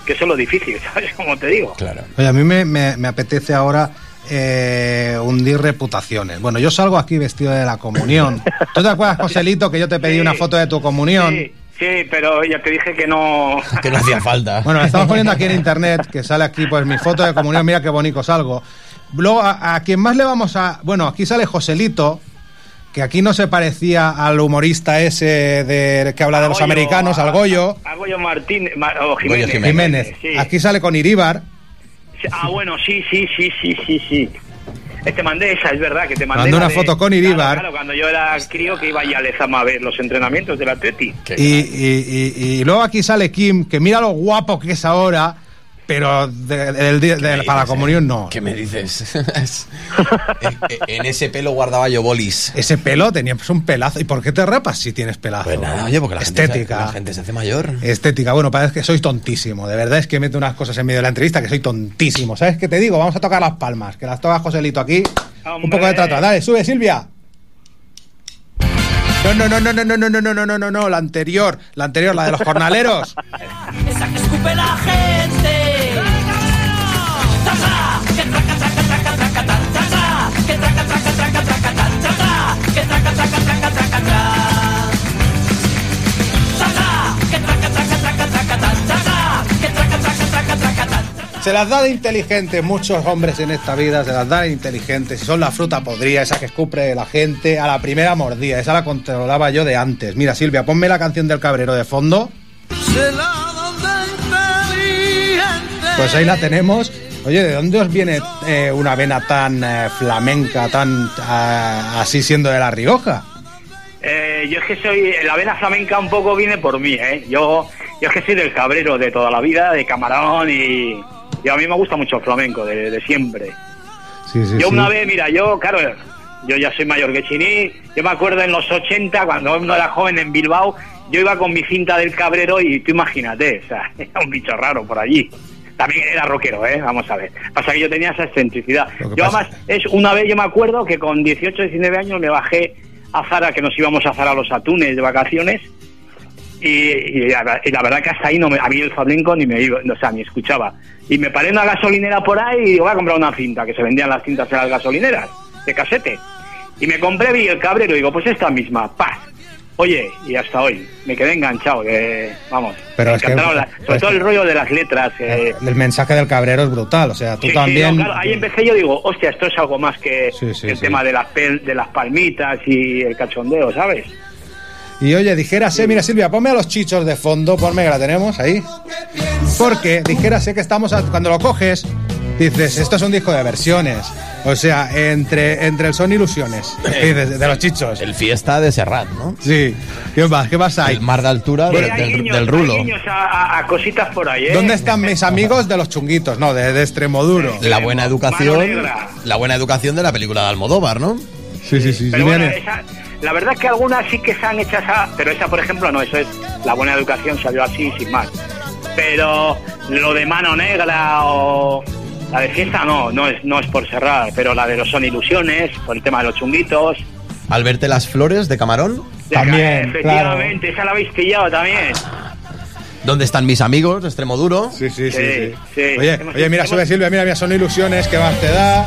Que eso es lo difícil, ¿sabes? Como te digo. Claro. Oye, a mí me, me- me apetece ahora eh, hundir reputaciones. Bueno, yo salgo aquí vestido de la comunión. ¿Tú te acuerdas, Joselito, que yo te pedí una foto de tu comunión? Sí, sí, pero ya te dije que no... Que no hacía falta. Bueno, estamos poniendo aquí en internet, que sale aquí pues mi foto de comunión, mira qué bonito salgo. Luego, a, a quien más le vamos a... Bueno, aquí sale Joselito, que aquí no se parecía al humorista ese de, que habla de los Goyo, americanos, al Goyo. A Goyo Martín... Jiménez. Jiménez. Sí. Aquí sale con Iríbar. Ah, bueno, sí, sí, sí, sí, sí, sí. Te mandé esa, es verdad, que te mandé. Mandó una foto con. Claro, claro, cuando yo era crío que iba ya a Lezama a ver los entrenamientos del Atleti. Y, y- y- y luego aquí sale Kim, que mira lo guapo que es ahora, pero de- de- para la comunión no. ¿Qué me dices? Es- en, en ese pelo guardaba yo bolis. Ese pelo tenía pues, un pelazo. ¿Y por qué te rapas si tienes pelazo? Pues nada, oye, porque la gente se- Estética. la gente se hace mayor. Estética. Bueno, parece que soy tontísimo. De verdad es que meto unas cosas en medio de la entrevista que soy tontísimo. ¿Sabes qué te digo? Vamos a tocar las palmas. Que las toca Joselito aquí. Un poco de trato. Dale, sube, Silvia. No, no, no, no, no, no, no, no, no, no, no, no, no, la anterior, la anterior, la de los jornaleros. Esa que escupe la gente. Se las da de inteligentes muchos hombres en esta vida, se las da de inteligentes. Y son la fruta podrida, esa que escupre la gente a la primera mordida. Esa la controlaba yo de antes. Mira, Silvia, ponme la canción del cabrero de fondo. Pues ahí la tenemos. Oye, ¿de dónde os viene eh, una vena tan eh, flamenca, tan ah, así siendo de La Rioja? Eh, yo es que soy, la vena flamenca un poco viene por mí, ¿eh? Yo, yo es que soy del cabrero de toda la vida, de camarón y, y a mí me gusta mucho el flamenco, de, de siempre. Sí, sí, yo sí. una vez, mira, yo, claro, yo ya soy mayor que Chiní, yo me acuerdo en los 80, cuando uno era joven en Bilbao, yo iba con mi cinta del cabrero y tú imagínate, o sea, era un bicho raro por allí. También era rockero, ¿eh? Vamos a ver. Pasa que yo tenía esa excentricidad. Yo pasa- además, es una vez yo me acuerdo que con 18, 19 años me bajé a Zara, que nos íbamos a Zara a los atunes de vacaciones, y, y la, y la verdad que hasta ahí no me, a mí el flamenco ni me iba, o sea, ni escuchaba. Y me paré en una gasolinera por ahí y digo, voy a comprar una cinta, que se vendían las cintas en las gasolineras, de casete. Y me compré vi el cabrero y digo, pues esta misma, paz. Oye, y hasta hoy, me quedé enganchado, que, vamos, Pero me es que- encantaron las- sobre todo el rollo de las letras. eh, El mensaje del cabrero es brutal, o sea, tú Sí, sí, también... no, claro, ahí empecé yo digo, hostia, esto es algo más que Sí, el tema de las pel- de las palmitas y el cachondeo, ¿sabes? Y oye, dijérase, mira Silvia, ponme a los chichos de fondo, ponme que la tenemos ahí. Porque dijérase que estamos, a- cuando lo coges, dices, esto es un disco de versiones. O sea, entre, entre el son ilusiones. Y de, de los chichos. El fiesta de Serrat, ¿no? Sí. ¿Qué más? ¿Qué más hay? El mar de altura del, rulo. a, cositas por ahí, ¿eh? ¿Dónde están mis amigos de los chunguitos? No, de, de Extremoduro. La buena educación. La buena educación de la película de Almodóvar, ¿no? Sí, sí, sí. Pero sí, bueno, esa- la verdad es que algunas sí que se han hecho esa, pero esa, por ejemplo, no, eso es la buena educación, salió así, sin más. Pero lo de mano negra o la de fiesta no, no es, no es por cerrar, pero la de los son ilusiones, por el tema de los chunguitos. Al verte las flores de Camarón. También, Efectivamente, esa la habéis pillado también. ¿Dónde están mis amigos? de Extremoduro. Sí, sí, sí. Sí, sí. sí. Oye, Hemos- oye, mira, hemos- sube Silvia, mira, mira, son ilusiones que más te da.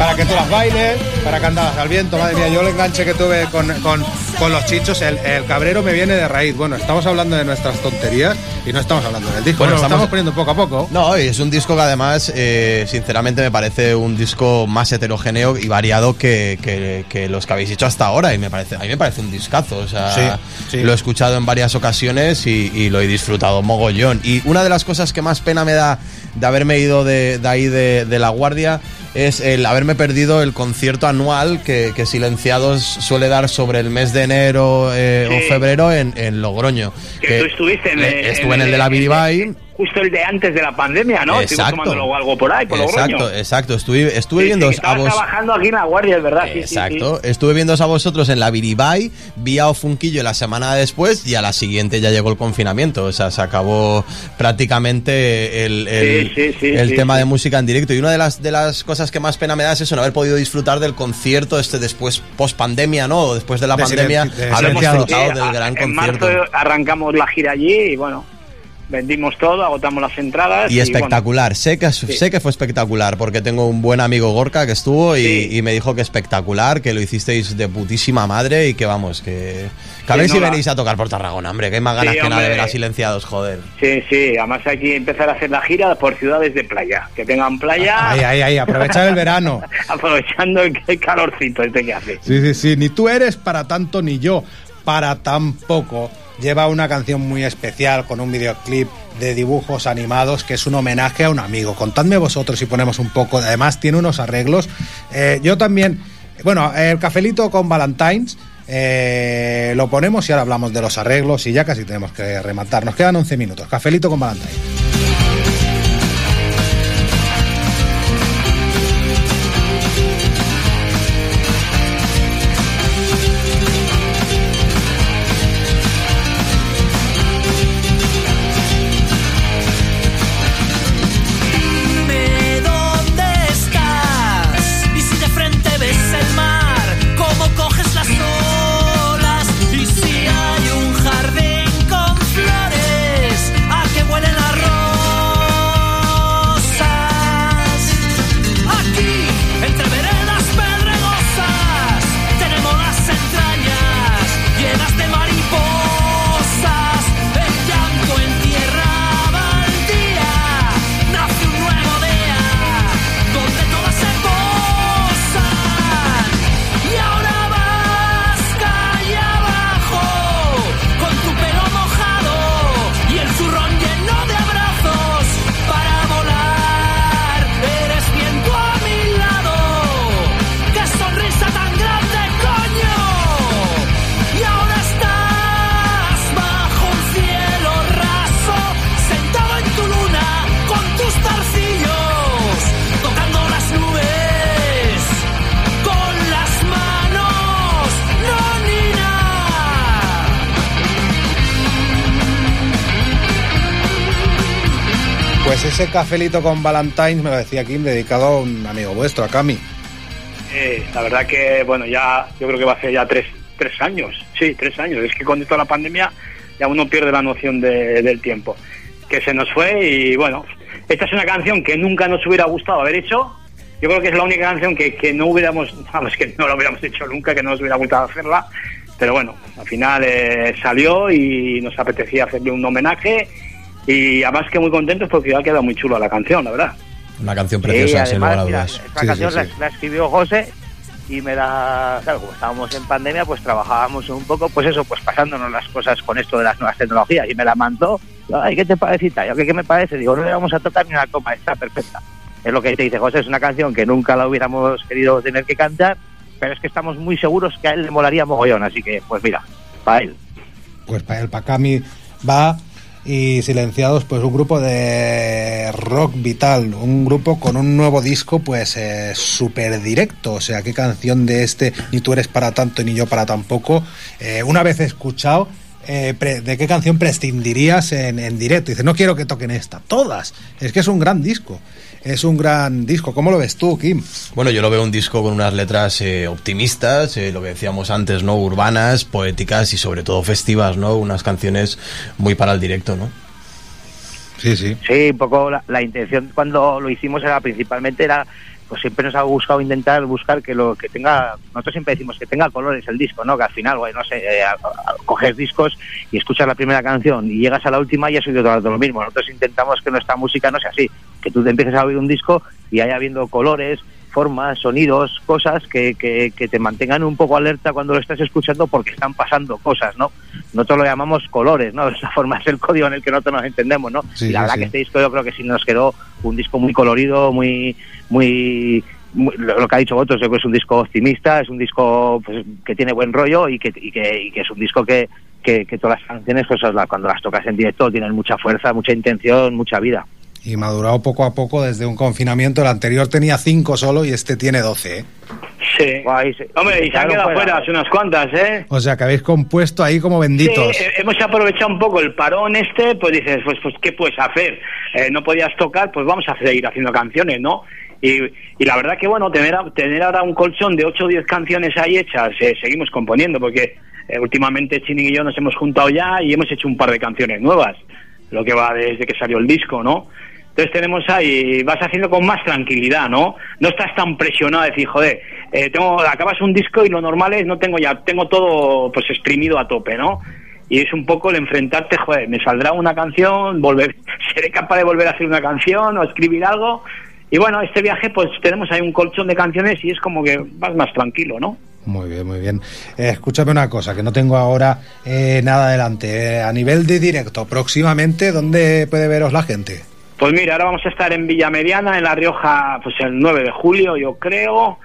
Para que tú las bailes, para que andas al viento. Madre mía, yo el enganche que tuve con, con, con los chichos, el, el cabrero me viene de raíz. Bueno, estamos hablando de nuestras tonterías y no estamos hablando del disco. Bueno, estamos- estamos poniendo poco a poco. No, y es un disco que además, eh, sinceramente, me parece un disco más heterogéneo y variado que, que- que los que habéis hecho hasta ahora. Y me parece, a mí me parece un discazo. O sea, Sí, sí. lo he escuchado en varias ocasiones y, y lo he disfrutado mogollón. Y una de las cosas que más pena me da de haberme ido de, de ahí de, de La Guardia es el haberme perdido el concierto anual que, que Silenciados suele dar sobre el mes de enero eh, Sí. o febrero en, en Logroño. Que tú estuviste en, eh, el- estuve en el de la Biribay. Justo el de antes de la pandemia, ¿no? Exacto. algo por ahí, por Exacto, Logroño. exacto. Estuve, estuve Sí, viendo sí, a vos. trabajando aquí en la guardia, es verdad. sí, sí, sí. Exacto, estuve viendo a vosotros en la Biribay, vi a Ofunquillo la semana después y a la siguiente ya llegó el confinamiento. O sea, se acabó prácticamente el, el, Sí, sí, sí, el sí, tema sí. de música en directo. Y una de las, de las cosas que más pena me da es eso, no haber podido disfrutar del concierto este después, post pandemia, ¿no? O después de la De pandemia, haber disfrutado Sí, del a- gran en concierto. marzo arrancamos la gira allí y bueno, vendimos todo, agotamos las entradas. Y espectacular, sé que sé que fue espectacular porque tengo un buen amigo Gorka que estuvo y, Sí. y me dijo que espectacular, que lo hicisteis de putísima madre y que vamos, que, que a ver Sí, si no, la- venís a tocar por Tarragona, hombre, que hay más ganas que nada de ver a silenciados, joder. Sí, sí, además hay que empezar a hacer la gira por ciudades de playa, que tengan playa, Ahí, ahí, ahí, aprovechar el verano. aprovechando el, el calorcito este que hace. Sí, sí, sí. Ni tú eres para tanto, ni yo para tan poco. Lleva una canción muy especial con un videoclip de dibujos animados que es un homenaje a un amigo. Contadme vosotros si ponemos un poco. Además, tiene unos arreglos. Eh, yo también. Bueno, el cafelito con Valentines. eh, lo ponemos y ahora hablamos de los arreglos y ya casi tenemos que rematar. Nos quedan 11 minutos. Cafelito con Valentines. Ese cafelito con Valentine's me lo decía Kim, dedicado a un amigo vuestro, a Cami. Eh, la verdad que, bueno, ya yo creo que va a ser ya tres, tres años. Sí, tres años. Es que con toda la pandemia ya uno pierde la noción de- del tiempo. Que se nos fue y, bueno, esta es una canción que nunca nos hubiera gustado haber hecho. Yo creo que es la única canción que, que no hubiéramos, vamos, que no la hubiéramos hecho nunca, que no nos hubiera gustado hacerla. Pero bueno, al final eh, salió y nos apetecía hacerle un homenaje. Y además que muy contentos porque ha quedado muy chula la canción, la verdad. Una canción Sí, preciosa, sin lugar a además, mira, dudas. esta canción La, la escribió José y me la... Claro, como estábamos en pandemia, pues trabajábamos un poco, pues eso, pues pasándonos las cosas con esto de las nuevas tecnologías y me la mandó. Ay, ¿qué te parece? Yo, ¿qué, ¿Qué me parece? Digo, no le vamos a tocar ni una coma, está perfecta. Es lo que te dice José, es una canción que nunca la hubiéramos querido tener que cantar, pero es que estamos muy seguros que a él le molaría mogollón, así que, pues mira, para él. Pues para el Pacami va y Silenciados, pues un grupo de rock vital, un grupo con un nuevo disco, pues eh, súper directo. O sea, qué canción de este, ni tú eres para tanto ni yo para tampoco. Eh, una vez escuchado, eh, pre- ¿de qué canción prescindirías en, en directo? Dice, no quiero que toquen esta, todas. Es que es un gran disco. Es un gran disco. ¿Cómo lo ves tú, Kim? Bueno, yo lo veo un disco con unas letras eh, optimistas, eh, lo que decíamos antes, ¿no? Urbanas, poéticas y sobre todo festivas, ¿no? Unas canciones muy para el directo, ¿no? Sí, sí. Sí, un poco la, la intención cuando lo hicimos era principalmente era pues siempre nos ha buscado intentar buscar que lo que tenga nosotros siempre decimos que tenga colores el disco no que al final güey, no sé eh, coges discos y escuchas la primera canción y llegas a la última y has oído todo lo mismo. Nosotros intentamos que nuestra música no sea así que tú te empieces a oír un disco y haya viendo colores formas, sonidos, cosas que, que, que te mantengan un poco alerta cuando lo estás escuchando porque están pasando cosas, ¿no? Nosotros lo llamamos colores, ¿no? Esa forma es el código en el que nosotros nos entendemos, ¿no? Sí, y la verdad sí. que este disco yo creo que sí nos quedó un disco muy colorido, muy, muy, muy- lo que ha dicho otros, yo creo que es un disco optimista, es un disco pues, que tiene buen rollo y que, y que, y que es un disco que, que, que todas las canciones, pues, cuando las tocas en directo, tienen mucha fuerza, mucha intención, mucha vida. Y madurado poco a poco desde un confinamiento. El anterior tenía cinco solo y este tiene doce. ¿eh? Sí. Hombre, y se han quedado fuera hace unas cuantas, ¿eh? O sea que habéis compuesto ahí como benditos. Sí, eh, hemos aprovechado un poco el parón este, pues dices, pues, pues ¿qué puedes hacer? Eh, no podías tocar, pues vamos a seguir haciendo canciones, ¿no? Y, y la verdad que, bueno, tener, tener ahora un colchón de 8 o 10 canciones ahí hechas, eh, seguimos componiendo, porque eh, últimamente Chini y yo nos hemos juntado ya y hemos hecho un par de canciones nuevas, lo que va desde que salió el disco, ¿no? Entonces tenemos ahí, vas haciendo con más tranquilidad, ¿no? No estás tan presionado de decir, joder, eh, tengo, acabas un disco y lo normal es, no tengo ya, tengo todo pues exprimido a tope, ¿no? Y es un poco el enfrentarte, joder, me saldrá una canción, volver, seré capaz de volver a hacer una canción o escribir algo. Y bueno, este viaje pues tenemos ahí un colchón de canciones y es como que vas más tranquilo, ¿no? Muy bien, muy bien. Eh, escúchame una cosa, que no tengo ahora eh, nada adelante. Eh, a nivel de directo, próximamente, ¿dónde puede veros la gente? Pues mira, ahora vamos a estar en Villa Mediana, en La Rioja, pues el 9 de julio, yo creo.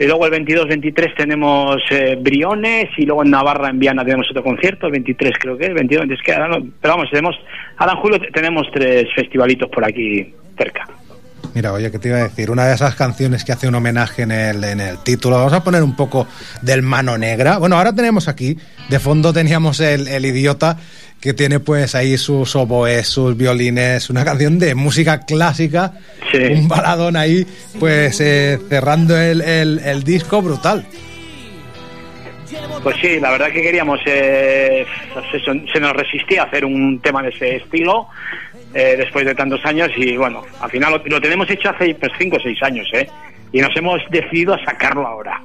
Y luego el 22-23 tenemos eh, Briones y luego en Navarra, en Viana, tenemos otro concierto, el 23 creo que es, 22, 23, que pero vamos, tenemos, ahora en julio te- tenemos tres festivalitos por aquí cerca. Mira, oye, ¿qué te iba a decir? Una de esas canciones que hace un homenaje en el, en el título. Vamos a poner un poco del Mano Negra. Bueno, ahora tenemos aquí, de fondo teníamos el, el idiota que tiene pues ahí sus oboes, sus violines, una canción de música clásica, un baladón ahí, pues eh, cerrando el, el- el disco brutal. Pues sí, la verdad que queríamos, eh, eso, se nos resistía a hacer un tema de ese estilo eh, después de tantos años y bueno, al final lo, lo tenemos hecho hace pues cinco o seis años, ¿eh? Y nos hemos decidido a sacarlo ahora.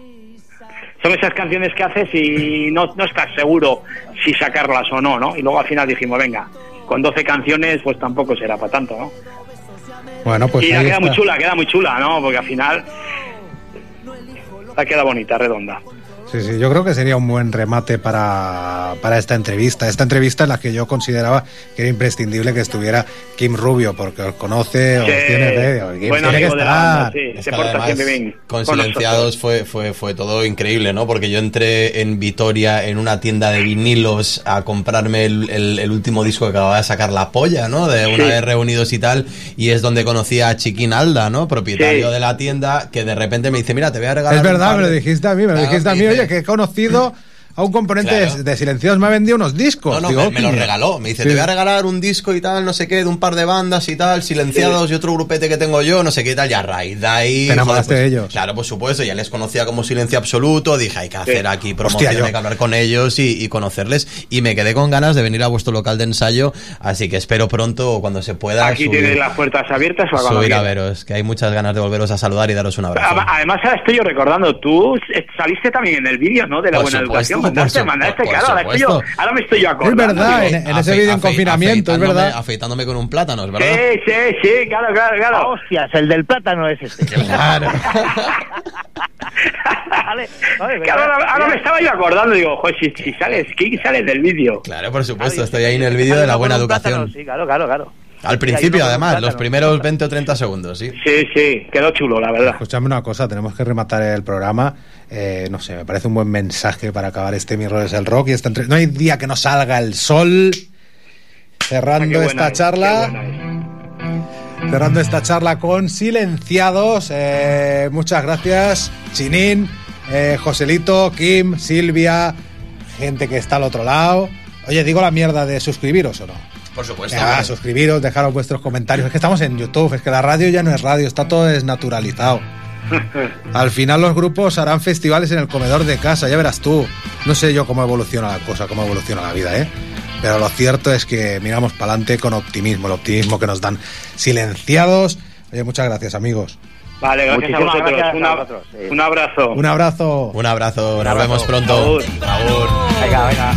Son esas canciones que haces y no, no estás seguro si sacarlas o no, ¿no? Y luego al final dijimos, venga, con 12 canciones pues tampoco será para tanto, ¿no? Bueno, pues y ahí queda muy chula, queda muy chula, ¿no? Porque al final la queda bonita, redonda. Sí, sí, yo creo que sería un buen remate para, para esta entrevista. Esta entrevista en la que yo consideraba que era imprescindible que estuviera Kim Rubio, porque os conoce, os Sí, tiene Kim buen tiene que de la banda, estar. sí, Es se que además, bien. Con Silenciados fue, fue, fue todo increíble, ¿no? Porque yo entré en Vitoria en una tienda de vinilos a comprarme el, el- el último disco que acababa de sacar La Polla, ¿no? De una Sí. vez reunidos y tal. Y es donde conocí a Chiquín Alda, ¿no? Propietario Sí. de la tienda, que de repente me dice, mira, te voy a regalar. Es verdad, me lo de-". dijiste a mí, me lo Claro, dijiste a mí, oye, que he conocido a un componente Claro. de, de Silenciados me ha vendido unos discos. No, no, Digo, me, me lo "Hostia". regaló. Me dice, Sí. te voy a regalar un disco y tal, no sé qué, de un par de bandas y tal, silenciados y otro grupete que tengo yo, no sé qué y tal. Y a raíz de ahí. Te enamoraste joder, de pues, ellos. Claro, por supuesto, ya les conocía como silencio absoluto. Dije, hay que hacer aquí promoción, Hostia, hay que hablar con ellos y, y conocerles. Y me quedé con ganas de venir a vuestro local de ensayo. Así que espero pronto, cuando se pueda, Aquí subir, tienes las puertas abiertas cuando subir a veros. Que hay muchas ganas de volveros a saludar y daros un abrazo. Además, estoy yo recordando, tú eh, saliste también en el vídeo, ¿no? De la Por buena supuesto, educación. Por Mandaste, su- mandaste, por claro, ahora, estoy yo, ahora me estoy yo acordando. verdad, digo, en- en ese vídeo en confinamiento, es afeitándome- verdad. Afeitándome con un plátano, es verdad. Sí, sí, sí, claro, claro, claro. Hostias, el del plátano es este. Claro. Vale, vale, Que ahora, ahora me estaba yo acordando, digo, joder, si, si sales, ¿qué sales del vídeo? Claro, por supuesto, estoy ahí en el vídeo de la buena educación. Sí, claro, claro, claro. Al principio, además, los primeros 20 o 30 segundos, sí. Sí, sí, quedó chulo, la verdad. Escuchadme una cosa, tenemos que rematar el programa. Eh, no sé, me parece un buen mensaje para acabar este Mi Rollo es el Rock. Y entre- No hay día que no salga el sol. Cerrando Ah, esta es, charla. es. Cerrando esta charla con silenciados. Eh, muchas gracias, Chinín, eh, Joselito, Kim, Silvia, gente que está al otro lado. Oye, digo la mierda de suscribiros o no. Por supuesto. Venga, suscribiros, dejaros vuestros comentarios. Es que estamos en YouTube, es que la radio ya no es radio, está todo desnaturalizado. Al final los grupos harán festivales en el comedor de casa, ya verás tú. No sé yo cómo evoluciona la cosa, cómo evoluciona la vida, ¿eh? Pero lo cierto es que miramos para adelante con optimismo, el optimismo que nos dan silenciados. Oye, muchas gracias, amigos. Vale, gracias a vosotros. gracias un, ab- abrazo. Un abrazo. Un abrazo, nos vemos pronto. Agur. Venga, venga.